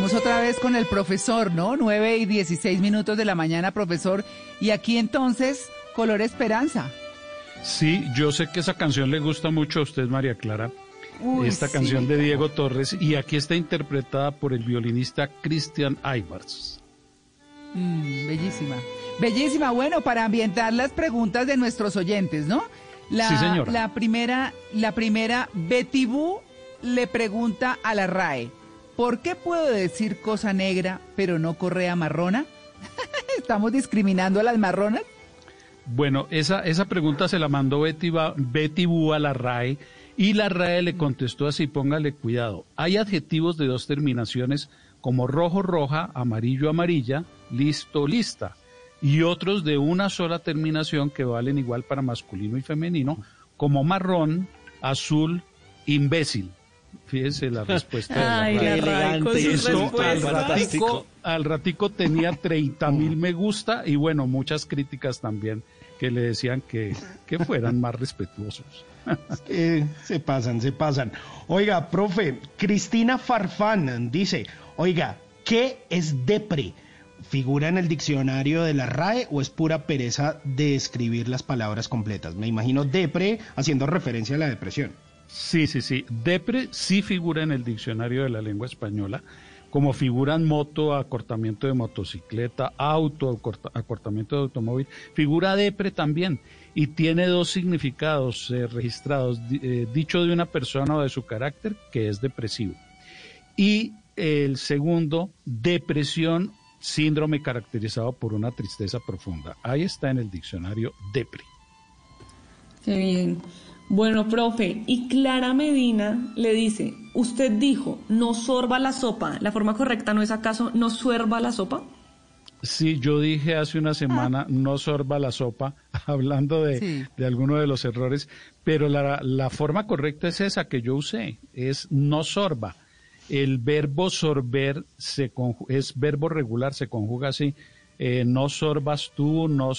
Vamos otra vez con el profesor, ¿no? 9 y 16 minutos de la mañana, profesor. Y aquí entonces, Color Esperanza. Sí, yo sé que esa canción le gusta mucho a usted, María Clara. Uy, esta sí. canción de Diego Torres y aquí está interpretada por el violinista Christian Aybars. Mm, bellísima. Bellísima. Bueno, para ambientar las preguntas de nuestros oyentes, ¿no? La, Sí, señora. La primera, la primera, Betty Boo le pregunta a la RAE, ¿por qué puedo decir cosa negra pero no correa marrona? (laughs) ¿Estamos discriminando a las marronas? Bueno, esa, esa pregunta se la mandó Betty, Betty a la RAE y la RAE le contestó así, póngale cuidado. Hay adjetivos de dos terminaciones como rojo, roja, amarillo, amarilla, listo, lista. Y otros de una sola terminación que valen igual para masculino y femenino, como marrón, azul, imbécil. Fíjese la respuesta de la Ay, al ratico, al ratico tenía 30 mil me gusta y bueno, muchas críticas también que le decían que, que fueran más respetuosos. (laughs) Eh, se pasan, se pasan. Oiga, profe, Cristina Farfán dice, oiga, ¿qué es depre? ¿Figura en el diccionario de la RAE o es pura pereza de escribir las palabras completas? Me imagino depre haciendo referencia a la depresión. Sí, sí, sí. Depre sí figura en el diccionario de la lengua española, como figuran moto, acortamiento de motocicleta, auto, acortamiento de automóvil, figura depre también y tiene dos significados eh, registrados, eh, dicho de una persona o de su carácter, que es depresivo. Y el segundo, depresión, síndrome caracterizado por una tristeza profunda. Ahí está en el diccionario depre. Qué bien. Bueno, profe, y Clara Medina le dice, usted dijo, no sorba la sopa. ¿La forma correcta no es acaso no suerba la sopa? Sí, yo dije hace una semana, no sorba la sopa, (laughs) hablando de, de alguno de los errores, pero la, la, forma correcta es esa que yo usé, es no sorba. El verbo sorber se es verbo regular, se conjuga así, eh, no sorbas tú, no,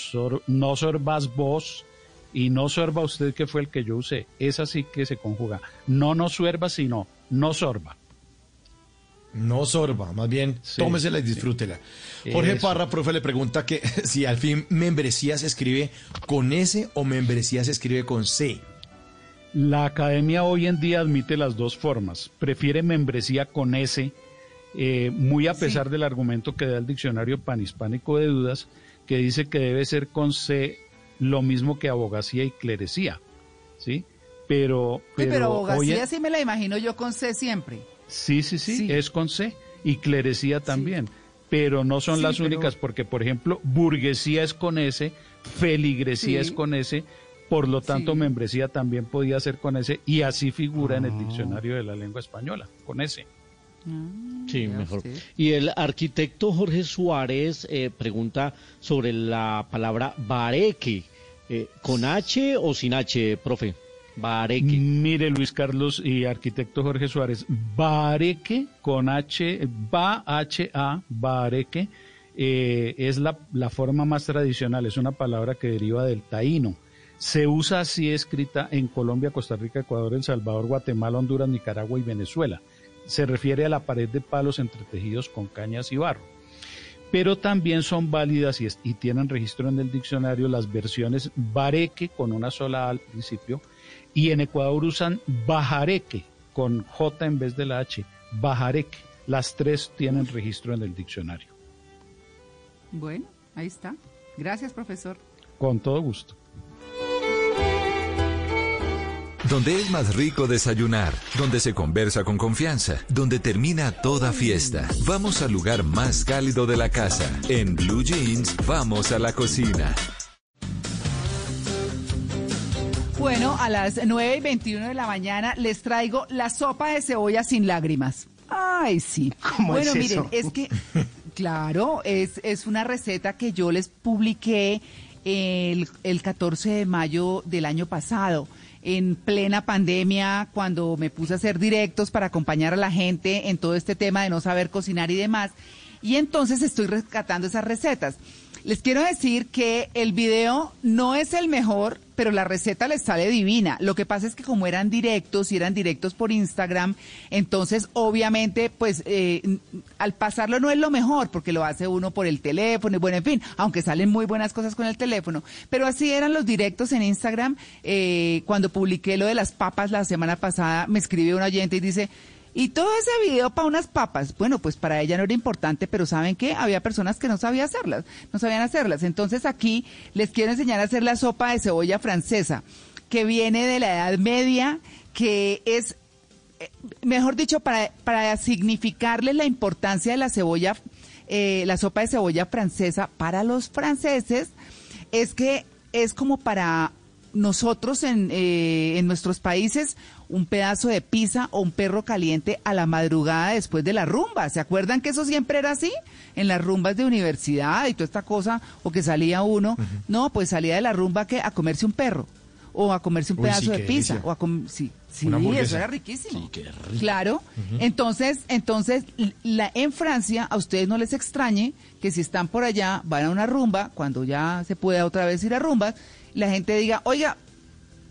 no sorbas vos, y no sorba usted que fue el que yo usé. Es así que se conjuga. No no suerba, sino no sorba. No sorba, más bien tómesela y disfrútela. Jorge Parra, profe, le pregunta que (laughs) si al fin membresía se escribe con S o membresía se escribe con C. La academia hoy en día admite las dos formas. Prefiere membresía con S, eh, muy a pesar del argumento que da el diccionario panhispánico de dudas, que dice que debe ser con C lo mismo que abogacía y clerecía, ¿sí? Pero, pero, abogacía sí me la imagino yo con C siempre. Sí, sí, sí, es con C y clerecía también, pero no son las únicas porque, por ejemplo, burguesía es con S, feligresía es con S, por lo tanto, membresía también podía ser con S y así figura en el ah. diccionario de la lengua española, con S. Ah, sí, mejor. Y el arquitecto Jorge Suárez eh, pregunta sobre la palabra bareque. Eh, ¿Con H o sin H, profe? Bareque. Mire, Luis Carlos y arquitecto Jorge Suárez, bareque con H, ba H-A, bareque, eh, es la, la, forma más tradicional, es una palabra que deriva del taíno. Se usa así escrita en Colombia, Costa Rica, Ecuador, El Salvador, Guatemala, Honduras, Nicaragua y Venezuela. Se refiere a la pared de palos entretejidos con cañas y barro pero también son válidas y, tienen registro en el diccionario las versiones bareque con una sola A al principio y en Ecuador usan bajareque con J en vez de la H, bajareque. Las tres tienen registro en el diccionario. Bueno, ahí está. Gracias, profesor. Con todo gusto. Donde es más rico desayunar, donde se conversa con confianza, donde termina toda fiesta. Vamos al lugar más cálido de la casa. En Blue Jeans, vamos a la cocina. Bueno, a las 9 y 21 de la mañana les traigo la sopa de cebolla sin lágrimas. Ay, sí. bueno, miren, es que, (laughs) claro, es, es una receta que yo les publiqué el, el 14 de mayo del año pasado en plena pandemia, cuando me puse a hacer directos para acompañar a la gente en todo este tema de no saber cocinar y demás. Y entonces estoy rescatando esas recetas. Les quiero decir que el video no es el mejor, pero la receta les sale divina. Lo que pasa es que como eran directos y eran directos por Instagram, entonces obviamente pues eh, al pasarlo no es lo mejor porque lo hace uno por el teléfono y bueno, en fin, aunque salen muy buenas cosas con el teléfono. Pero así eran los directos en Instagram. Eh, cuando publiqué lo de las papas la semana pasada, me escribió un oyente y dice, y todo ese video para unas papas, bueno, pues para ella no era importante, pero ¿saben qué? Había personas que no sabían hacerlas, no sabían hacerlas. Entonces aquí les quiero enseñar a hacer la sopa de cebolla francesa, que viene de la Edad Media, que es, eh, mejor dicho, para, para significarle la importancia de la cebolla, eh, la sopa de cebolla francesa para los franceses, es que es como para nosotros en, eh, en nuestros países un pedazo de pizza o un perro caliente a la madrugada después de la rumba. ¿Se acuerdan que eso siempre era así? En las rumbas de universidad y toda esta cosa, o que salía uno, no, pues salía de la rumba que a comerse un perro o a comerse un pedazo de pizza o a sí, sí, eso era riquísimo. Claro. Entonces, entonces la en Francia a ustedes no les extrañe que si están por allá van a una rumba cuando ya se pueda otra vez ir a rumbas, la gente diga, "Oiga,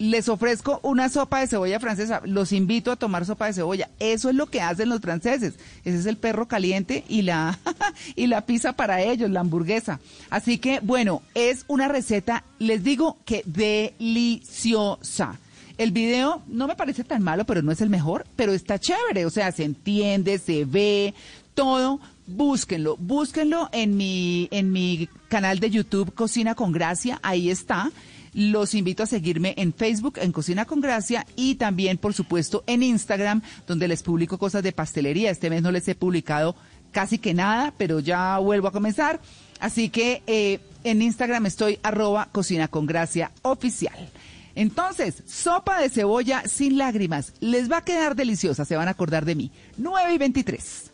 les ofrezco una sopa de cebolla francesa, los invito a tomar sopa de cebolla. Eso es lo que hacen los franceses. Ese es el perro caliente y la, (laughs) y la pizza para ellos, la hamburguesa. Así que, bueno, es una receta, les digo que deliciosa. El video no me parece tan malo, pero no es el mejor, pero está chévere, o sea, se entiende, se ve, todo, búsquenlo, búsquenlo en mi, en mi canal de YouTube Cocina con Gracia, ahí está. Los invito a seguirme en Facebook, en Cocina con Gracia, y también, por supuesto, en Instagram, donde les publico cosas de pastelería. Este mes no les he publicado casi que nada, pero ya vuelvo a comenzar. Así que eh, en Instagram estoy arroba Cocina con Gracia oficial. Entonces, sopa de cebolla sin lágrimas. Les va a quedar deliciosa, se van a acordar de mí. 9 y 23.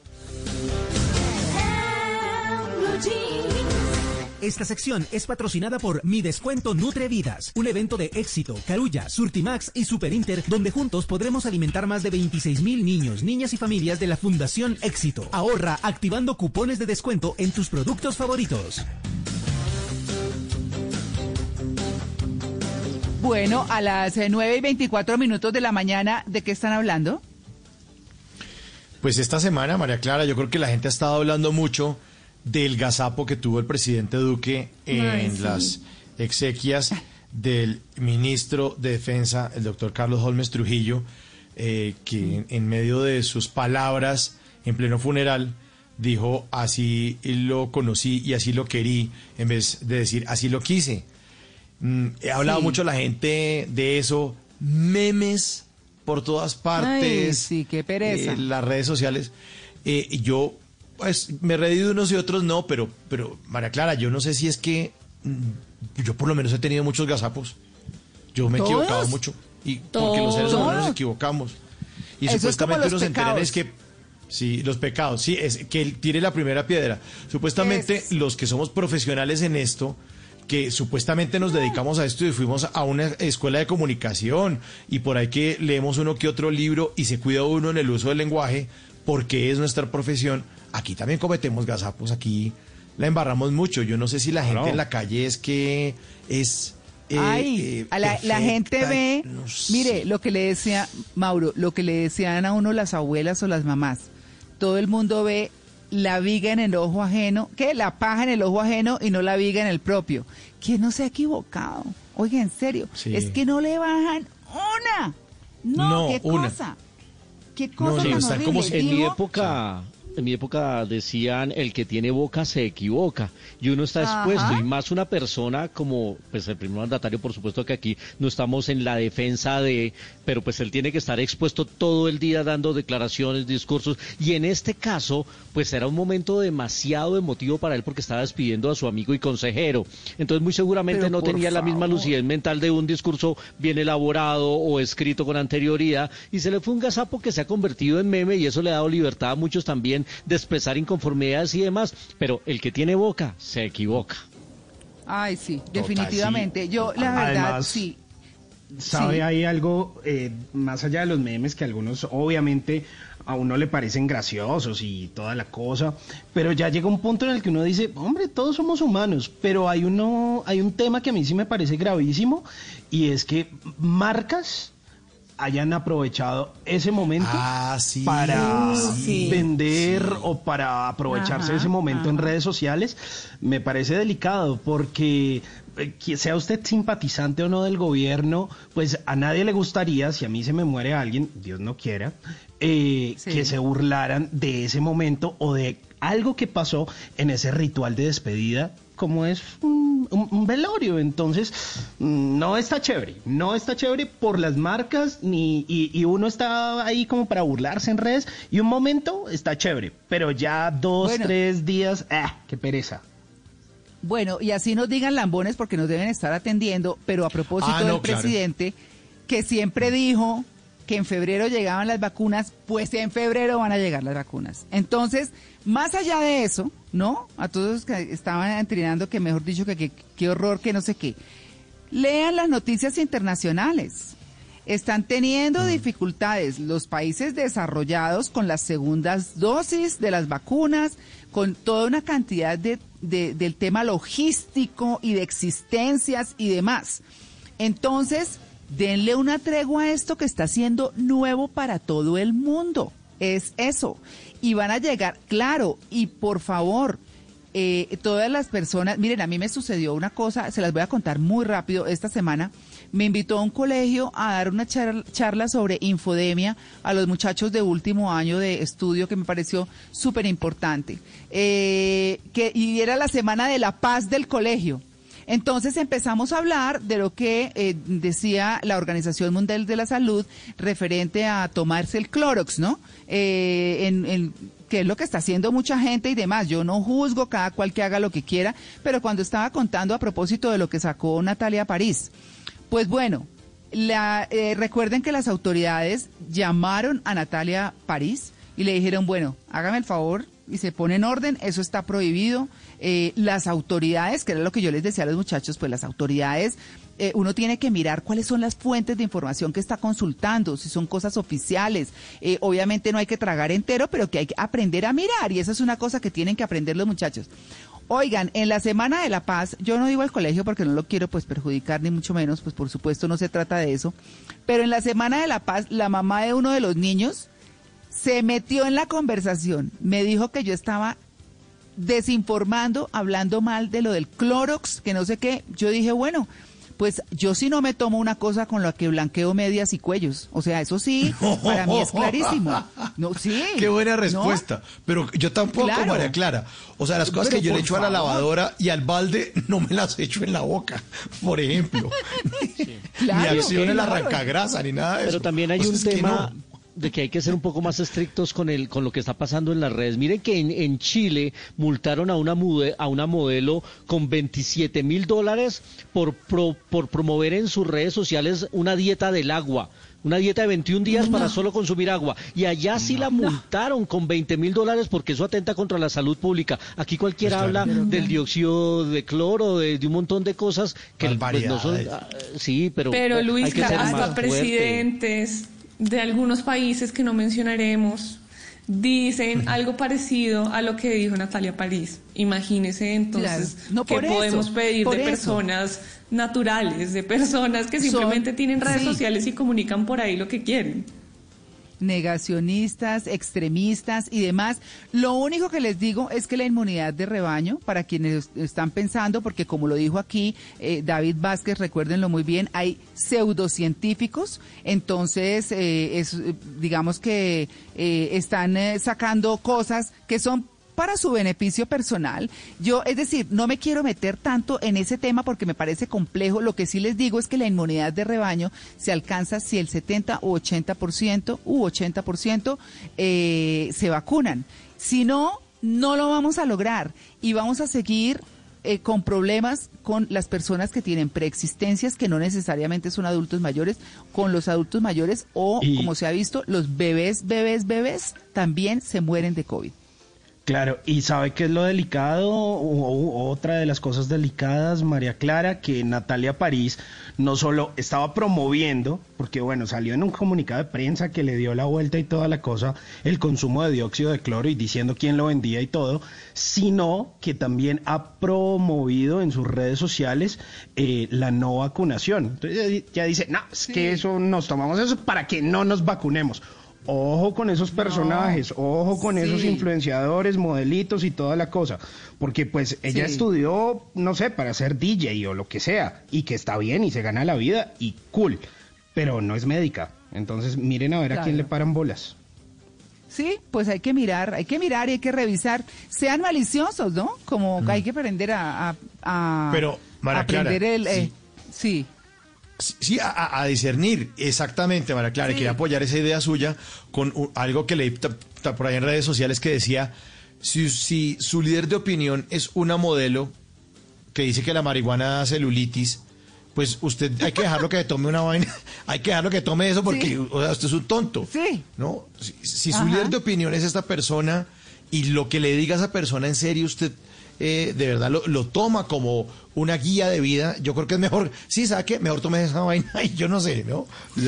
Esta sección es patrocinada por Mi Descuento Nutre Vidas, un evento de éxito, Carulla, Surtimax y Super Inter, donde juntos podremos alimentar más de 26 mil niños, niñas y familias de la Fundación Éxito. Ahorra activando cupones de descuento en tus productos favoritos. Bueno, a las eh, 9 y 24 minutos de la mañana, ¿de qué están hablando? Pues esta semana, María Clara, yo creo que la gente ha estado hablando mucho del gazapo que tuvo el presidente Duque en Ay, sí. las exequias del ministro de Defensa, el doctor Carlos Holmes Trujillo, eh, que en, medio de sus palabras en pleno funeral dijo así lo conocí y así lo querí, en vez de decir así lo quise. Mm, he hablado Sí. mucho la gente de eso, memes por todas partes. Ay, sí, qué pereza. eh, las redes sociales. Eh, yo, pues, me reí de unos y otros no, pero, pero, María Clara, yo no sé si es que mm, yo por lo menos he tenido muchos gazapos. Yo me he equivocado mucho. Y porque los seres humanos nos equivocamos. Y Eso supuestamente unos se es que Sí, los pecados, sí, es que él tire la primera piedra. Supuestamente los que somos profesionales en esto, que supuestamente nos dedicamos a esto y fuimos a una escuela de comunicación y por ahí que leemos uno que otro libro y se cuida uno en el uso del lenguaje porque es nuestra profesión, aquí también cometemos gazapos, aquí la embarramos mucho. Yo no sé si la gente Claro. en la calle es que es... eh, Ay, eh, a la, la gente ve, no sé. mire, lo que le decía, Mauro, lo que le decían a uno las abuelas o las mamás. Todo el mundo ve la viga en el ojo ajeno, que la paja en el ojo ajeno y no la viga en el propio. ¿Quién no se ha equivocado? Oiga, en serio, Sí. es que no le bajan una. No, No, qué una. cosa. Qué cosa Sí, tan están horrible. como en mi época en mi época decían el que tiene boca se equivoca y uno está Ajá. expuesto y más una persona como pues el primer mandatario por supuesto que aquí no estamos en la defensa de pero pues él tiene que estar expuesto todo el día dando declaraciones discursos y en este caso pues era un momento demasiado emotivo para él porque estaba despidiendo a su amigo y consejero. Entonces muy seguramente Pero no tenía la misma lucidez mental de un discurso bien elaborado o escrito con anterioridad y se le fue un gazapo que se ha convertido en meme y eso le ha dado libertad a muchos también de expresar inconformidades y demás, pero el que tiene boca se equivoca. Ay, sí, definitivamente. Yo, la verdad, Además, sí. ¿Sabe? Sí. Hay algo eh, más allá de los memes que algunos obviamente a uno le parecen graciosos y toda la cosa, pero ya llega un punto en el que uno dice, hombre, todos somos humanos, pero hay uno, hay un tema que a mí sí me parece gravísimo y es que marcas hayan aprovechado ese momento Ah, sí, para sí, vender o para aprovecharse de ese Ajá, momento en redes sociales, me parece delicado porque eh, que sea usted simpatizante o no del gobierno, pues a nadie le gustaría, si a mí se me muere alguien, Dios no quiera, eh, Sí. que se burlaran de ese momento o de algo que pasó en ese ritual de despedida, como es un, un- un velorio. Entonces, mm, no está chévere, no está chévere por las marcas, ni, y, y uno está ahí como para burlarse en redes, y un momento está chévere, pero ya dos, Bueno. tres días, ¡ah! ¡Qué pereza! Bueno, y así nos digan lambones porque nos deben estar atendiendo, pero a propósito Ah, no, del claro. presidente, que siempre dijo que en febrero llegaban las vacunas, pues en febrero van a llegar las vacunas. Entonces, más allá de eso, ¿no? A todos los que estaban entrenando que mejor dicho que qué horror, que no sé qué. Lean las noticias internacionales. Están teniendo Mm. dificultades los países desarrollados con las segundas dosis de las vacunas, con toda una cantidad de, de- del tema logístico y de existencias y demás. Entonces, denle una tregua a esto que está siendo nuevo para todo el mundo. Es eso. Y van a llegar, claro, y por favor, eh, todas las personas, miren, a mí me sucedió una cosa, se las voy a contar muy rápido esta semana. me invitó a un colegio a dar una char- charla sobre infodemia a los muchachos de último año de estudio que me pareció súper importante. Eh, que, y era la semana de la paz del colegio. Entonces empezamos a hablar de lo que eh, decía la Organización Mundial de la Salud referente a tomarse el Clorox, ¿no? Eh, en, que es lo que está haciendo mucha gente y demás. Yo no juzgo cada cual que haga lo que quiera, pero cuando estaba contando a propósito de lo que sacó Natalia París, pues bueno, la, eh, recuerden que las autoridades llamaron a Natalia París y le dijeron, bueno, hágame el favor y se pone en orden, eso está prohibido. Eh, las autoridades, que era lo que yo les decía a los muchachos, pues las autoridades, eh, uno tiene que mirar cuáles son las fuentes de información que está consultando, si son cosas oficiales. Eh, obviamente no hay que tragar entero, pero que hay que aprender a mirar y esa es una cosa que tienen que aprender los muchachos. Oigan, en la Semana de la Paz, yo no digo al colegio porque no lo quiero pues perjudicar ni mucho menos, pues por supuesto no se trata de eso, pero en la Semana de la Paz, la mamá de uno de los niños se metió en la conversación, me dijo que yo estaba desinformando, hablando mal de lo del Clorox, que no sé qué. Yo dije, bueno, pues yo sí no me tomo una cosa con la que blanqueo medias y cuellos. O sea, eso sí, para mí es clarísimo. No, sí. (laughs) Qué buena ¿no? respuesta. Pero yo tampoco, Claro. María Clara. O sea, las cosas Pero que yo le echo a la lavadora y al balde (laughs) no me las echo en la boca, por ejemplo. (laughs) ni Claro, acción en la claro. arrancagrasa, ni nada de eso. Pero también hay un tema no. De que hay que ser un poco más estrictos con el con lo que está pasando en las redes. Miren que en, en Chile multaron a una mude- a una modelo con 27 mil dólares por pro- por promover en sus redes sociales una dieta del agua. Una dieta de 21 días para solo consumir agua. Y allá sí la multaron con 20 mil dólares porque eso atenta contra la salud pública. Aquí cualquiera Pues claro. habla del dióxido de cloro, de, de un montón de cosas que pues, no son... Ah, Sí, pero, Pero hay Luis, que ser hasta más fuerte. De algunos países que no mencionaremos dicen algo parecido a lo que dijo Natalia París. Imagínese entonces Claro. No, eso, podemos pedir de eso. personas naturales, de personas que Son- simplemente tienen redes sí. sociales y comunican por ahí lo que quieren. Negacionistas, extremistas y demás. Lo único que les digo es que la inmunidad de rebaño, para quienes están pensando, porque como lo dijo aquí eh, David Vázquez, recuérdenlo muy bien, hay pseudocientíficos, entonces eh, es, eh, digamos que eh, están eh, sacando cosas que son para su beneficio personal. Yo, es decir, no me quiero meter tanto en ese tema porque me parece complejo. Lo que sí les digo es que la inmunidad de rebaño se alcanza si el 70 u 80% u 80% eh, se vacunan. Si no, no lo vamos a lograr y vamos a seguir eh, con problemas con las personas que tienen preexistencias que no necesariamente son adultos mayores, con los adultos mayores o, Y- como se ha visto, los bebés, bebés, bebés también se mueren de COVID. Claro, y sabe qué es lo delicado, o, otra de las cosas delicadas, María Clara, que Natalia París no solo estaba promoviendo, porque bueno, salió en un comunicado de prensa que le dio la vuelta y toda la cosa, el consumo de dióxido de cloro y diciendo quién lo vendía y todo, sino que también ha promovido en sus redes sociales eh, la no vacunación. Entonces ya dice, no, es que eso nos tomamos eso para que no nos vacunemos. Ojo con esos personajes, ojo con esos influenciadores, modelitos y toda la cosa, porque pues ella Sí. estudió, no sé, para ser DJ o lo que sea, y que está bien y se gana la vida y cool, pero no es médica. Entonces miren a ver a quién le paran bolas. Sí, pues hay que mirar, hay que mirar y hay que revisar. Sean maliciosos, ¿no? Como hay que aprender a, a- a- Pero, aprender Clara, el, eh, sí. Sí, a- a, a discernir, exactamente, María Clara. y Sí. Quería apoyar esa idea suya con algo que leí por ahí en redes sociales que decía, si, si su líder de opinión es una modelo que dice que la marihuana da celulitis, pues usted hay que dejarlo que tome una vaina, (laughs) hay que dejarlo que tome eso porque Sí. o sea, usted es un tonto. Sí. ¿no? Si, si su líder de opinión es esta persona y lo que le diga a esa persona en serio, usted eh, de verdad lo, lo toma como una guía de vida, yo creo que es mejor, sí, ¿sabe qué? Mejor tome esa (laughs) vaina y yo no sé, ¿no?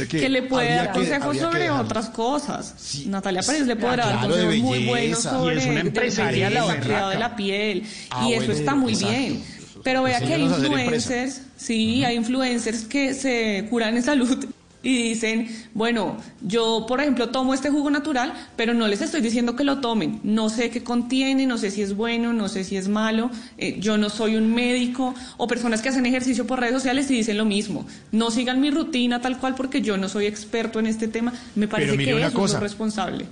Que, le puede dar consejos que sobre otras cosas. Natalia París le puede Claro, dar consejos muy buenos Y sobre es una de empresaria, belleza, la cuidado de la piel. Ah, y eso bueno, está muy exacto. bien. Pero vea que hay influencers, sí, hay influencers que se curan en salud y dicen, bueno, yo por ejemplo tomo este jugo natural, pero no les estoy diciendo que lo tomen. No sé qué contiene, no sé si es bueno, no sé si es malo. eh, yo no soy un médico o personas que hacen ejercicio por redes sociales y dicen lo mismo. No sigan mi rutina tal cual porque yo no soy experto en este tema. Me parece que una eso es cosa. responsable.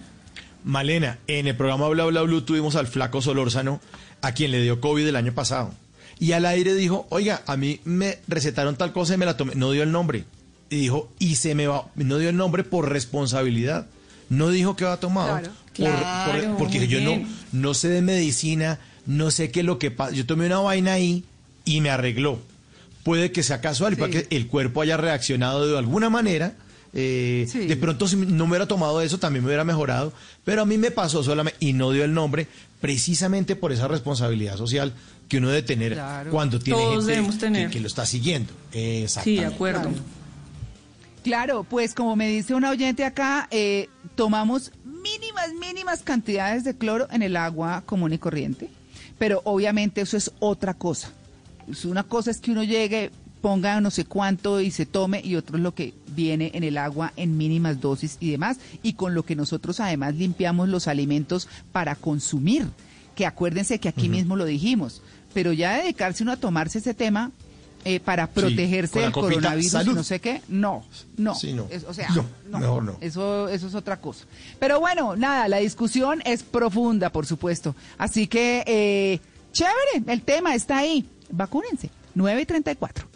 Malena, en el programa Bla Bla Blue tuvimos al flaco Solórzano, a quien le dio COVID el año pasado. Y al aire dijo, oiga, a mí me recetaron tal cosa y me la tomé. No dio el nombre. Y dijo, y se me va. No dio el nombre por responsabilidad. No dijo que va tomado. Claro. Por- por- Claro, porque yo no, no sé de medicina, no sé qué es lo que pasa. Yo tomé una vaina ahí y me arregló. Puede que sea casual y para que el cuerpo haya reaccionado de alguna manera. eh, De pronto, si no me hubiera tomado eso, también me hubiera mejorado. Pero a mí me pasó solamente y no dio el nombre, precisamente por esa responsabilidad social que uno debe tener Claro. cuando tiene Todos gente debemos que- tener. Que, lo está siguiendo. Sí, de acuerdo. Claro, pues como me dice una oyente acá, eh, tomamos mínimas, mínimas cantidades de cloro en el agua común y corriente, pero obviamente eso es otra cosa. Es una cosa es que uno llegue, ponga no sé cuánto y se tome, y otro es lo que viene en el agua en mínimas dosis y demás, y con lo que nosotros además limpiamos los alimentos para consumir, que acuérdense que aquí mismo lo dijimos, pero ya dedicarse uno a tomarse ese tema eh, para protegerse la del coronavirus, y salud. no sé qué, no, no. Sí, no. Es- o sea, No, no, no. Eso, eso es otra cosa. Pero bueno, nada, la discusión es profunda, por supuesto. Así que, eh, chévere, el tema está ahí. Vacúnense. 9 y 34.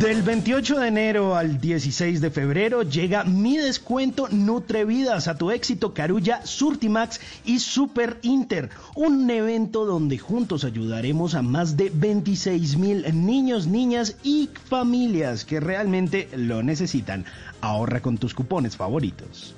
Del 28 de enero al 16 de febrero llega mi descuento Nutrevidas a tu éxito Carulla, Surtimax y Super Inter. Un evento donde juntos ayudaremos a más de 26 mil niños, niñas y familias que realmente lo necesitan. Ahorra con tus cupones favoritos.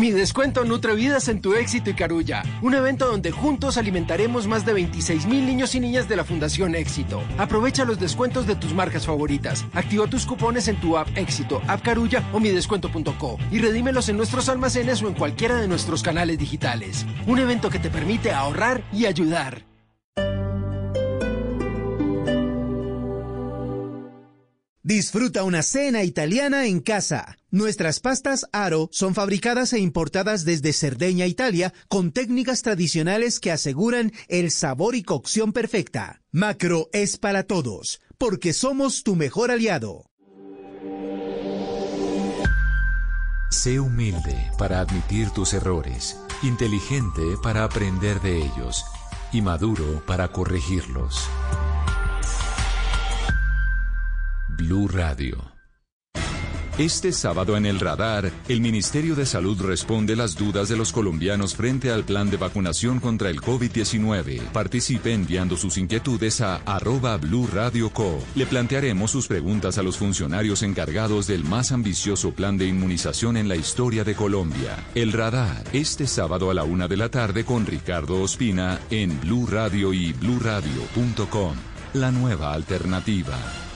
Mi descuento Nutrevidas en tu éxito y Carulla. Un evento donde juntos alimentaremos más de 26 mil niños y niñas de la Fundación Éxito. Aprovecha los descuentos de tus marcas favoritas. Activa tus cupones en tu app Éxito, app Carulla o midescuento.co y redímelos en nuestros almacenes o en cualquiera de nuestros canales digitales. Un evento que te permite ahorrar y ayudar. Disfruta una cena italiana en casa. Nuestras pastas Aro son fabricadas e importadas desde Cerdeña, Italia, con técnicas tradicionales que aseguran el sabor y cocción perfecta. Macro es para todos, porque somos tu mejor aliado. Sé humilde para admitir tus errores, inteligente para aprender de ellos y maduro para corregirlos. Blue Radio. Este sábado en el radar, el Ministerio de Salud responde las dudas de los colombianos frente al plan de vacunación contra el COVID-19. Participe enviando sus inquietudes a arroba Blue Radio Co. Le plantearemos sus preguntas a los funcionarios encargados del más ambicioso plan de inmunización en la historia de Colombia. El radar, este sábado a la una de la tarde con Ricardo Ospina en Blue Radio y bluradio.com. La nueva alternativa.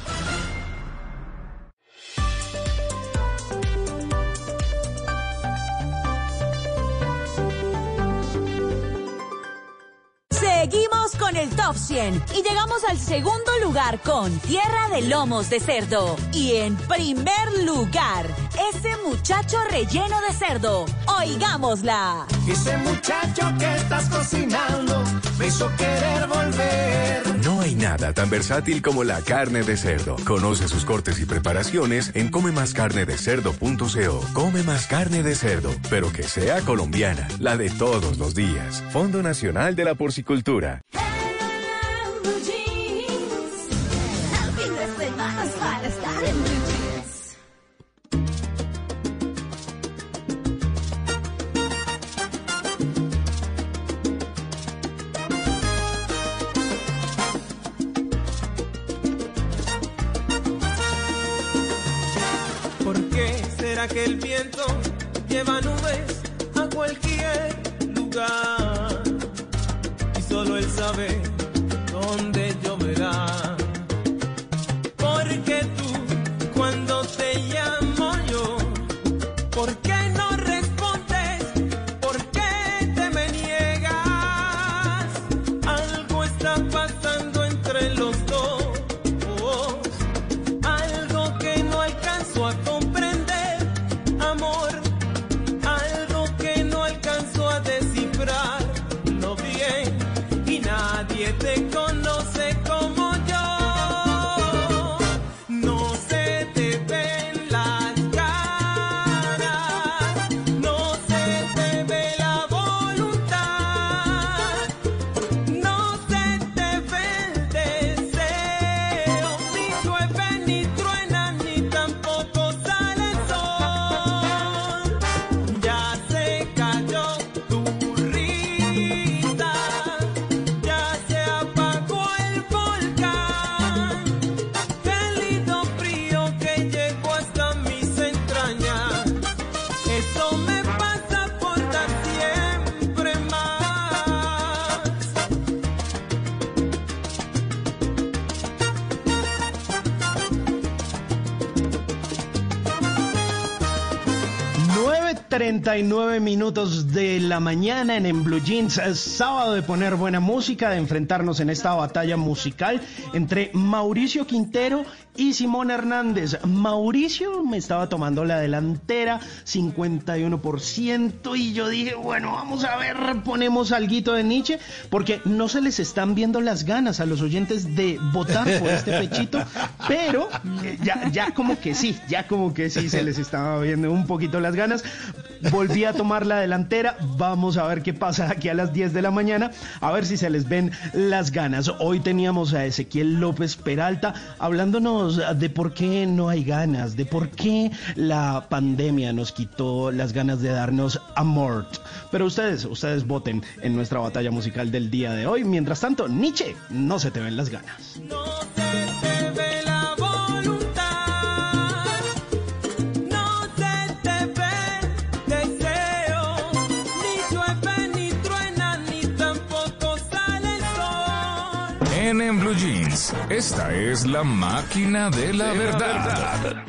Seguimos con el Top 100 y llegamos al segundo lugar con Tierra de Lomos de Cerdo. Y en primer lugar, ese muchacho relleno de cerdo. Oigámosla. Ese muchacho que estás cocinando me hizo querer volver. No hay nada tan versátil como la carne de cerdo. Conoce sus cortes y preparaciones en comemascarnedecerdo.co. Come más carne de cerdo, pero que sea colombiana, la de todos los días. Fondo Nacional de la Porcicultura. Lleva nubes a cualquier lugar? Y solo él sabe 39 minutos de la mañana en, en Blue Jeans, es sábado de poner buena música, de enfrentarnos en esta batalla musical entre Mauricio Quintero y Simón Hernández. Mauricio me estaba tomando la delantera, 51%, y yo dije, bueno, vamos a ver, ponemos alguito de Nietzsche, porque no se les están viendo las ganas a los oyentes de votar por este pechito, (laughs) pero eh, ya, ya como que sí, ya como que sí se les estaba viendo un poquito las ganas. Volví a tomar la delantera, vamos a ver qué pasa aquí a las 10 de la mañana, a ver si se les ven las ganas. Hoy teníamos a Ezequiel López Peralta hablándonos de por qué no hay ganas, de por qué la pandemia nos quitó las ganas de darnos amor. Pero ustedes, ustedes voten en nuestra batalla musical del día de hoy. Mientras tanto, Nietzsche, no se te ven las ganas. No En, en Blue Jeans, esta es la máquina de la verdad.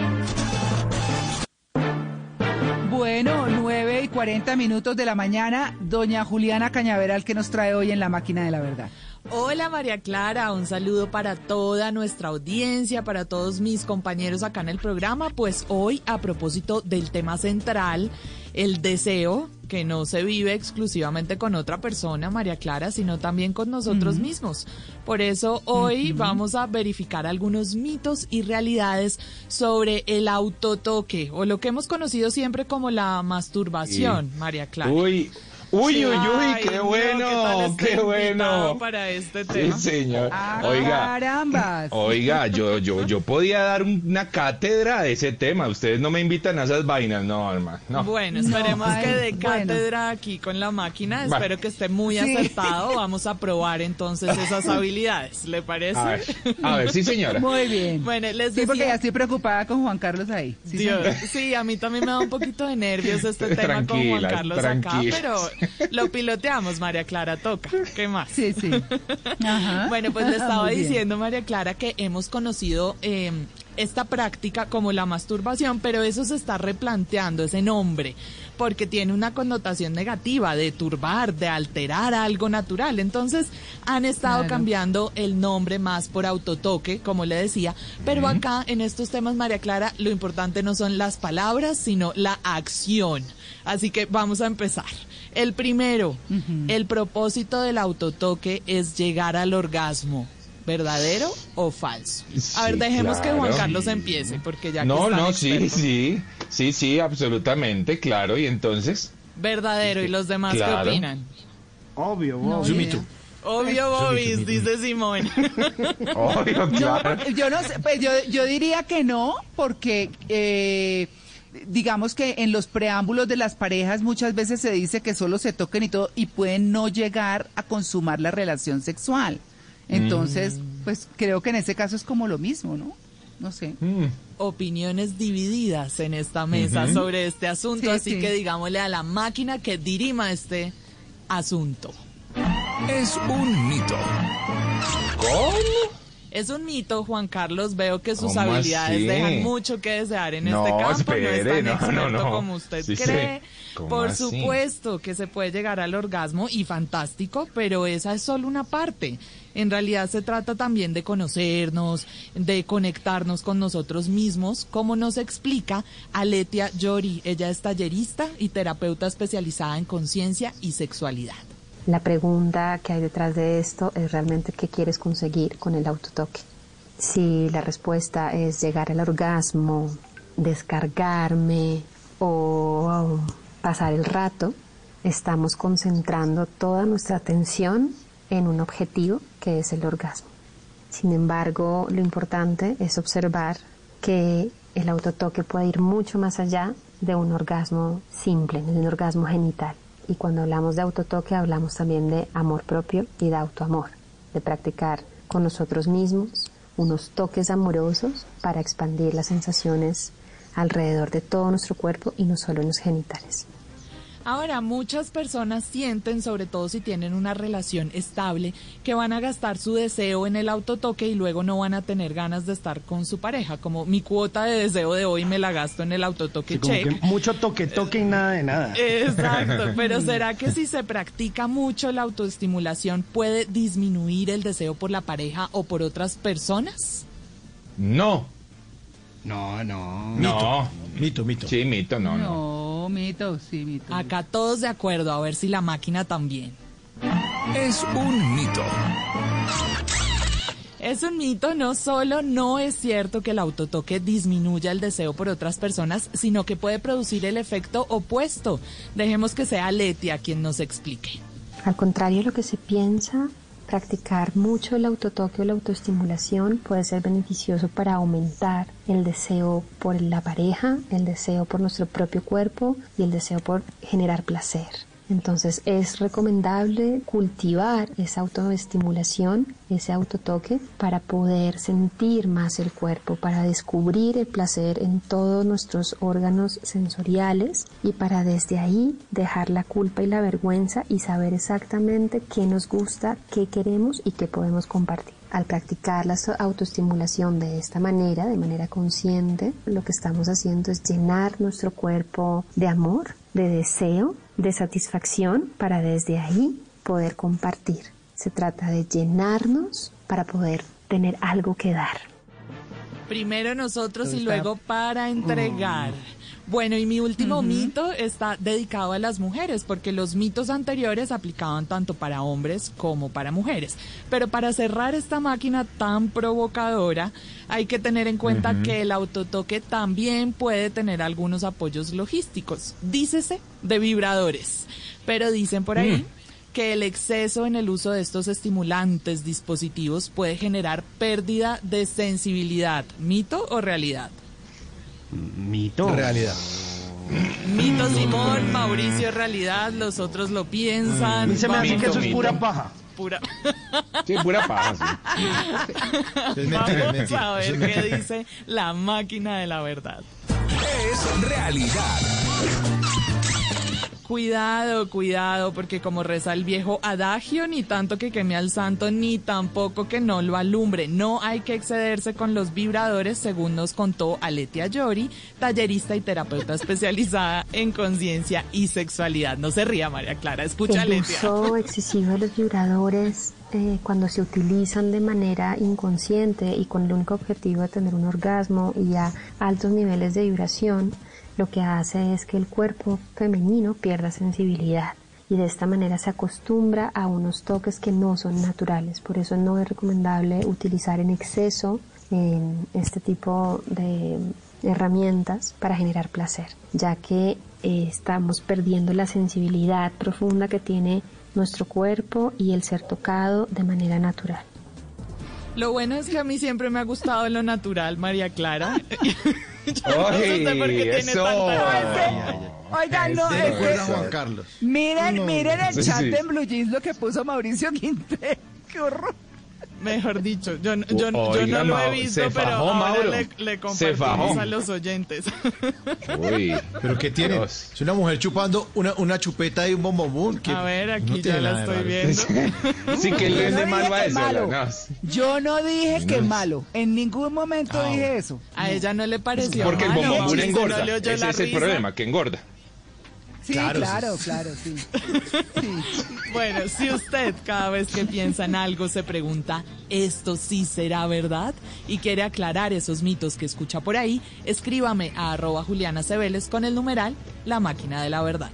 Bueno, 9 y 40 minutos de la mañana, doña Juliana Cañaveral, que nos trae hoy en la máquina de la verdad? Hola María Clara, un saludo para toda nuestra audiencia, para todos mis compañeros acá en el programa. Pues hoy a propósito del tema central, el deseo, que no se vive exclusivamente con otra persona, María Clara, sino también con nosotros mismos. Por eso hoy vamos a verificar algunos mitos y realidades sobre el autotoque o lo que hemos conocido siempre como la masturbación, María Clara. Uy, uy, Sí. uy, uy, Ay, qué no, bueno, ¿qué bueno. para este Sí, tema? señor. Ah, Oiga, Carambas. oiga, yo, yo, yo podía dar una cátedra de ese tema. Ustedes no me invitan a esas vainas, no, hermano. No. Bueno, esperemos que de bueno. cátedra aquí con la máquina. Vale. Espero que esté muy Sí. acertado. Vamos a probar entonces esas (laughs) habilidades. ¿Le parece? A ver, a ver, sí, señora. Muy bien. Bueno, les Sí, porque decía- ya estoy preocupada con Juan Carlos ahí. Sí, Dios, sí, a mí también me da un poquito de nervios este (laughs) tema con Juan Tranquilas, Carlos acá, pero lo piloteamos, María Clara, toca. ¿Qué más? Sí, sí. Ajá. Bueno, pues le estaba Muy bien. diciendo, María Clara, que hemos conocido eh, esta práctica como la masturbación, pero eso se está replanteando, ese nombre, porque tiene una connotación negativa de turbar, de alterar algo natural. Entonces han estado Claro. cambiando el nombre más por autotoque, como le decía, pero acá en estos temas, María Clara, lo importante no son las palabras, sino la acción. Así que vamos a empezar. El primero, el propósito del autotoque es llegar al orgasmo. ¿Verdadero o falso? A ver, dejemos que Juan. Carlos empiece, porque ya que No, no, sí, sí, sí, sí, absolutamente, claro. Y entonces, Verdadero, ¿y los demás Claro. qué opinan? Obvio, No, obvio. Bobis, dice Simón. (laughs) obvio, Yo, claro. yo no sé, pues yo, yo diría que no, porque eh, digamos que en los preámbulos de las parejas muchas veces se dice que solo se toquen y todo y pueden no llegar a consumar la relación sexual. Entonces, pues creo que en ese caso es como lo mismo, ¿no? No sé. Opiniones divididas en esta mesa sobre este asunto, Sí, así sí. que digámosle a la máquina que dirima este asunto. Es un mito. Es un mito, Juan Carlos. Veo que sus ¿Cómo habilidades así? dejan mucho que desear en No, este campo. espere, no es tan no, experto no, no. como usted Sí, cree. ¿Cómo Por así? supuesto que se puede llegar al orgasmo y fantástico, pero esa es solo una parte. En realidad se trata también de conocernos, de conectarnos con nosotros mismos, como nos explica Aletia Yori. Ella es tallerista y terapeuta especializada en conciencia y sexualidad. La pregunta que hay detrás de esto es realmente qué quieres conseguir con el autotoque. Si la respuesta es llegar al orgasmo, descargarme o pasar el rato, estamos concentrando toda nuestra atención en un objetivo que es el orgasmo. Sin embargo, lo importante es observar que el autotoque puede ir mucho más allá de un orgasmo simple, de un orgasmo genital. Y cuando hablamos de autotoque hablamos también de amor propio y de autoamor, de practicar con nosotros mismos unos toques amorosos para expandir las sensaciones alrededor de todo nuestro cuerpo y no solo en los genitales. Ahora, muchas personas sienten, sobre todo si tienen una relación estable, que van a gastar su deseo en el autotoque y luego no van a tener ganas de estar con su pareja. Como mi cuota de deseo de hoy me la gasto en el autotoque Sí, como check. que mucho toque, toque y nada de nada. Exacto, (laughs) pero ¿será que si se practica mucho la autoestimulación puede disminuir el deseo por la pareja o por otras personas? No. No, no. No. Mito, mito. Sí, mito, no, no. No, mito, sí, mito. Acá todos de acuerdo, a ver si la máquina también. Es un mito. Es un mito, no solo no es cierto que el autotoque disminuya el deseo por otras personas, sino que puede producir el efecto opuesto. Dejemos que sea Letia quien nos explique. Al contrario de lo que se piensa, practicar mucho el autotoque o la autoestimulación puede ser beneficioso para aumentar el deseo por la pareja, el deseo por nuestro propio cuerpo y el deseo por generar placer. Entonces es recomendable cultivar esa autoestimulación, ese autotoque, para poder sentir más el cuerpo, para descubrir el placer en todos nuestros órganos sensoriales y para desde ahí dejar la culpa y la vergüenza y saber exactamente qué nos gusta, qué queremos y qué podemos compartir. Al practicar la autoestimulación de esta manera, de manera consciente, lo que estamos haciendo es llenar nuestro cuerpo de amor, de deseo, de satisfacción para desde ahí poder compartir. Se trata de llenarnos para poder tener algo que dar. Primero nosotros y luego para entregar. Bueno, y mi último mito está dedicado a las mujeres, porque los mitos anteriores aplicaban tanto para hombres como para mujeres. Pero para cerrar esta máquina tan provocadora, hay que tener en cuenta que el autotoque también puede tener algunos apoyos logísticos. Dícese de vibradores. Pero dicen por ahí Mm. Que el exceso en el uso de estos estimulantes dispositivos puede generar pérdida de sensibilidad. ¿Mito o realidad? Mito. Realidad. Mito Simón, Mauricio realidad, los otros lo piensan. Mí se me hace que eso es pura paja. Pura. Sí, pura paja, (laughs) Es mentira, es Vamos mentira. a ver qué dice la máquina de la verdad. Es realidad. Cuidado, cuidado, porque como reza el viejo adagio, ni tanto que queme al santo, ni tampoco que no lo alumbre. No hay que excederse con los vibradores, según nos contó Aletia Yori, tallerista y terapeuta (laughs) especializada en conciencia y sexualidad. No se ría, María Clara, escucha el Aletia. uso excesivo de los vibradores eh, cuando se utilizan de manera inconsciente y con el único objetivo de tener un orgasmo y a altos niveles de vibración, lo que hace es que el cuerpo femenino pierda sensibilidad y de esta manera se acostumbra a unos toques que no son naturales. Por eso no es recomendable utilizar en exceso en este tipo de herramientas para generar placer, ya que eh, estamos perdiendo la sensibilidad profunda que tiene nuestro cuerpo y el ser tocado de manera natural. Lo bueno es que a mí siempre me ha gustado lo natural, María Clara. (laughs) (laughs) Yo no sé por qué tiene eso. tanta- Oigan, no, ¿Te es que- Juan Carlos? Miren, miren el chat de Blue Jeans lo que puso Mauricio Quintero. (laughs) Qué horror. Mejor dicho, yo, no- yo, yo Oiga, no lo he visto, se pero fajó, ahora Mauro. le, le Se compartimos fajó. a los oyentes. Uy. ¿Pero qué tiene? Dios. Es una mujer chupando una, una chupeta y un bombombón. que A ver, aquí no ya la estoy viendo. (laughs) Sí, que le de malo a eso. malo. no. Yo no dije que malo. En ningún momento Ah, dije eso. A ella no le pareció Porque el malo, no engorda. Ese es el risa. problema, que engorda. Sí, Claro, claro, sí. claro, (laughs) sí. Bueno, si usted cada vez que piensa en algo se pregunta, ¿esto sí será verdad? Y quiere aclarar esos mitos que escucha por ahí, escríbame a arroba Juliana Cebeles con el numeral La Máquina de la Verdad.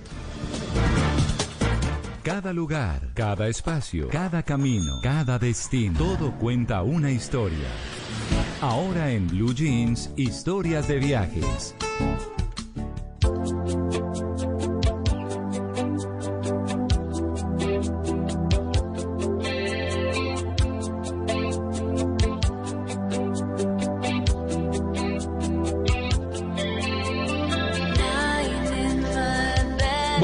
Cada lugar, cada espacio, cada camino, cada destino, todo cuenta una historia. Ahora en Blue Jeans, historias de viajes.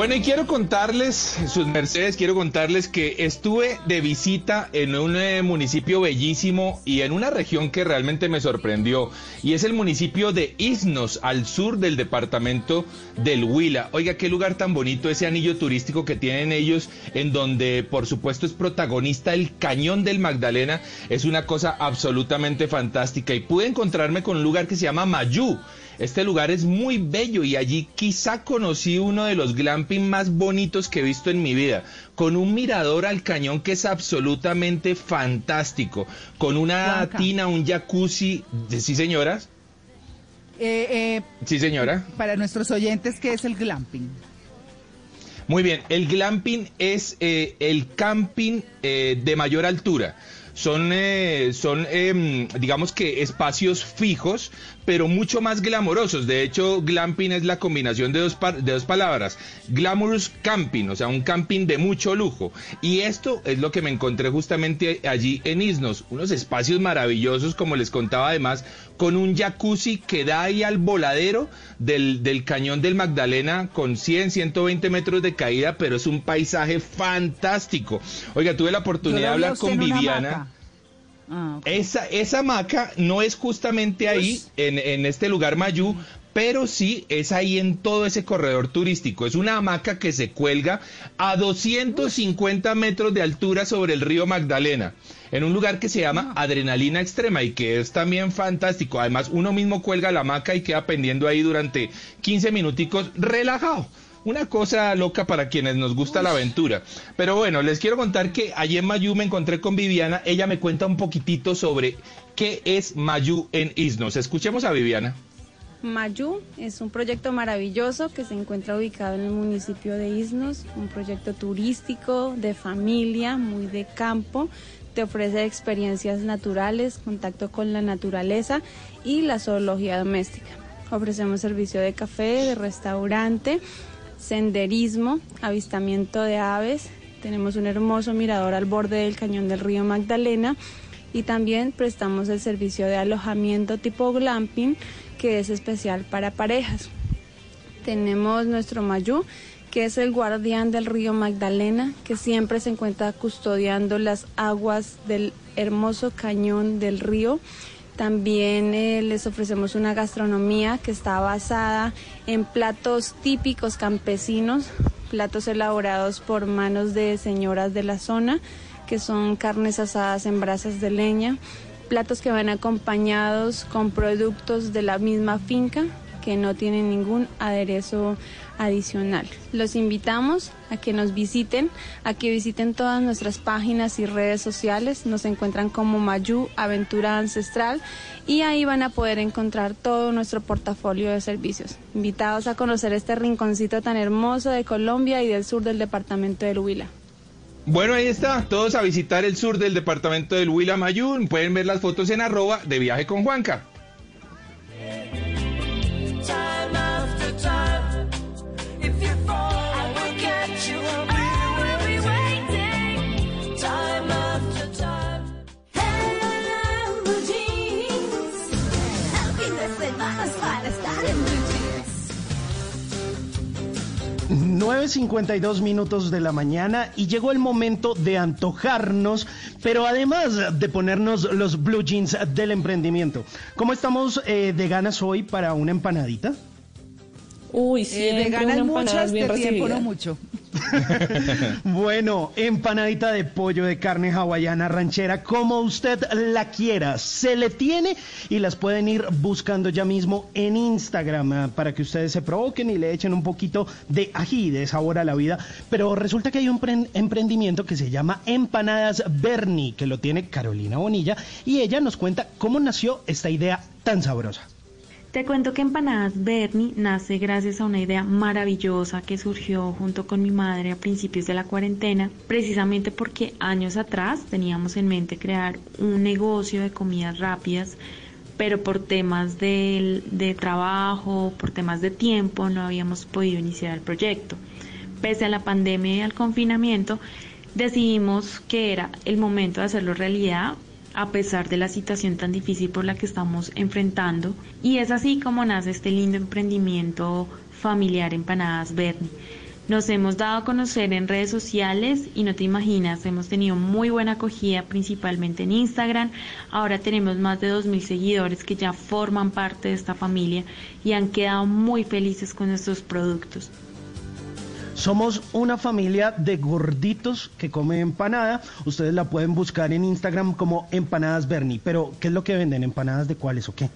Bueno, y quiero contarles, sus mercedes, quiero contarles que estuve de visita en un eh, municipio bellísimo y en una región que realmente me sorprendió, y es el municipio de Isnos, al sur del departamento del Huila. Oiga, qué lugar tan bonito ese anillo turístico que tienen ellos, en donde por supuesto es protagonista el cañón del Magdalena, es una cosa absolutamente fantástica. Y pude encontrarme con un lugar que se llama Mayú. Este lugar es muy bello y allí quizá conocí uno de los glamping más bonitos que he visto en mi vida, con un mirador al cañón que es absolutamente fantástico, con una tina, un jacuzzi, ¿sí señoras? Eh, eh, Sí señora. para nuestros oyentes, ¿qué es el glamping? Muy bien, el glamping es eh, el camping eh, de mayor altura. Son, eh, son em, digamos que espacios fijos, pero mucho más glamorosos. De hecho, glamping es la combinación de dos, de dos palabras. Glamorous camping, o sea, un camping de mucho lujo. Y esto es lo que me encontré justamente allí en Isnos. Unos espacios maravillosos, como les contaba además, con un jacuzzi que da ahí al voladero del, del cañón del Magdalena con 100, 120 metros de caída, pero es un paisaje fantástico. Oiga, tuve la oportunidad de hablar con Viviana. Ah. Esa, esa hamaca no es justamente ahí, en, en este lugar Mayú, pero sí es ahí en todo ese corredor turístico. Es una hamaca que se cuelga a 250 metros de altura sobre el río Magdalena, en un lugar que se llama Adrenalina Extrema y que es también fantástico. Además, uno mismo cuelga la hamaca y queda pendiendo ahí durante 15 minuticos relajado. Una cosa loca para quienes nos gusta la aventura. Pero bueno, les quiero contar que allí en Mayú me encontré con Viviana. Ella me cuenta un poquitito sobre qué es Mayú en Isnos. Escuchemos a Viviana. Mayú es un proyecto maravilloso que se encuentra ubicado en el municipio de Isnos, un proyecto turístico, de familia, muy de campo. Te ofrece experiencias naturales, contacto con la naturaleza y la zoología doméstica. Ofrecemos servicio de café, de restaurante, senderismo, avistamiento de aves. Tenemos un hermoso mirador al borde del cañón del río Magdalena y también prestamos el servicio de alojamiento tipo glamping que es especial para parejas. Tenemos nuestro Mayú, que es el guardián del río Magdalena, que siempre se encuentra custodiando las aguas del hermoso cañón del río. También eh, les ofrecemos una gastronomía que está basada en platos típicos campesinos, platos elaborados por manos de señoras de la zona, que son carnes asadas en brasas de leña, platos que van acompañados con productos de la misma finca que no tienen ningún aderezo adicional. Los invitamos a que nos visiten, a que visiten todas nuestras páginas y redes sociales. Nos encuentran como Mayú Aventura Ancestral y ahí van a poder encontrar todo nuestro portafolio de servicios. Invitados a conocer este rinconcito tan hermoso de Colombia y del sur del departamento del Huila. Bueno, ahí está. Todos a visitar el sur del departamento del Huila Mayú. Pueden ver las fotos en arroba de viaje con Juanca. Time 9.52 minutos de la mañana y llegó el momento de antojarnos, pero además de ponernos los blue jeans del emprendimiento. ¿Cómo estamos eh, de ganas hoy para una empanadita? Uy, Eh, siempre de ganas muchas, de tiempo no mucho. (laughs) Bueno, empanadita de pollo de carne hawaiana ranchera, como usted la quiera, se le tiene y las pueden ir buscando ya mismo en Instagram ah, para que ustedes se provoquen y le echen un poquito de ají, de sabor a la vida. Pero resulta que hay un pren- emprendimiento que se llama Empanadas Bernie, que lo tiene Carolina Bonilla y ella nos cuenta cómo nació esta idea tan sabrosa. Te cuento que Empanadas Bernie nace gracias a una idea maravillosa que surgió junto con mi madre a principios de la cuarentena, precisamente porque años atrás teníamos en mente crear un negocio de comidas rápidas, pero por temas del- de, trabajo, por temas de tiempo, no habíamos podido iniciar el proyecto. Pese a la pandemia y al confinamiento, decidimos que era el momento de hacerlo realidad a pesar de la situación tan difícil por la que estamos enfrentando. Y es así como nace este lindo emprendimiento familiar Empanadas Bernie. Nos hemos dado a conocer en redes sociales y no te imaginas, hemos tenido muy buena acogida principalmente en Instagram. Ahora tenemos más de 2.000 seguidores que ya forman parte de esta familia y han quedado muy felices con nuestros productos. Somos una familia de gorditos que come empanada. Ustedes la pueden buscar en Instagram como Empanadas Bernie. Pero, ¿qué es lo que venden? ¿Empanadas de cuáles o qué?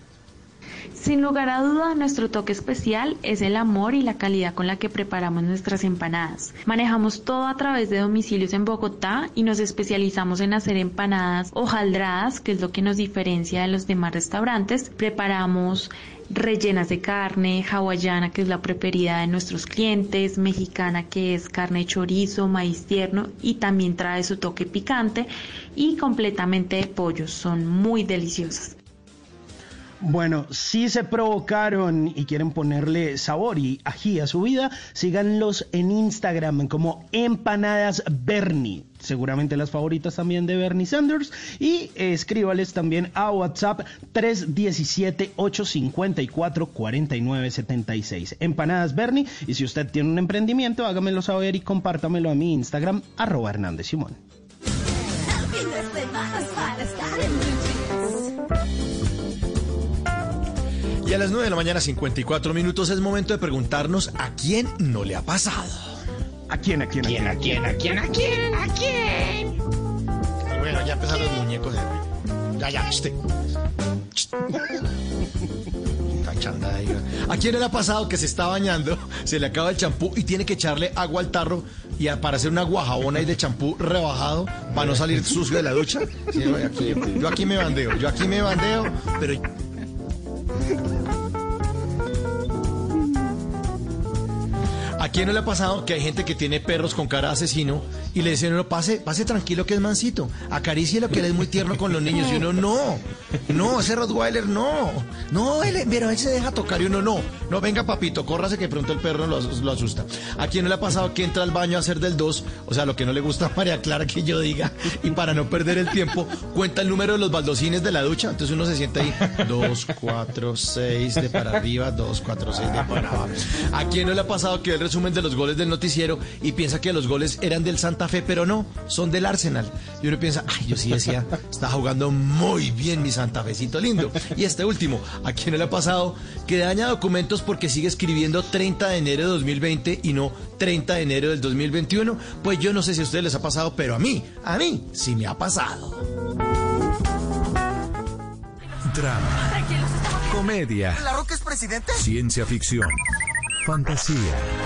Sin lugar a duda, nuestro toque especial es el amor y la calidad con la que preparamos nuestras empanadas. Manejamos todo a través de domicilios en Bogotá y nos especializamos en hacer empanadas hojaldradas, que es lo que nos diferencia de los demás restaurantes. Preparamos rellenas de carne, hawaiana, que es la preferida de nuestros clientes, mexicana, que es carne chorizo, maíz tierno y también trae su toque picante y completamente de pollo. Son muy deliciosas. Bueno, si se provocaron y quieren ponerle sabor y ají a su vida, síganlos en Instagram como Empanadas Bernie. Seguramente las favoritas también de Bernie Sanders. Y escríbales también a WhatsApp 317-854-4976. Empanadas Bernie. Y si usted tiene un emprendimiento, hágamelo saber y compártamelo a mi Instagram, arroba Hernández Simón. Y a las 9 de la mañana, 54 minutos, es momento de preguntarnos a quién no le ha pasado. ¿A quién, a quién, a quién? ¿A quién, a quién, a quién, a quién? Y bueno, ya empezaron los muñecos. de- Ya, ya, este. ¿A quién le ha pasado que se está bañando, se le acaba el champú y tiene que echarle agua al tarro y a- para hacer una guajabona y de champú rebajado para no salir sucio de la ducha? Sí, no, aquí- yo aquí me bandeo, yo aquí me bandeo, pero Thank (laughs) you. ¿A quién no le ha pasado que hay gente que tiene perros con cara de asesino y le dicen, no, pase, pase tranquilo que es mansito, acaricie lo que él es muy tierno con los niños? Y uno, no, no, ese Rottweiler no, no, él, pero él se deja tocar y uno, no, no, venga papito, córrase que pronto el perro lo, lo asusta. ¿A quién no le ha pasado que entra al baño a hacer del 2? O sea, lo que no le gusta a María Clara que yo diga, y para no perder el tiempo, cuenta el número de los baldocines de la ducha, entonces uno se sienta ahí, 2, 4, 6 de para arriba, 2, 4, 6 de para abajo. ¿A quién no le ha pasado que el resumen de los goles del noticiero y piensa que los goles eran del Santa Fe, pero no, son del Arsenal? Y uno piensa, ay, yo sí decía, está jugando muy bien mi Santa Fecito lindo. Y este último, ¿a quién no le ha pasado que daña documentos porque sigue escribiendo 30 de enero de 2020 y no 30 de enero del 2021? Pues yo no sé si a ustedes les ha pasado, pero a mí, a mí sí me ha pasado. Drama, comedia, ¿La Roca es presidente? ciencia ficción, fantasía,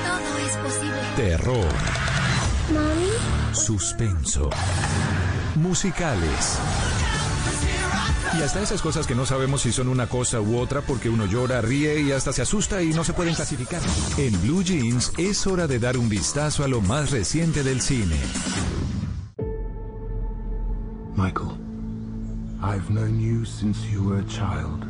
Todo es posible. terror, ¿Mami? suspenso, musicales. Y hasta esas cosas que no sabemos si son una cosa u otra porque uno llora, ríe y hasta se asusta y no se pueden clasificar. En Blue Jeans es hora de dar un vistazo a lo más reciente del cine. Michael, I've known you since you were a child.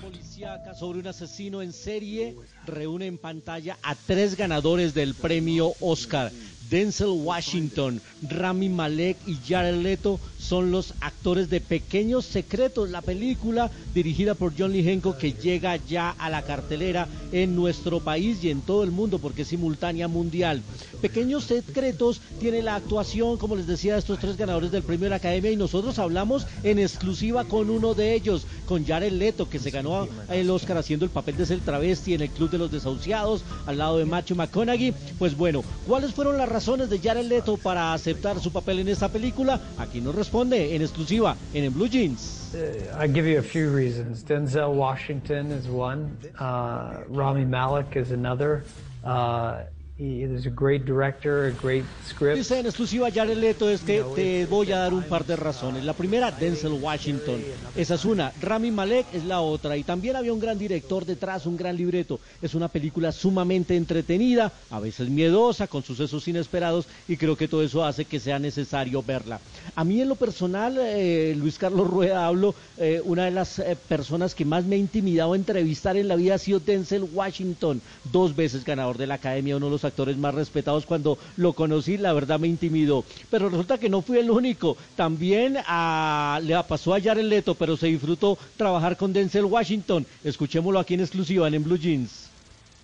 Policíaca sobre un asesino en serie reúne en pantalla a tres ganadores del premio Oscar. Denzel Washington, Rami Malek y Jared Leto son los actores de Pequeños Secretos, la película dirigida por John Lee que llega ya a la cartelera en nuestro país y en todo el mundo porque es simultánea mundial. Pequeños Secretos tiene la actuación, como les decía, de estos tres ganadores del premio de la Academia y nosotros hablamos en exclusiva con uno de ellos, con Jared Leto, que se ganó el Oscar haciendo el papel de ser travesti en el Club de los Desahuciados, al lado de Matthew McConaughey. Pues bueno, ¿cuáles fueron las razones de Jared Leto para aceptar su papel en esta película? Aquí nos en exclusiva en el Blue Jeans. Uh, I'll give you a few reasons. Denzel Washington is one. Uh, Rami Malek is another. Uh, he is a great director, a great script. Dice en exclusiva Jared Leto es que te voy a dar un par de razones. La primera, Denzel Washington. Esa es una. Rami Malek es la otra. Y también había un gran director detrás, un gran libreto. Es una película sumamente entretenida, a veces miedosa, con sucesos inesperados. Y creo que todo eso hace que sea necesario verla. A mí en lo personal, eh, Luis Carlos Rueda, hablo, eh, una de las eh, personas que más me ha intimidado entrevistar en la vida ha sido Denzel Washington, dos veces ganador de la Academia, uno de los actores más respetados. Cuando lo conocí, la verdad me intimidó. Pero resulta que no fui el único. También a, le pasó a Jared Leto, pero se disfrutó trabajar con Denzel Washington. Escuchémoslo aquí en exclusiva en Blue Jeans.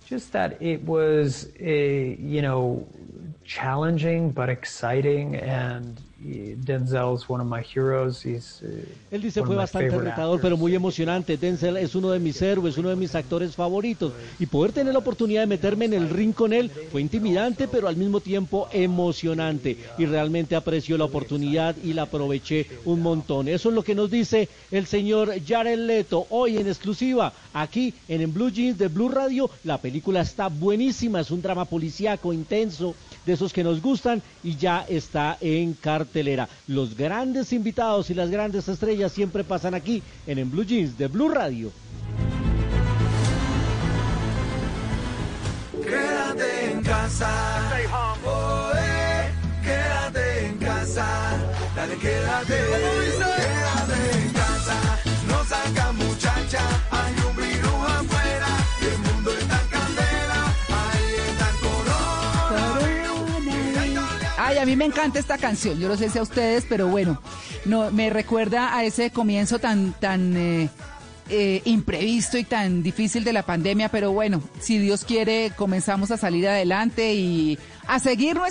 Just that it was, a, you know, challenging but exciting and Denzel's one of my heroes. He's, Él dice fue bastante retador, pero muy emocionante. Denzel es uno de mis héroes, uno de mis actores favoritos. Y poder tener la oportunidad de meterme en el ring con él fue intimidante, pero al mismo tiempo emocionante. Y realmente aprecio la oportunidad y la aproveché un montón. Eso es lo que nos dice el señor Jared Leto hoy en exclusiva aquí en, en Blue Jeans de Blue Radio. La película está buenísima, es un drama policíaco intenso de esos que nos gustan y ya está en cartelera. Los grandes invitados y las grandes estrellas siempre pasan aquí en En Blue Jeans de Blue Radio. Quédate en casa. Oh, eh, quédate en casa. Dale, quédate. Quédate en casa. No saca muchacha. Hay Ay, a mí me encanta esta canción. Yo no sé si a ustedes, pero bueno, no me recuerda a ese comienzo tan tan eh, eh, imprevisto y tan difícil de la pandemia. Pero bueno, si Dios quiere, comenzamos a salir adelante y a seguir nuestra